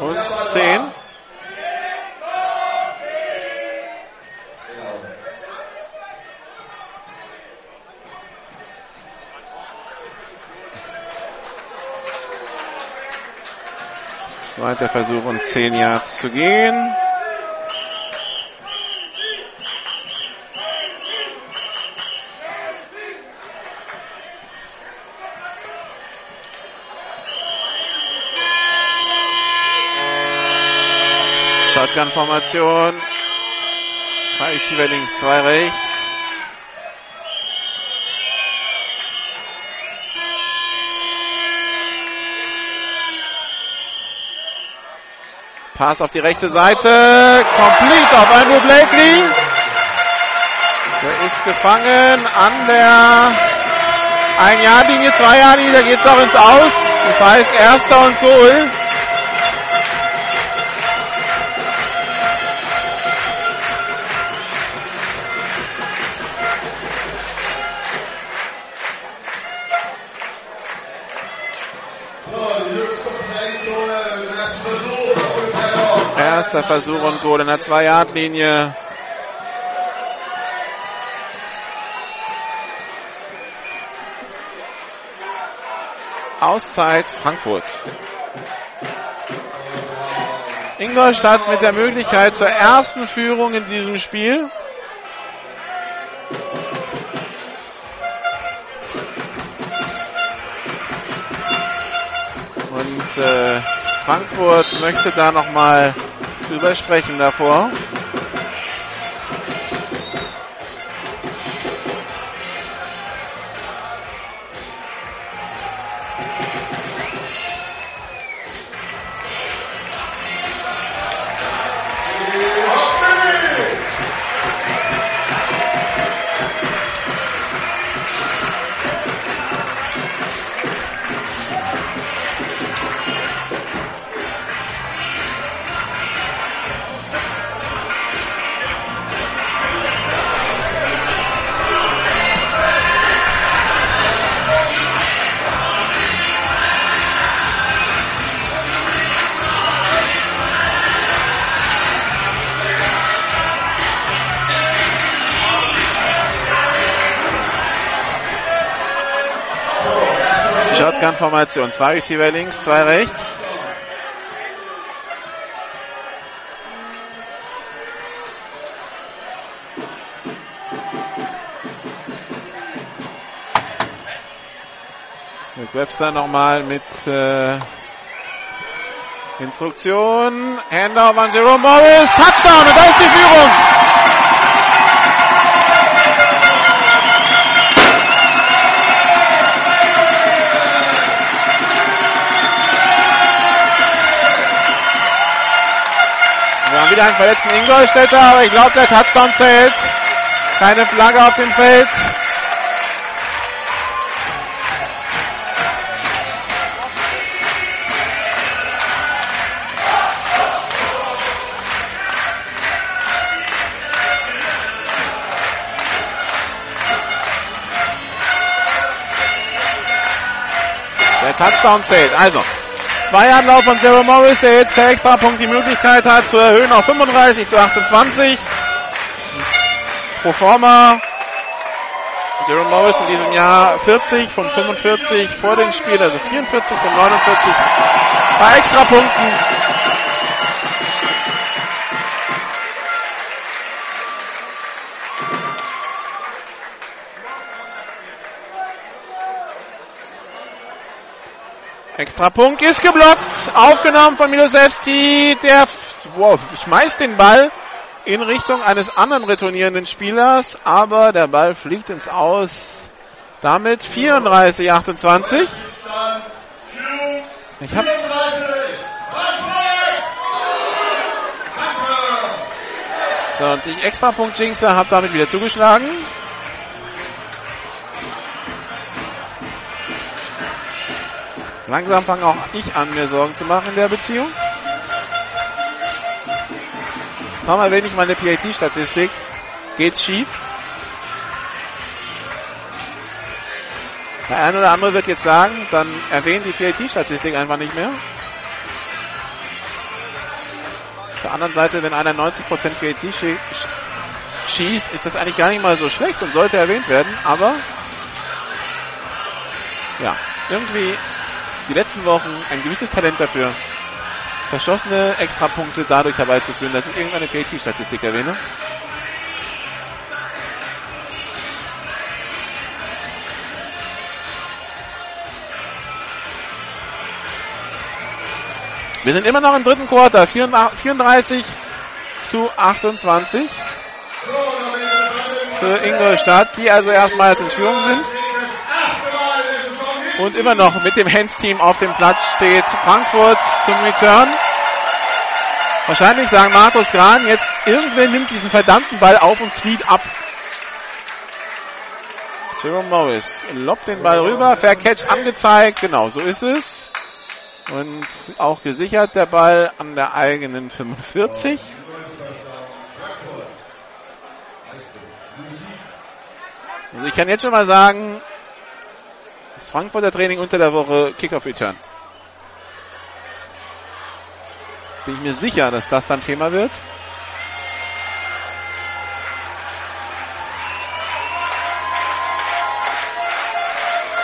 Und 10. Zweiter Versuch und 10 Yards zu gehen. Shotgun-Formation. Drei Receiver links, zwei rechts. Pass auf die rechte Seite. Complete auf Andrew Blakely. Der ist gefangen an der ein Jahr Linie, zwei Jahr Linie, da geht's auch ins Aus. Das heißt erster und Goal. Und Goal in der Zwei-Yard-Linie. Auszeit Frankfurt. Ingolstadt mit der Möglichkeit zur ersten Führung in diesem Spiel. Und äh, Frankfurt möchte da nochmal drüber sprechen davor. Shotgun-Formation. Zwei Receiver links, zwei rechts. Rick Webster nochmal mit äh, Instruktion. Handoff an Jerome Morris. Touchdown und da ist die Führung. Wieder einen verletzten Ingolstädter, aber ich glaube, der Touchdown zählt. Keine Flagge auf dem Feld. Der Touchdown zählt. Also, zwei Anlauf von Jerome Morris, der jetzt per Extrapunkt die Möglichkeit hat zu erhöhen auf 35 zu 28. Pro forma. Jerome Morris in diesem Jahr 40 von 45 vor dem Spiel, also 44 von 49 bei Extrapunkten. Extrapunkt ist geblockt, aufgenommen von Milosewski, der wow, schmeißt den Ball in Richtung eines anderen retournierenden Spielers, aber der Ball fliegt ins Aus. Damit 34, 28. Ich hab so, und ich Extrapunkt Jinxer habe damit wieder zugeschlagen. Langsam fange auch ich an, mir Sorgen zu machen in der Beziehung. Erwähne ich meine PAT-Statistik. Geht's schief? Der eine oder andere wird jetzt sagen, dann erwähnen die PAT-Statistik einfach nicht mehr. Auf der anderen Seite, wenn einer 90% PAT schießt, ist das eigentlich gar nicht mal so schlecht und sollte erwähnt werden, aber ja, irgendwie die letzten Wochen ein gewisses Talent dafür, verschossene Extrapunkte dadurch herbeizuführen, dass ich irgendeine PAT-Statistik erwähne. Wir sind immer noch im dritten Quarter. 34 zu 28 für Ingolstadt, die also erstmals in Führung sind. Und immer noch mit dem Hands-Team auf dem Platz steht Frankfurt zum Return. Wahrscheinlich sagen Markus Gran, jetzt irgendwer nimmt diesen verdammten Ball auf und kniet ab. Jerome Morris lobt den Ball rüber, Fair Catch angezeigt, genau, so ist es. Und auch gesichert der Ball an der eigenen 45. Also ich kann jetzt schon mal sagen, das Frankfurter Training unter der Woche Kickoff Return. Bin ich mir sicher, dass das dann Thema wird.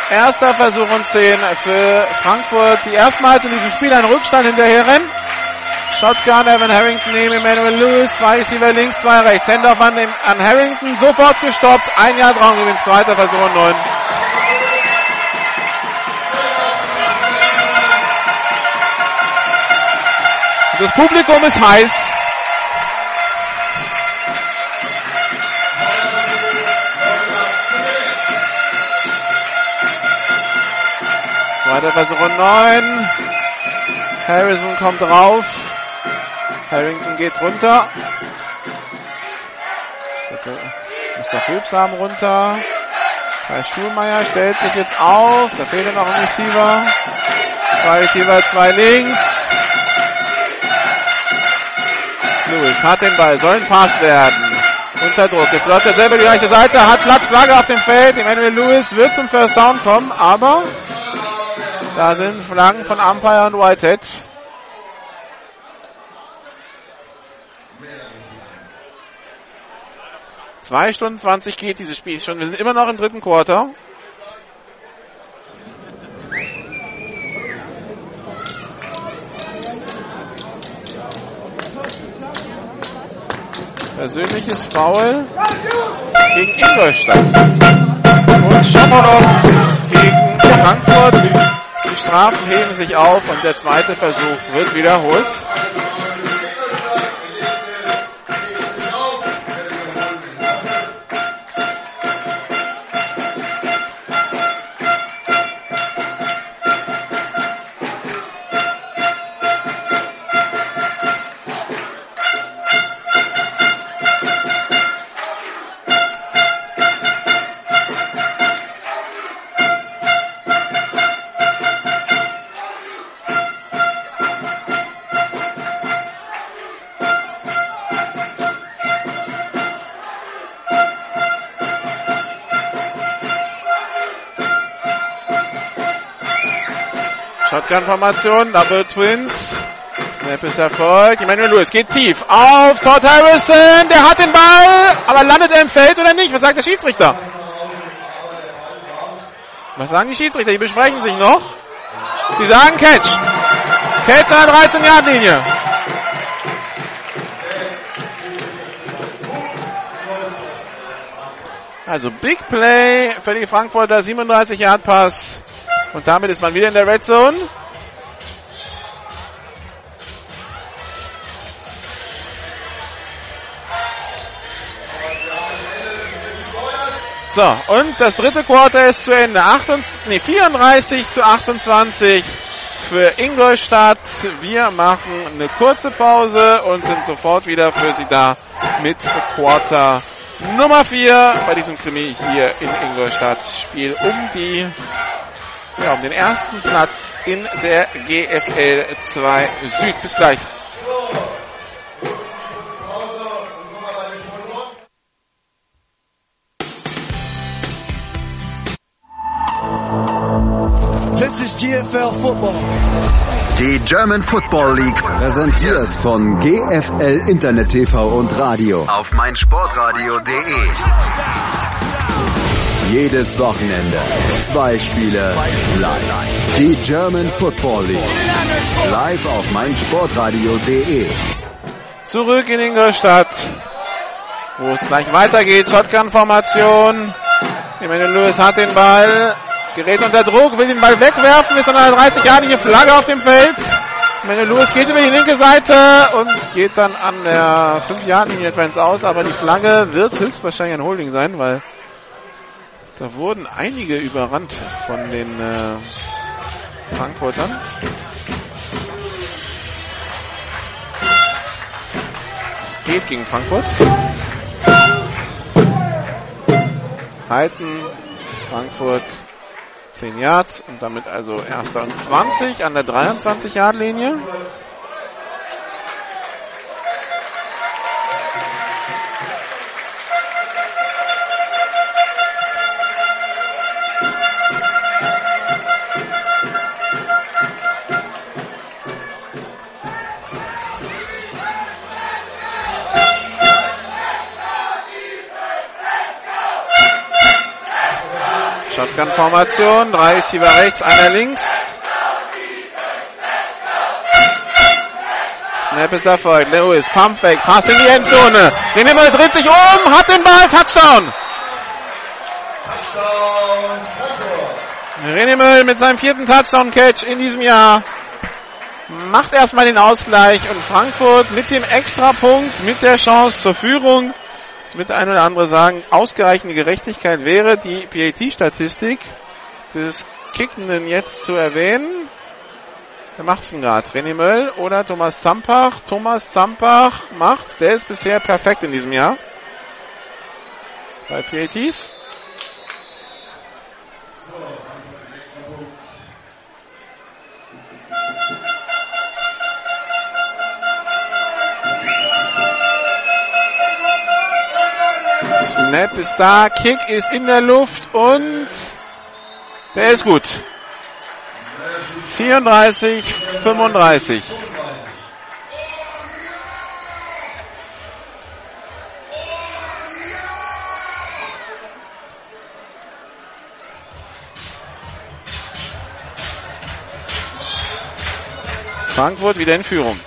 Erster Versuch und 10 für Frankfurt, die erstmals in diesem Spiel einen Rückstand hinterher rennen. Shotgun, Evan Harrington neben Emmanuel Lewis, zwei Receiver links, zwei rechts. Handoff an, an Harrington, sofort gestoppt. Ein Jahr Raumgewinn, zweiter Versuch und 9. Das Publikum ist heiß. Zweiter Versuch und 9. Harrison kommt drauf. Harrington geht runter. Mr. Hübsam runter. Kai Schulmeier stellt sich jetzt auf. Da fehlt noch ein Receiver. Zwei Receiver, zwei links. Lewis hat den Ball, soll ein Pass werden. Unter Druck. Jetzt läuft er selber die rechte Seite, hat Platz, Flagge auf dem Feld. Emmanuel Lewis wird zum First Down kommen, aber da sind Flaggen von Umpire und Whitehead. Zwei Stunden 20 geht dieses Spiel schon. Wir sind immer noch im dritten Quarter. Persönliches Foul gegen Ingolstadt. Und Schommerov gegen Frankfurt. Die Strafen heben sich auf und der zweite Versuch wird wiederholt. Shotgun-Formation, Double Twins. Snap ist Erfolg. Emmanuel Lewis geht tief auf Todd Harrison. Der hat den Ball, aber landet er im Feld oder nicht? Was sagt der Schiedsrichter? Was sagen die Schiedsrichter? Die besprechen sich noch. Sie sagen Catch. Catch an der 13-Yard-Linie. Also Big Play für die Frankfurter 37 Yard Pass. Und damit ist man wieder in der Red Zone. So, und das dritte Quarter ist zu Ende. 28, nee, 34 zu 28 für Ingolstadt. Wir machen eine kurze Pause und sind sofort wieder für Sie da mit Quarter Nummer 4 bei diesem Krimi hier in Ingolstadt. Spiel um die ja, um den ersten Platz in der GFL 2 Süd. Bis gleich. This is GFL Football. Die German Football League präsentiert von GFL Internet TV und Radio auf meinsportradio.de. Jedes Wochenende zwei Spiele live. Die German Football League live auf meinsportradio.de. Zurück in Ingolstadt, wo es gleich weitergeht. Shotgun-Formation. Emmanuel Lewis hat den Ball, gerät unter Druck, will den Ball wegwerfen, ist an einer 30 jährige Flagge auf dem Feld. Manuel Lewis geht über die linke Seite und geht dann an der 5-Yard-Linie etwa ins Aus, aber die Flagge wird höchstwahrscheinlich ein Holding sein, weil da wurden einige überrannt von den äh, Frankfurtern. Es geht gegen Frankfurt. Halten, Frankfurt 10 Yards und damit also erster und 20 an der 23 Yard Linie. Shotgun-Formation. Drei Receiver rechts, einer links. Snap ist erfolgt. Lewis, Pump Pass in die Endzone. Den Himmel dreht sich um, hat den Ball, Touchdown. René Möll mit seinem vierten Touchdown-Catch in diesem Jahr macht erstmal den Ausgleich und Frankfurt mit dem Extrapunkt, mit der Chance zur Führung Jetzt wird der eine oder andere sagen, ausgereichende Gerechtigkeit wäre, die PAT-Statistik des Kickenden jetzt zu erwähnen. Wer macht's denn gerade? René Möll oder Thomas Zampach? Thomas Zampach macht's. Der ist bisher perfekt in diesem Jahr. Bei PATs. Snap ist da, Kick ist in der Luft und der ist gut. 34, 35. Frankfurt wieder in Führung.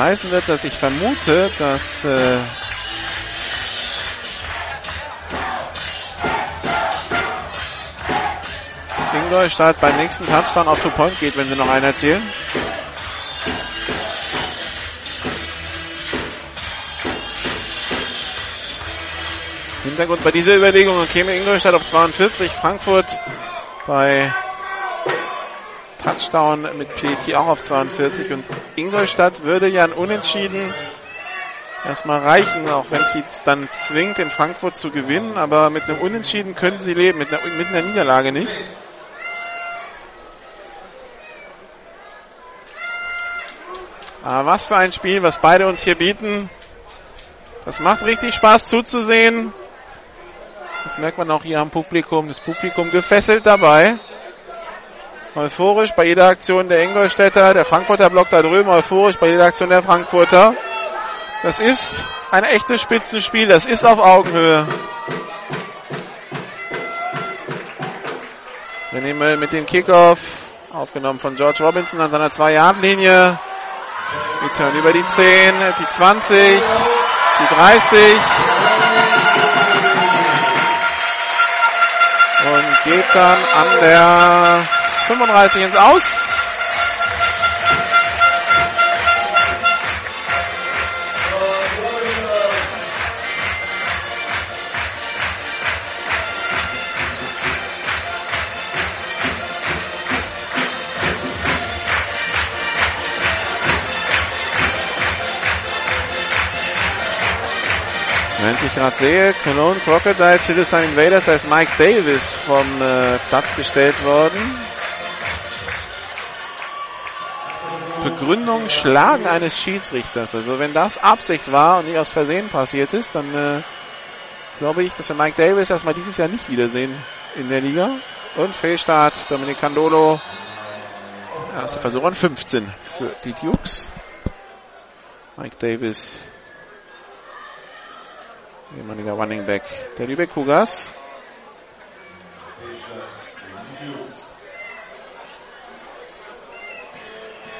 Heißen wird, dass ich vermute, dass äh, Ingolstadt beim nächsten Touchdown auf Two Point geht, wenn sie noch einen erzielen. Hintergrund bei dieser Überlegung käme Ingolstadt auf 42, Frankfurt bei Touchdown mit PET auch auf 42 und Ingolstadt würde ja ein Unentschieden erstmal reichen, auch wenn sie es dann zwingt, in Frankfurt zu gewinnen, aber mit einem Unentschieden können sie leben, mit einer, mit einer Niederlage nicht. Aber was für ein Spiel, was beide uns hier bieten. Das macht richtig Spaß zuzusehen. Das merkt man auch hier am Publikum. Das Publikum gefesselt dabei. Euphorisch bei jeder Aktion der Ingolstädter, der Frankfurter Block da drüben, euphorisch bei jeder Aktion der Frankfurter. Das ist ein echtes Spitzenspiel, das ist auf Augenhöhe. Wir nehmen mit dem Kickoff, aufgenommen von George Robinson an seiner 2-Yard-Linie. Return über die 10, die 20, die 30. Und geht dann an der 35 ins Aus. Während ich gerade sehe, Cologne Crocodiles, Hildesheim Invaders, da ist Mike Davis vom äh, Platz gestellt worden. Begründung Schlagen eines Schiedsrichters. Also wenn das Absicht war und nicht aus Versehen passiert ist, dann äh, glaube ich, dass wir Mike Davis erstmal dieses Jahr nicht wiedersehen in der Liga. Und Fehlstart, Dominik Candolo. Erster Versuch an 15 für die Dukes. Mike Davis, ehemaliger Running Back der Lübeck Cougars.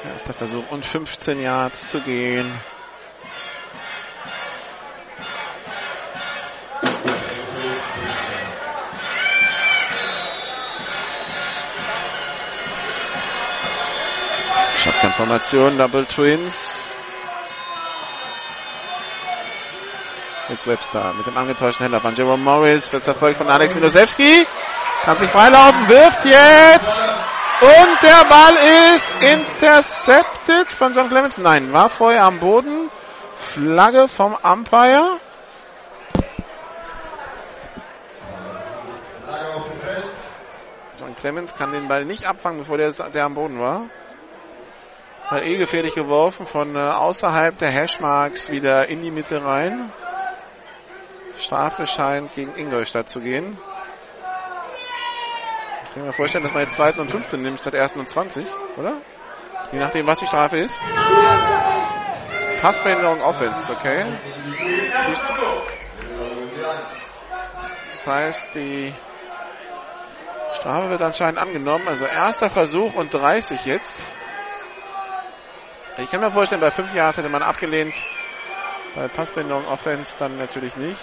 Erster Versuch und 15 Yards zu gehen. Shotgun-Formation, Double Twins. Mit Webster, mit dem angetäuschten Händler von Jerome Morris, wird verfolgt von Alex Milosewski. Kann sich freilaufen, wirft jetzt! Und der Ball ist intercepted von John Clemens. Nein, war vorher am Boden. Flagge vom Umpire. John Clemens kann den Ball nicht abfangen, bevor der, der am Boden war. Hat eh gefährlich geworfen von äh, außerhalb der Hashmarks wieder in die Mitte rein. Strafe scheint gegen Ingolstadt zu gehen. Ich kann mir vorstellen, dass man jetzt 2. und 15 nimmt statt 1. und 20, oder? Je nachdem, was die Strafe ist. Passbehinderung Offense, okay. Das heißt, die Strafe wird anscheinend angenommen. Also erster Versuch und 30 jetzt. Ich kann mir vorstellen, bei 5 Jahren hätte man abgelehnt. Bei Passbehinderung Offense dann natürlich nicht.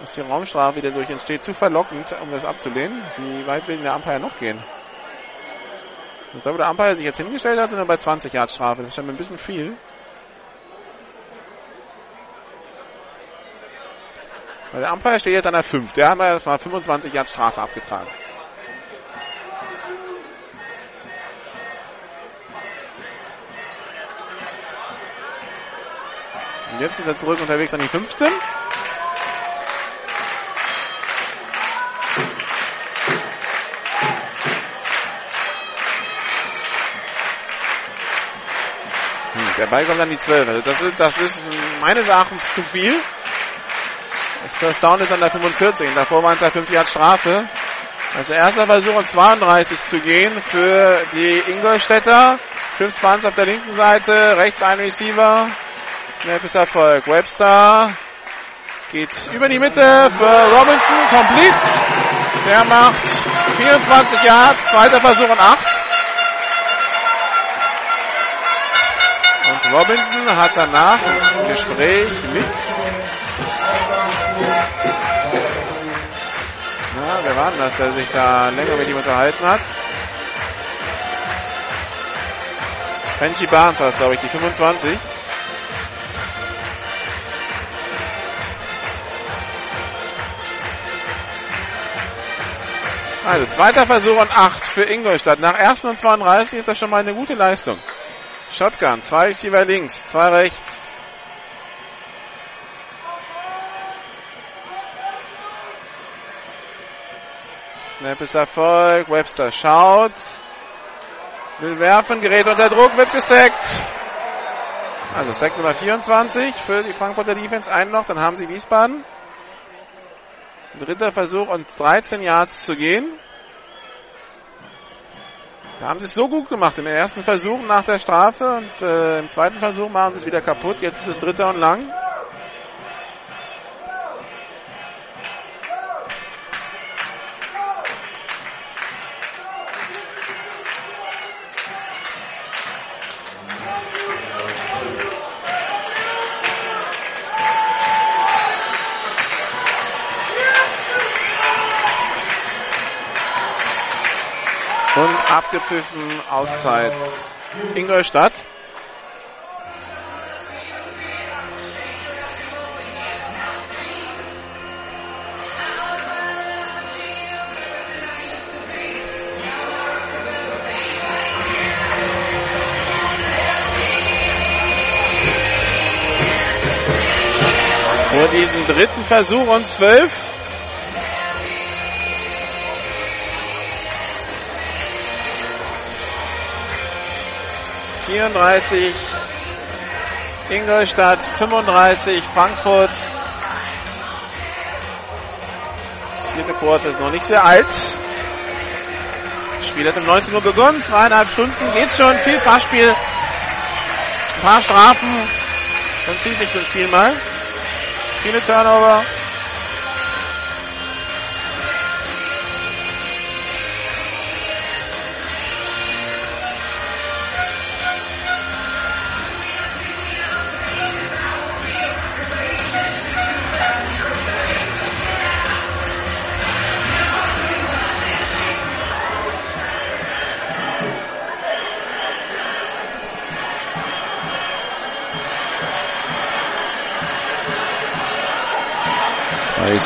Dass die Raumstrafe wieder durch entsteht, zu verlockend, um das abzulehnen. Wie weit will denn der Umpire noch gehen? Das wo der Umpire sich jetzt hingestellt hat, sind wir bei 20 Yard Strafe. Das ist schon ein bisschen viel. Weil der Umpire steht jetzt an der 5. Der hat mal 25 Yard Strafe abgetragen. Und jetzt ist er zurück unterwegs an die 15. Der Ball kommt an die 12. Also das ist, das ist meines Erachtens zu viel. Das First Down ist an der 45. Davor waren es ja 5 Yard Strafe. Also erster Versuch um 32 zu gehen für die Ingolstädter. Fünf Spans auf der linken Seite, rechts ein Receiver. Snap ist Erfolg. Webster geht über die Mitte für Robinson, complete. Der macht 24 Yards, zweiter Versuch und 8. Robinson hat danach ein Gespräch mit. Na, wer war denn das, der sich da länger mit ihm unterhalten hat? Benji Barnes war es, glaube ich, die 25. Also zweiter Versuch und 8 für Ingolstadt. Nach ersten und 32 ist das schon mal eine gute Leistung. Shotgun. Zwei Receiver links, zwei rechts. Snap ist Erfolg. Webster schaut. Will werfen, gerät unter Druck, wird gesackt. Also Sack Nummer 24 für die Frankfurter Defense. Einen noch, dann haben sie Wiesbaden. Dritter Versuch und 13 Yards zu gehen. Da haben sie es so gut gemacht im ersten Versuch nach der Strafe und äh, im zweiten Versuch machen sie es wieder kaputt. Jetzt ist es dritter und lang. Abgepfiffen, Auszeit Ingolstadt. Vor diesem dritten Versuch und zwölf 34 Ingolstadt, 35 Frankfurt. Das vierte Quartal ist noch nicht sehr alt. Das Spiel hat um 19 Uhr begonnen, zweieinhalb Stunden geht's schon, viel Passspiel, ein paar Strafen, dann zieht sich so ein Spiel mal. Viele Turnover.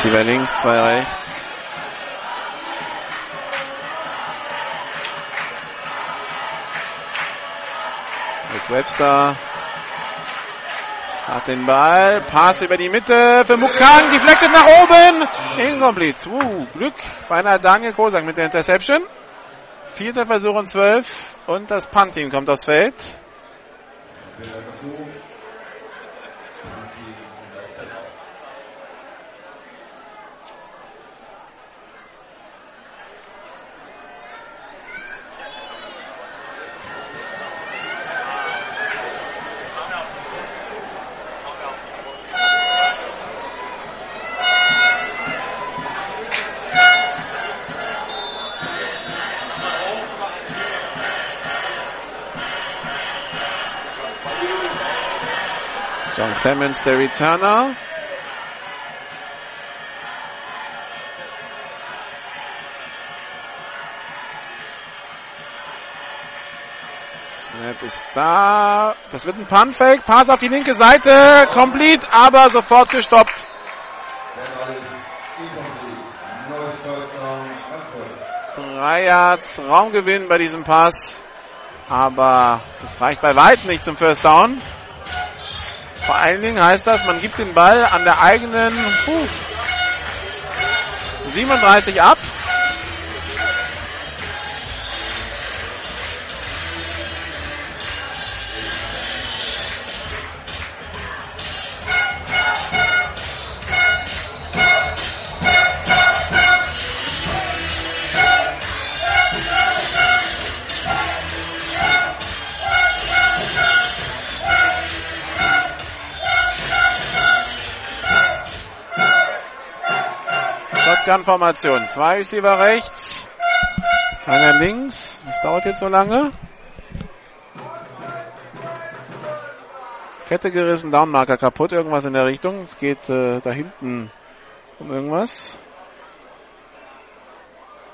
Receiver links, zwei rechts. Rick Webster hat den Ball. Pass über die Mitte für Mukang. Deflected nach oben. Incomplete. Uh, Glück. Beinahe Daniel Kosak mit der Interception. Vierter Versuch und zwölf. Und das Punt-Team kommt aufs Feld. Clemens, der Returner. Snap ist da. Das wird ein Punt-Fake. Pass auf die linke Seite. Complete, aber sofort gestoppt. Drei Yards Raumgewinn bei diesem Pass. Aber das reicht bei weitem nicht zum First Down. Vor allen Dingen heißt das, man gibt den Ball an der eigenen puh, 37 ab. Shotgun-Formation. Zwei Receiver rechts, einer links. Das dauert jetzt so lange. Kette gerissen, Downmarker kaputt, irgendwas in der Richtung. Es geht äh, da hinten um irgendwas.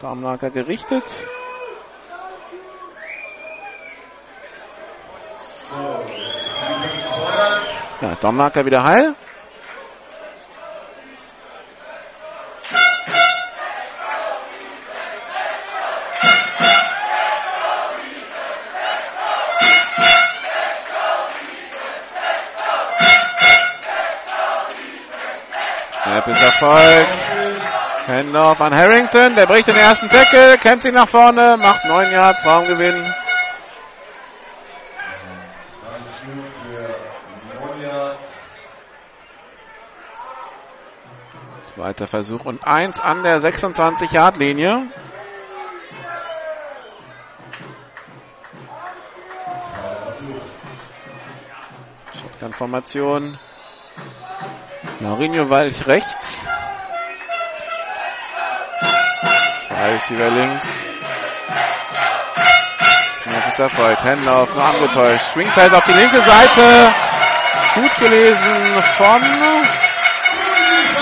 Downmarker gerichtet. Ja, Downmarker wieder heil. Erfolgt. Handoff an Harrington, der bricht den ersten Tackle, kennt sich nach vorne, macht 9 Yards Raumgewinn. Zweiter Versuch und eins an der 26-Yard-Linie. Shotgun-Formation. Mourinho Walch rechts. Zwei Receiver links. Snap ist erfolgt. Handoff nur angetäuscht. Swing Pass auf die linke Seite. Gut gelesen von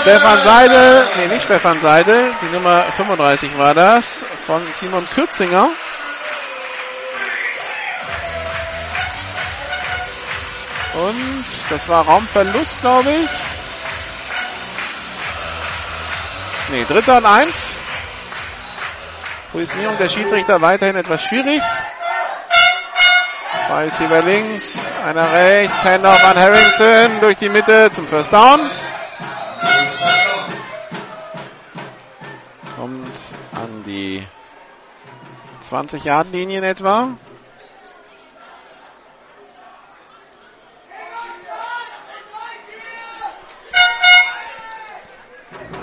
Stefan Seidel. Nee, nicht Stefan Seidel. Die Nummer 35 war das. Von Simon Kürzinger. Und das war Raumverlust, glaube ich. Nee, dritter und eins. Positionierung der Schiedsrichter weiterhin etwas schwierig. Zwei Receiver links, einer rechts, Handoff an Harrington durch die Mitte zum First Down. Kommt an die 20-Yard-Linie in etwa.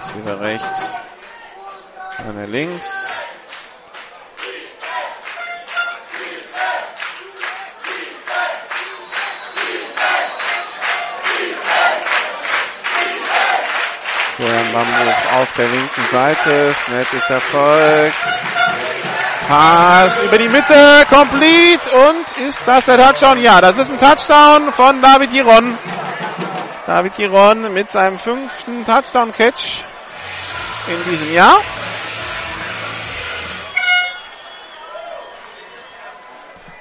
Receiver rechts, einer links. Florian Bambuch auf der linken Seite. Snap ist erfolgt. Pass über die Mitte, complete. Und ist das der Touchdown? Ja, das ist ein Touchdown von David Giron. David Giron mit seinem fünften Touchdown-Catch in diesem Jahr.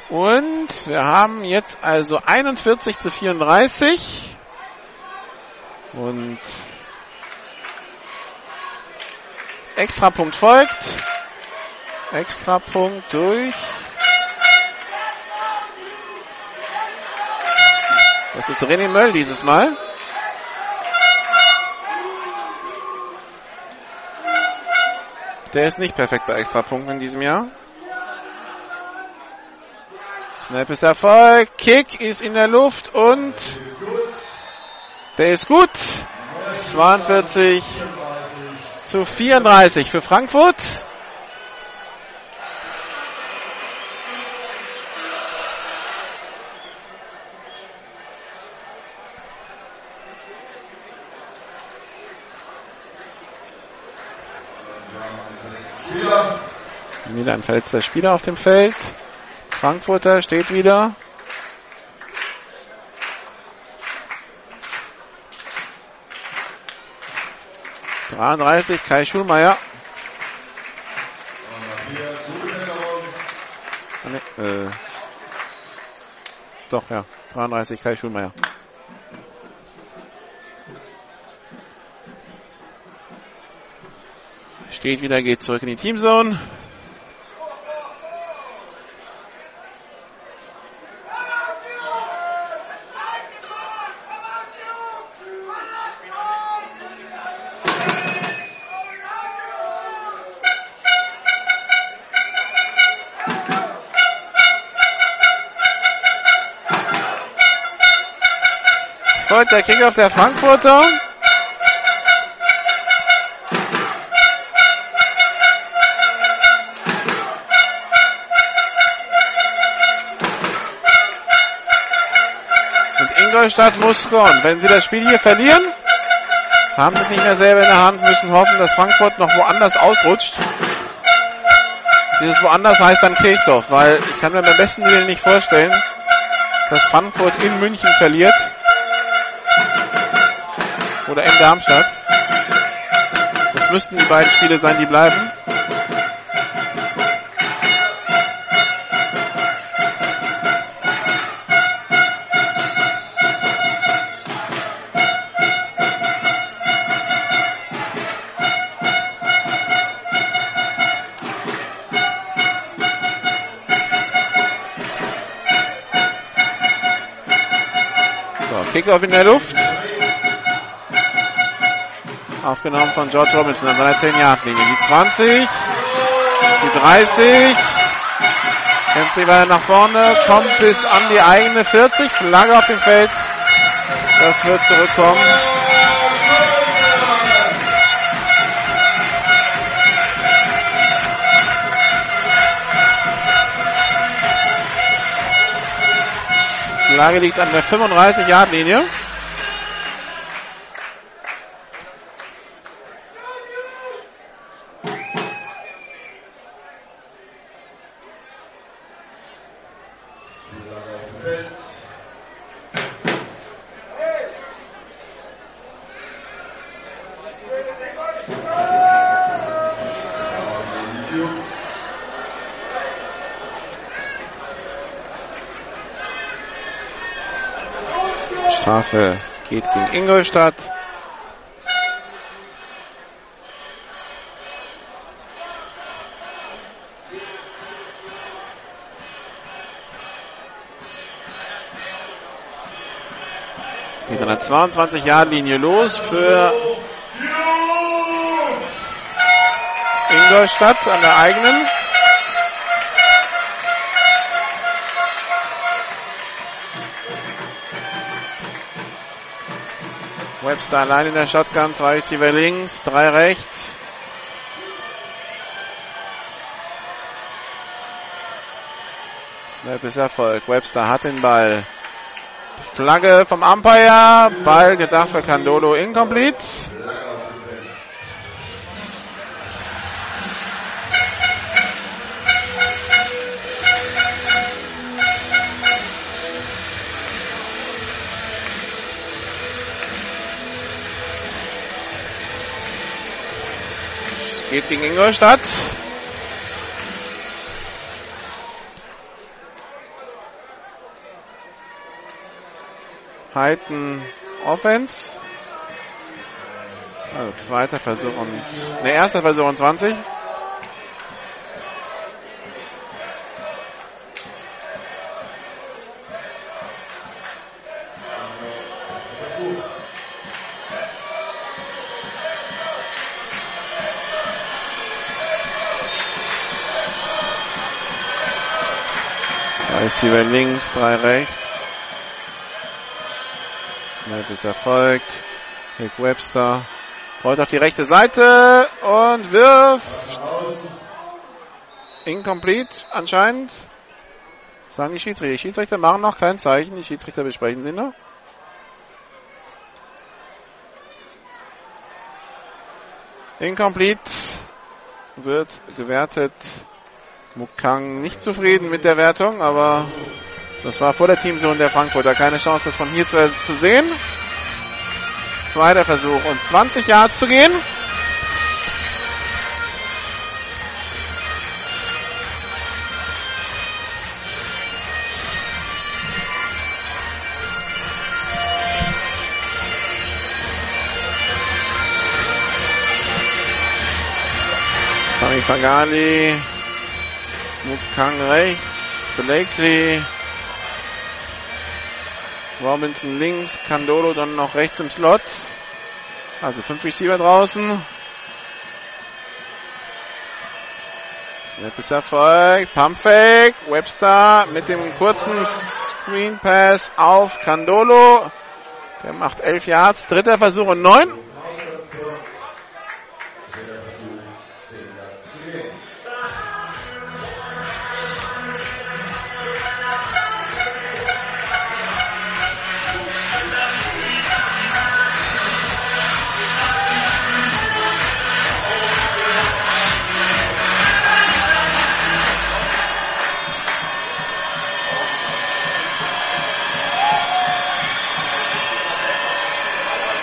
Und wir haben jetzt also 41 zu 34. Und Extrapunkt folgt. Extrapunkt durch. Das ist René Möll dieses Mal. Der ist nicht perfekt bei Extrapunkten in diesem Jahr. Snap ist Erfolg. Kick ist in der Luft und der ist gut. 42 zu 34 für Frankfurt. Wieder ein verletzter Spieler auf dem Feld. Frankfurter steht wieder. Dreiunddreißig, Kai Schulmeier. Äh, doch, ja. 33, Kai Schulmeier. Steht wieder, geht zurück in die Teamzone. Der Kickoff der Frankfurter. Und Ingolstadt muss scoren. Wenn sie das Spiel hier verlieren, haben sie es nicht mehr selber in der Hand, müssen hoffen, dass Frankfurt noch woanders ausrutscht. Dieses woanders heißt dann Kirchdorf, weil ich kann mir beim besten Willen nicht vorstellen, dass Frankfurt in München verliert oder in Darmstadt. Das müssten die beiden Spiele sein, die bleiben. Kickoff in der Luft. Aufgenommen von George Robinson an seiner 10-Yard-Linie. Die 20, die 30. Kämpft sie weiter nach vorne, kommt bis an die eigene 40. Flagge auf dem Feld. Das wird zurückkommen. Flagge liegt an der 35-Yard-Linie. Strafe geht gegen Ingolstadt. Geht an der 22 Yard Linie los für Ingolstadt an der eigenen. Webster allein in der Shotgun, zwei Receiver links, drei rechts. Snap ist Erfolg. Webster hat den Ball. Flagge vom Umpire. Ball gedacht für Candolo incomplete. Gegen Ingolstadt. Heiten Offense. Also zweiter Versuch und, ne, erster Versuch und 20. Drei Receiver links, drei rechts. Snap ist erfolgt. Nick Webster rollt auf die rechte Seite und wirft. Incomplete anscheinend. Sagen die Schiedsrichter. Die Schiedsrichter machen noch kein Zeichen. Die Schiedsrichter besprechen sie noch. Incomplete wird gewertet. Mukang nicht zufrieden mit der Wertung, aber das war vor der Teamzone der Frankfurter. Keine Chance, das von hier zu, zu sehen. Zweiter Versuch und 20 Yards zu gehen. Sami Fagali, Mukang rechts, Blakely, Robinson links, Candolo dann noch rechts im Slot. Also fünf Receiver draußen. Snap ist erfolgt. Pumpfake. Webster mit dem kurzen Screen Pass auf Candolo. Der macht elf Yards. Dritter Versuch und neun.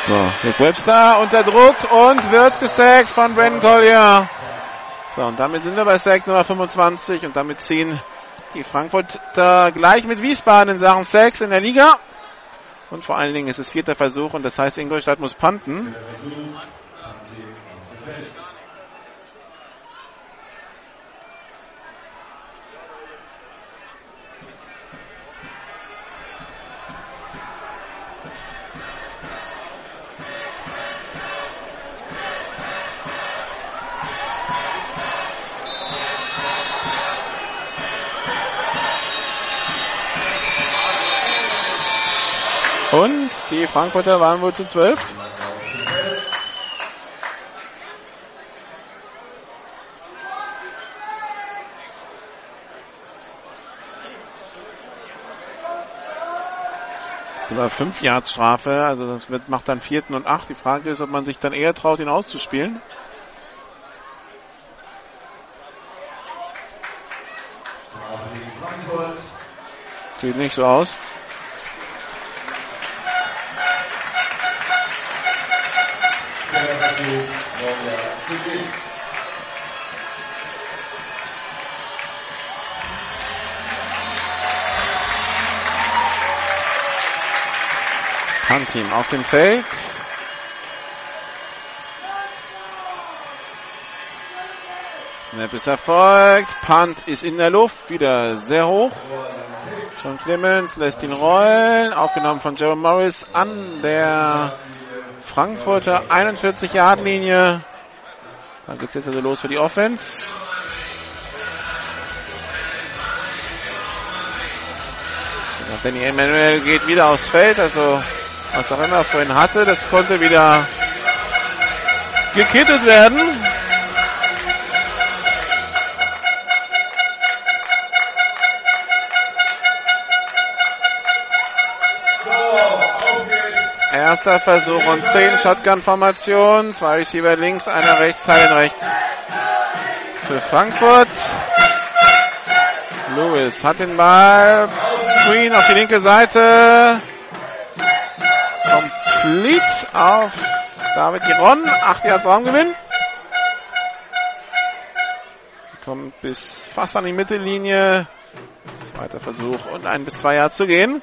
So, Nick Webster unter Druck und wird gesackt von Brandon Collier. So, und damit sind wir bei Sack Nummer 25 und damit ziehen die Frankfurter gleich mit Wiesbaden in Sachen Sacks in der Liga. Und vor allen Dingen ist es vierter Versuch und das heißt, Ingolstadt muss panten. Und die Frankfurter waren wohl zu zwölf. Über fünf Yards Strafe, also das wird, macht dann vierten und acht. Die Frage ist, ob man sich dann eher traut, ihn auszuspielen. Sieht nicht so aus. Punt-Team auf dem Feld. Snap ist erfolgt. Punt ist in der Luft. Wieder sehr hoch. John Clemens lässt ihn rollen. Aufgenommen von Jerome Morris an der Frankfurter 41-Yard-Linie. Dann geht's jetzt also los für die Offense. Danny Emanuel geht wieder aufs Feld, also was auch immer er vorhin hatte, das konnte wieder gekittet werden. Erster Versuch und 10 Shotgun-Formation. Zwei Receiver links, einer rechts, Heilen rechts. Für Frankfurt. Lewis hat den Ball. Screen auf die linke Seite. Complete auf David Giron. Acht Yards Raumgewinn. Kommt bis fast an die Mittellinie. Zweiter Versuch und ein bis zwei Yards zu gehen.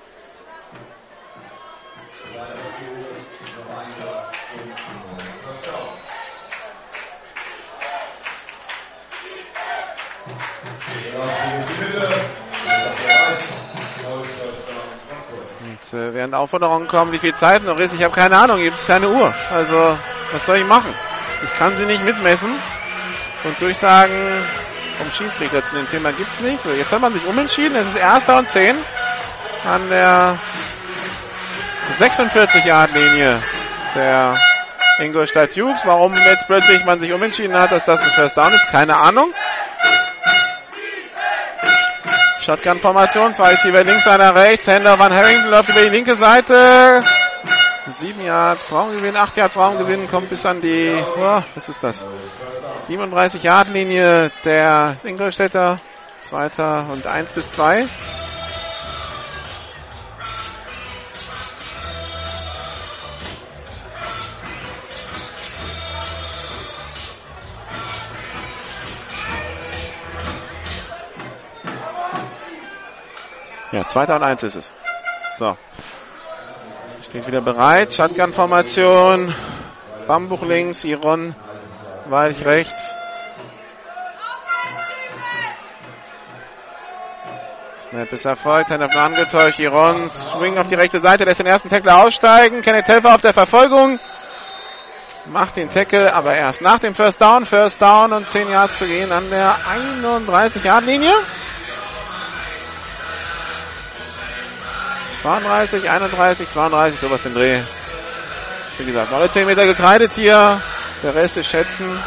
Und äh, während Aufforderungen kommen, wie viel Zeit noch ist, ich habe keine Ahnung, gibt es keine Uhr. Also, was soll ich machen? Ich kann sie nicht mitmessen und Durchsagen vom Schiedsrichter zu dem Thema gibt's nicht. Jetzt hat man sich umentschieden, es ist erster und zehn an der 46 Yard Linie der Ingolstadt Hughes. Warum jetzt plötzlich man sich umentschieden hat, dass das ein First Down ist, keine Ahnung. Shotgun-Formation, zwei Receiver links, einer rechts. Händler Van Harrington läuft über die linke Seite. Sieben Yards Raumgewinn, acht Yards Raumgewinn, kommt bis an die, oh, was ist das? 37 Yard Linie der Ingolstädter. Zweiter und eins bis zwei. Ja, zweiter und eins ist es. So. Steht wieder bereit. Shotgun-Formation. Bambuch links, Iron Weich rechts. Snap ist erfolgt, Hand angetäuscht. Iron swing auf die rechte Seite, lässt den ersten Tackler aussteigen. Kenneth Helfer auf der Verfolgung. Macht den Tackle, aber erst nach dem First Down. First Down und 10 Yards zu gehen an der 31-Yard-Linie. 32, 31, 32, sowas im Dreh. Wie gesagt, noch 10 Meter gekreidet hier. Der Rest ist schätzen.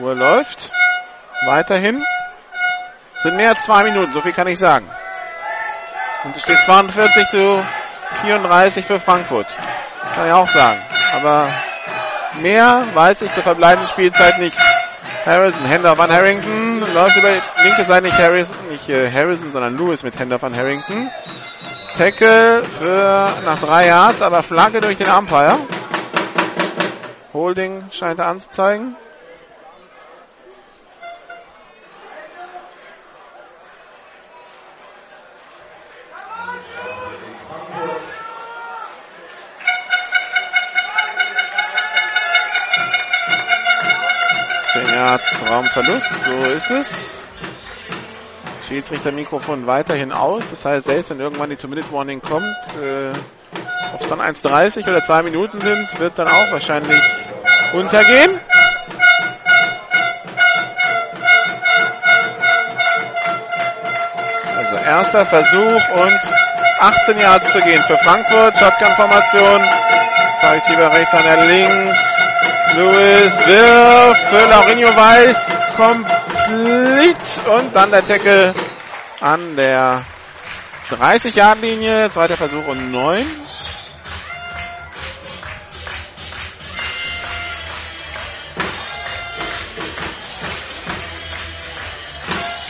Uhr läuft. Weiterhin. Sind mehr als zwei Minuten, so viel kann ich sagen. Und es steht 42 zu 34 für Frankfurt. Kann ich auch sagen. Aber Mehr weiß ich zur verbleibenden Spielzeit nicht. Harrison, Händler van Harrington, läuft über die linke Seite nicht Harrison, nicht äh, Harrison, sondern Lewis mit Händler van Harrington. Tackle für nach drei Yards, aber Flagge durch den Umpire. Holding scheint er anzuzeigen. Yards Raumverlust, so ist es. Schiedsrichter Mikrofon weiterhin aus. Das heißt, selbst wenn irgendwann die Two-Minute-Warning kommt, äh, ob es dann 1,30 oder 2 Minuten sind, wird dann auch wahrscheinlich untergehen. Also erster Versuch und 18 Yards zu gehen für Frankfurt. Shotgun-Formation. Zwei Receiver rechts, einer links. Lewis wirft für Laurinho Weil komplett und dann der Tackle an der 30-Yard-Linie. Zweiter Versuch und 9.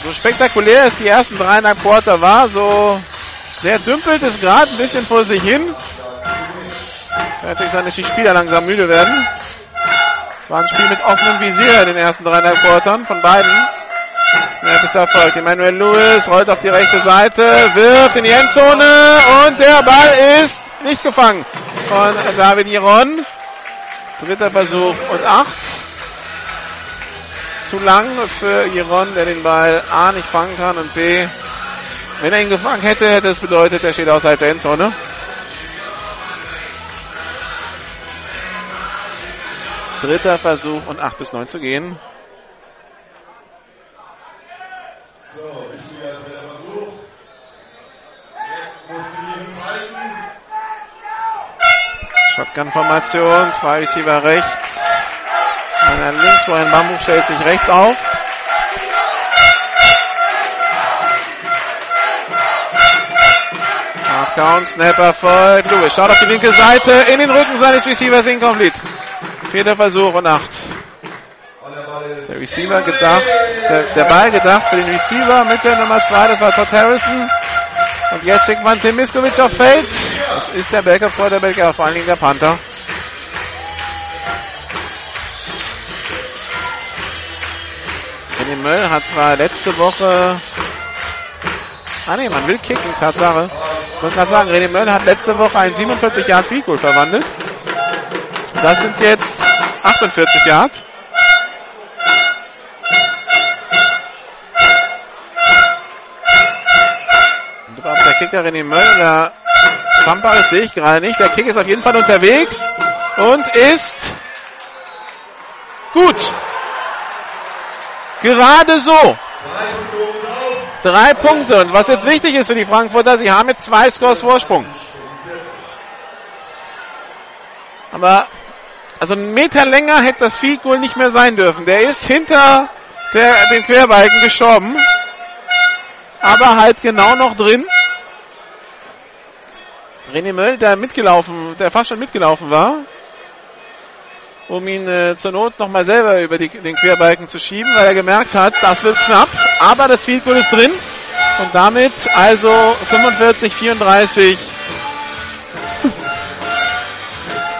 So spektakulär es die ersten dreieinhalb Quarter war, so sehr dümpelt es gerade ein bisschen vor sich hin. Natürlich sein, dass die Spieler langsam müde werden. Es war ein Spiel mit offenem Visier in den ersten dreieinhalb Quartern von beiden. Snap ist erfolgt. Emmanuel Lewis rollt auf die rechte Seite, wirft in die Endzone und der Ball ist nicht gefangen von David Iron. Dritter Versuch und acht. Zu lang für Iron, der den Ball A nicht fangen kann und B, wenn er ihn gefangen hätte, hätte es bedeutet, er steht außerhalb der Endzone. Dritter Versuch und 8 bis 9 zu gehen. So, wichtiger dritter Versuch. Jetzt muss sie zeigen. Shotgun-Formation, zwei Receiver rechts. Einer links, wo ein Bambuk stellt sich rechts auf. Down, Snapper folgt. Lewis schaut auf die linke Seite, in den Rücken seines Receivers incomplete. Vierter Versuch und acht. Der Receiver gedacht, der, der Ball gedacht für den Receiver mit der Nummer zwei, das war Todd Harrison. Und jetzt schickt man Tim Miskovic auf Feld. Das ist der Backup vor der Backup, vor allen Dingen der Panther. Kenny Möll hat zwar letzte Woche Ah ne, man will kicken, Tatsache. Ich wollte gerade sagen, René Möll hat letzte Woche ein 47 Yard Field verwandelt. Das sind jetzt 48 Yards. Der Kicker René Möller, der Kampar, das sehe ich gerade nicht. Der Kick ist auf jeden Fall unterwegs und ist gut. Gerade so. Drei Punkte. Und was jetzt wichtig ist für die Frankfurter, sie haben jetzt zwei Scores Vorsprung. Aber also einen Meter länger hätte das Field Goal nicht mehr sein dürfen. Der ist hinter der, den Querbalken gestorben. Aber halt genau noch drin. René Möll, der mitgelaufen, der fast schon mitgelaufen war, um ihn äh, zur Not nochmal selber über die, den Querbalken zu schieben, weil er gemerkt hat, das wird knapp, aber das Field Goal ist drin und damit also 45, 34.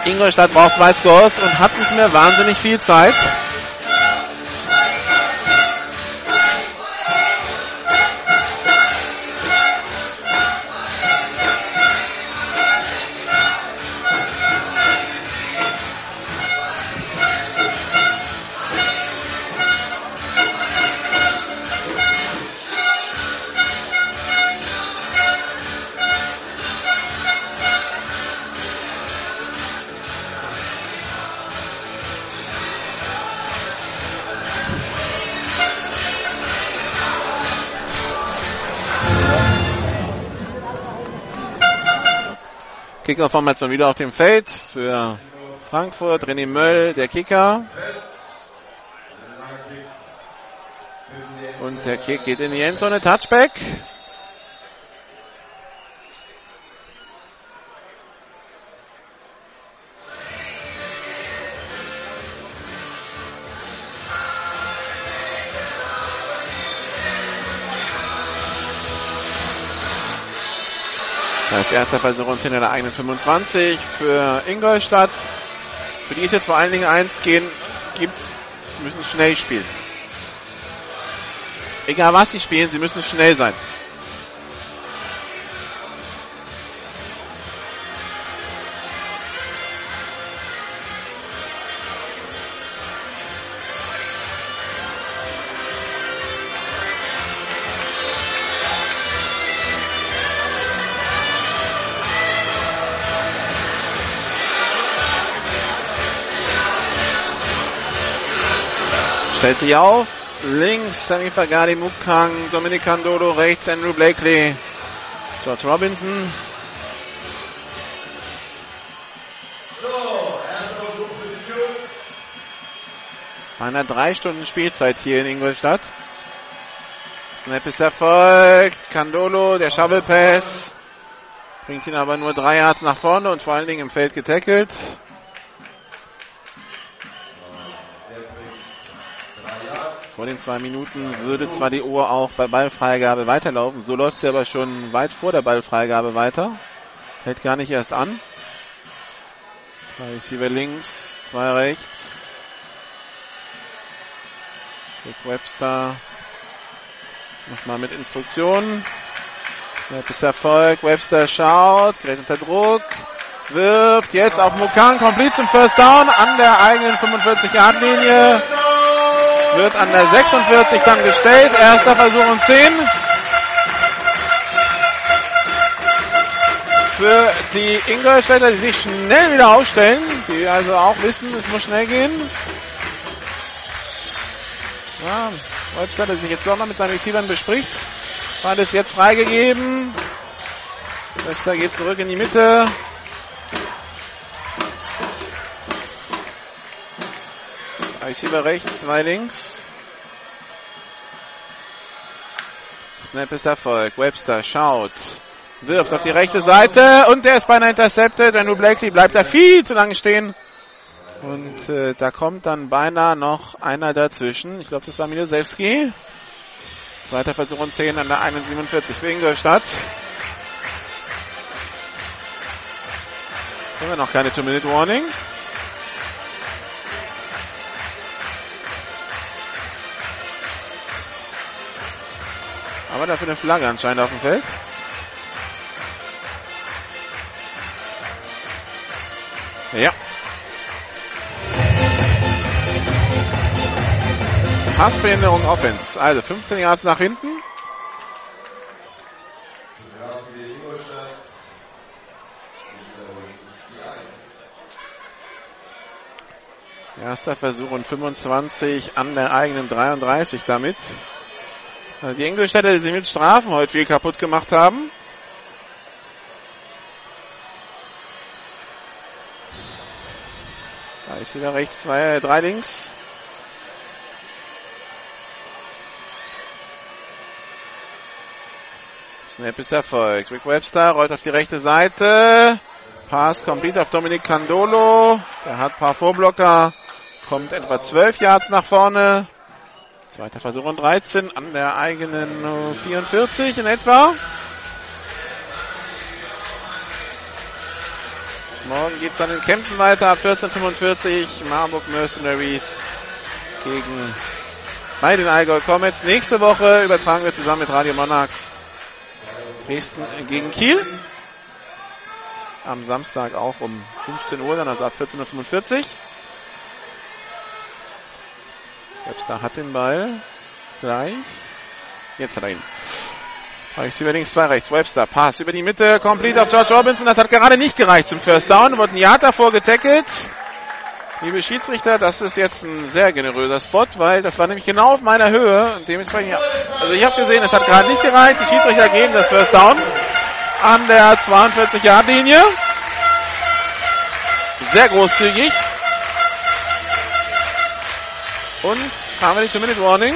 Ingolstadt braucht zwei Scores und hat nicht mehr wahnsinnig viel Zeit. Kickerformation wieder auf dem Feld für Frankfurt. René Möll, der Kicker. Und der Kick geht in die Endzone. Touchback. Als erster Versuch uns der eigenen 25 für Ingolstadt. Für die es jetzt vor allen Dingen eins gehen gibt, sie müssen schnell spielen. Egal was sie spielen, sie müssen schnell sein. Stellt sich auf. Links Sammy Fagadi, Mukang, Dominic Candolo, rechts Andrew Blakely, George Robinson. So, erster Versuch für die Jungs. Bei einer drei Stunden Spielzeit hier in Ingolstadt. Snap ist erfolgt. Candolo, der Shovel Pass. Bringt ihn aber nur drei Yards nach vorne und vor allen Dingen im Feld getackelt. Vor den zwei Minuten würde zwar die Uhr auch bei Ballfreigabe weiterlaufen, so läuft sie aber schon weit vor der Ballfreigabe weiter. Hält gar nicht erst an. Receiver links, zwei rechts. Rick Webster nochmal mit Instruktionen. Snap ist Erfolg. Webster schaut, gerät unter Druck, wirft jetzt auf Mukan, komplett zum First Down an der eigenen 45-Yard-Linie. Wird an der 46 dann gestellt. Erster Versuch und 10. Für die Ingolstädter, die sich schnell wieder aufstellen, die also auch wissen, es muss schnell gehen. Ja, Webster, der sich jetzt doch noch mit seinen Receivern bespricht. War das jetzt freigegeben. Webster geht zurück in die Mitte. Receiver rechts, zwei links. Snap ist Erfolg. Webster schaut, wirft auf die rechte Seite und der ist beinahe intercepted. Andrew Blakely bleibt da viel zu lange stehen. Und äh, da kommt dann beinahe noch einer dazwischen. Ich glaube, das war Milosewski. Zweiter Versuch und 10 an der 1,47 für Ingolstadt. Haben wir noch keine Two-Minute-Warning. Aber dafür eine Flagge anscheinend auf dem Feld. Ja. Passbehinderung Offense. Also 15 Yards nach hinten. Erster Versuch und 25 an der eigenen 33 damit. Also die Ingolstädter, die sie mit Strafen heute viel kaputt gemacht haben. Zwei ist wieder rechts, zwei, drei links. Snap ist erfolgt. Rick Webster rollt auf die rechte Seite. Pass complete auf Dominik Candolo. Der hat ein paar Vorblocker. Kommt etwa 12 Yards nach vorne. Zweiter Versuch und 13 an der eigenen 44 in etwa. Morgen geht's dann in Kämpfen weiter ab 14.45 Marburg Mercenaries gegen bei den Allgäu Comets. Nächste Woche übertragen wir zusammen mit Radio Monarchs Dresden gegen Kiel. Am Samstag auch um 15 Uhr, dann also ab 14.45 Uhr. Webster hat den Ball. Gleich. Jetzt hat er ihn. Rechts über links, zwei rechts. Webster, Pass über die Mitte, complete auf George Robinson. Das hat gerade nicht gereicht zum First Down. Wurde ein Yard davor getackelt. Liebe Schiedsrichter, das ist jetzt ein sehr generöser Spot, weil das war nämlich genau auf meiner Höhe. Und dementsprechend, also ich habe gesehen, es hat gerade nicht gereicht. Die Schiedsrichter geben das First Down an der 42-Yard-Linie. Sehr großzügig. Und haben wir die Two-Minute-Warning.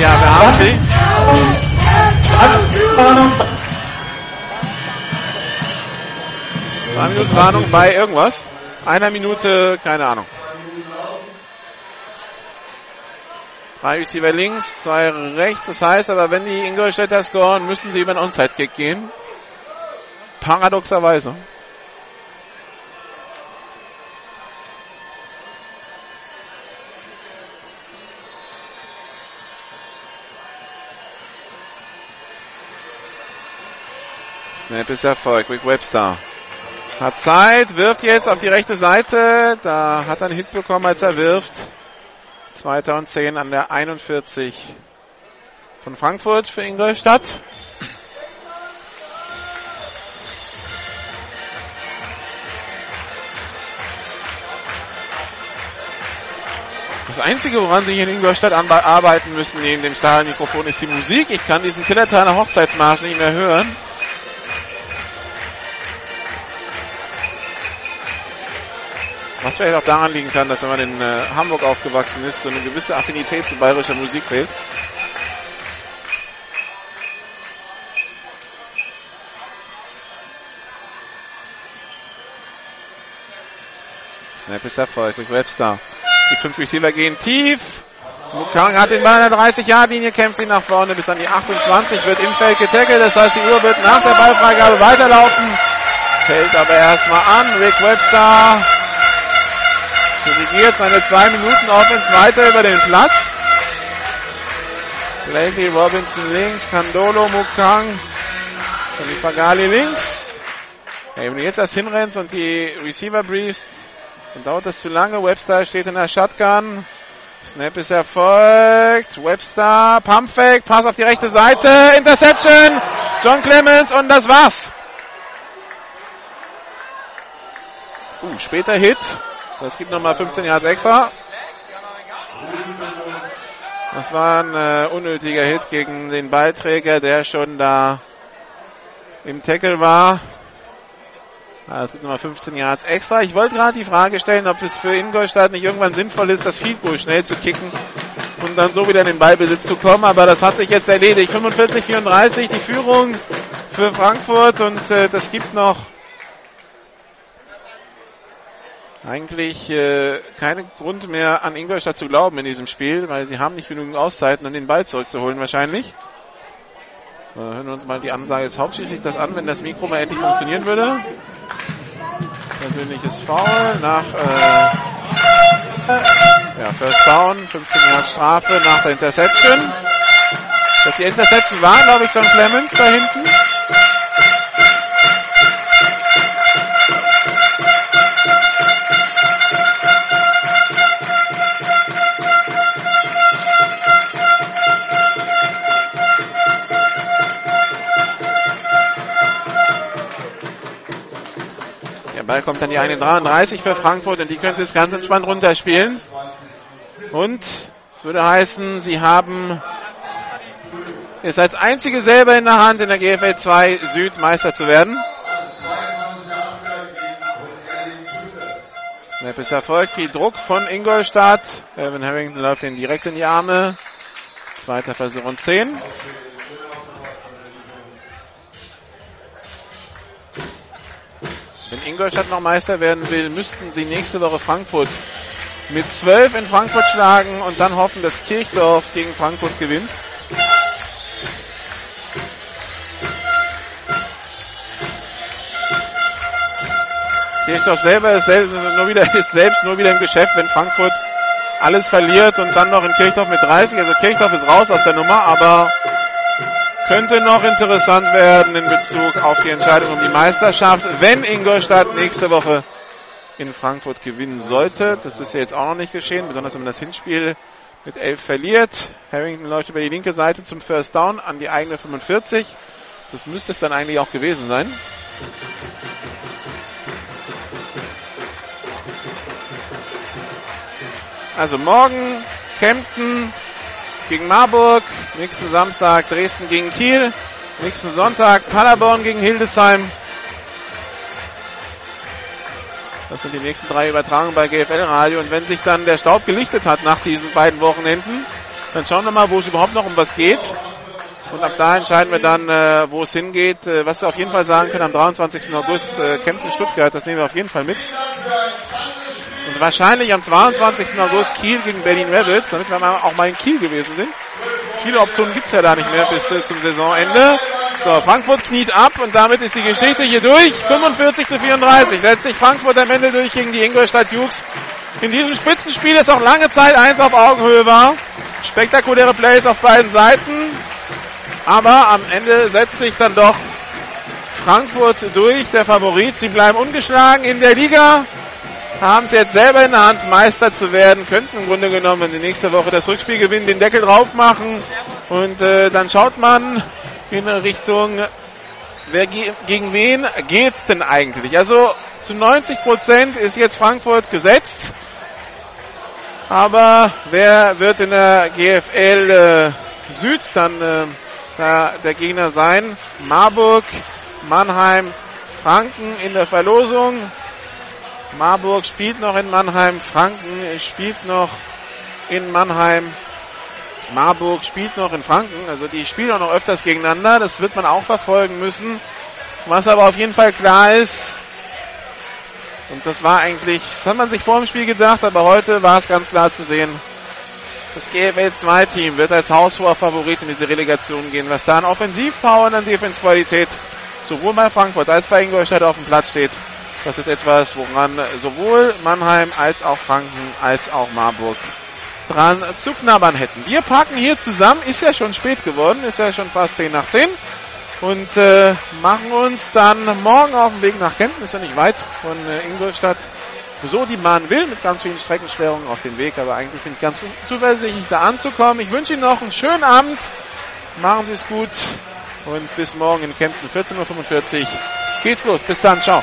Ja, wir haben sie. Zwei Minuten Warnung bei irgendwas. Einer Minute, keine Ahnung. Drei Receiver links, zwei rechts. Das heißt aber, wenn die Ingolstädter scoren, müssen sie über den Onside-Kick gehen. Paradoxerweise. Snap ist Erfolg. Rick Webster hat Zeit, wirft jetzt auf die rechte Seite. Da hat er einen Hit bekommen, als er wirft. 2010 an der 41 von Frankfurt für Ingolstadt. Das Einzige, woran Sie hier in Ingolstadt arbeiten müssen, neben dem Stahlmikrofon, ist die Musik. Ich kann diesen Zillertaler Hochzeitsmarsch nicht mehr hören. Was vielleicht auch daran liegen kann, dass wenn man in äh, Hamburg aufgewachsen ist, so eine gewisse Affinität zu bayerischer Musik fehlt. Snap ist erfolgreich. Webster. Die fünf Receiver gehen tief. Mukang hat den Ball an der 30-Yard-Linie, kämpft ihn nach vorne bis an die 28, wird im Feld getackelt. Das heißt, die Uhr wird nach der Ballfreigabe weiterlaufen. Fällt aber erstmal an. Rick Webster dirigiert seine zwei Minuten Offense weiter über den Platz. Blakey Robinson links, Candolo, Mukang, Pagali links. Ja, wenn du jetzt erst hinrennst und die Receiver briefst, dann dauert das zu lange. Webster steht in der Shotgun. Snap ist erfolgt. Webster, Pumpfake, Pass auf die rechte Seite, Interception, John Clemens und das war's. Uh, später Hit. Das gibt nochmal 15 Yards extra. Das war ein äh, unnötiger Hit gegen den Ballträger, der schon da im Tackle war. Es gibt nochmal 15 Yards extra. Ich wollte gerade die Frage stellen, ob es für Ingolstadt nicht irgendwann sinnvoll ist, das Field schnell zu kicken und dann so wieder in den Ballbesitz zu kommen. Aber das hat sich jetzt erledigt. 45-34 die Führung für Frankfurt und äh, das gibt noch eigentlich äh, keinen Grund mehr an Ingolstadt zu glauben in diesem Spiel, weil sie haben nicht genügend Auszeiten, um den Ball zurückzuholen wahrscheinlich. Äh, hören wir uns mal die Ansage des Hauptschiedsrichters an, wenn das Mikro mal endlich funktionieren würde. Persönliches Foul nach äh, ja, First Down, 15 Jahre Strafe nach der Interception. Das die Interception war, glaube ich, John Clemens da hinten. Ball kommt dann die eine 33 für Frankfurt und die können es ganz entspannt runterspielen. Und es würde heißen, sie haben es als einzige selber in der Hand, in der GFL 2 Süd Meister zu werden. Snap ist erfolgt, viel Druck von Ingolstadt. Evan Harrington läuft ihn direkt in die Arme. Zweiter Versuch und 10. Wenn Ingolstadt noch Meister werden will, müssten sie nächste Woche Frankfurt mit 12 in Frankfurt schlagen und dann hoffen, dass Kirchdorf gegen Frankfurt gewinnt. Kirchdorf selber ist selbst nur, wieder, ist selbst nur wieder im Geschäft, wenn Frankfurt alles verliert und dann noch in Kirchdorf mit 30. Also Kirchdorf ist raus aus der Nummer, aber könnte noch interessant werden in Bezug auf die Entscheidung um die Meisterschaft, wenn Ingolstadt nächste Woche in Frankfurt gewinnen sollte. Das ist ja jetzt auch noch nicht geschehen, besonders wenn man das Hinspiel mit 11 verliert. Harrington läuft über die linke Seite zum First Down an die eigene 45. Das müsste es dann eigentlich auch gewesen sein. Also morgen Kempten gegen Marburg, nächsten Samstag Dresden gegen Kiel, nächsten Sonntag Paderborn gegen Hildesheim. Das sind die nächsten drei Übertragungen bei GFL Radio. Und wenn sich dann der Staub gelichtet hat nach diesen beiden Wochenenden, dann schauen wir mal, wo es überhaupt noch um was geht. Und ab da entscheiden wir dann, äh, wo es hingeht. Äh, was wir auf jeden Fall sagen können, am 23. August äh, Kempten Stuttgart, das nehmen wir auf jeden Fall mit. Und wahrscheinlich am 22. August Kiel gegen Berlin Rebels, damit wir auch mal in Kiel gewesen sind. Viele Optionen gibt's ja da nicht mehr bis äh, zum Saisonende. So, Frankfurt kniet ab und damit ist die Geschichte hier durch. 45 zu 34 setzt sich Frankfurt am Ende durch gegen die Ingolstadt Dukes. In diesem Spitzenspiel ist auch lange Zeit eins auf Augenhöhe war. Spektakuläre Plays auf beiden Seiten. Aber am Ende setzt sich dann doch Frankfurt durch, der Favorit. Sie bleiben ungeschlagen in der Liga haben es jetzt selber in der Hand, Meister zu werden, könnten im Grunde genommen die nächste Woche das Rückspiel gewinnen, den Deckel drauf machen und äh, dann schaut man in Richtung, wer ge gegen wen geht's denn eigentlich? Also zu 90 Prozent ist jetzt Frankfurt gesetzt, aber wer wird in der GFL äh, Süd dann äh, da der Gegner sein? Marburg, Mannheim, Franken in der Verlosung. Marburg spielt noch in Mannheim, Franken spielt noch in Mannheim, Marburg spielt noch in Franken. Also die spielen auch noch öfters gegeneinander. Das wird man auch verfolgen müssen. Was aber auf jeden Fall klar ist, und das war eigentlich, das hat man sich vor dem Spiel gedacht, aber heute war es ganz klar zu sehen. Das GFL 2 Team wird als Haushoher Favorit in diese Relegation gehen. Was da an Offensivpower und an Defensqualität sowohl bei Frankfurt als bei Ingolstadt auf dem Platz steht, das ist etwas, woran sowohl Mannheim als auch Franken als auch Marburg dran zu knabbern hätten. Wir parken hier zusammen, ist ja schon spät geworden, ist ja schon fast 10 nach 10 und äh, machen uns dann morgen auf den Weg nach Kempten, ist ja nicht weit von äh, Ingolstadt, so die Bahn will, mit ganz vielen Streckenschwerungen auf dem Weg, aber eigentlich bin ich ganz zuversichtlich da anzukommen. Ich wünsche Ihnen noch einen schönen Abend, machen Sie es gut. Und bis morgen in Kempten 14.45 Uhr geht's los. Bis dann, ciao.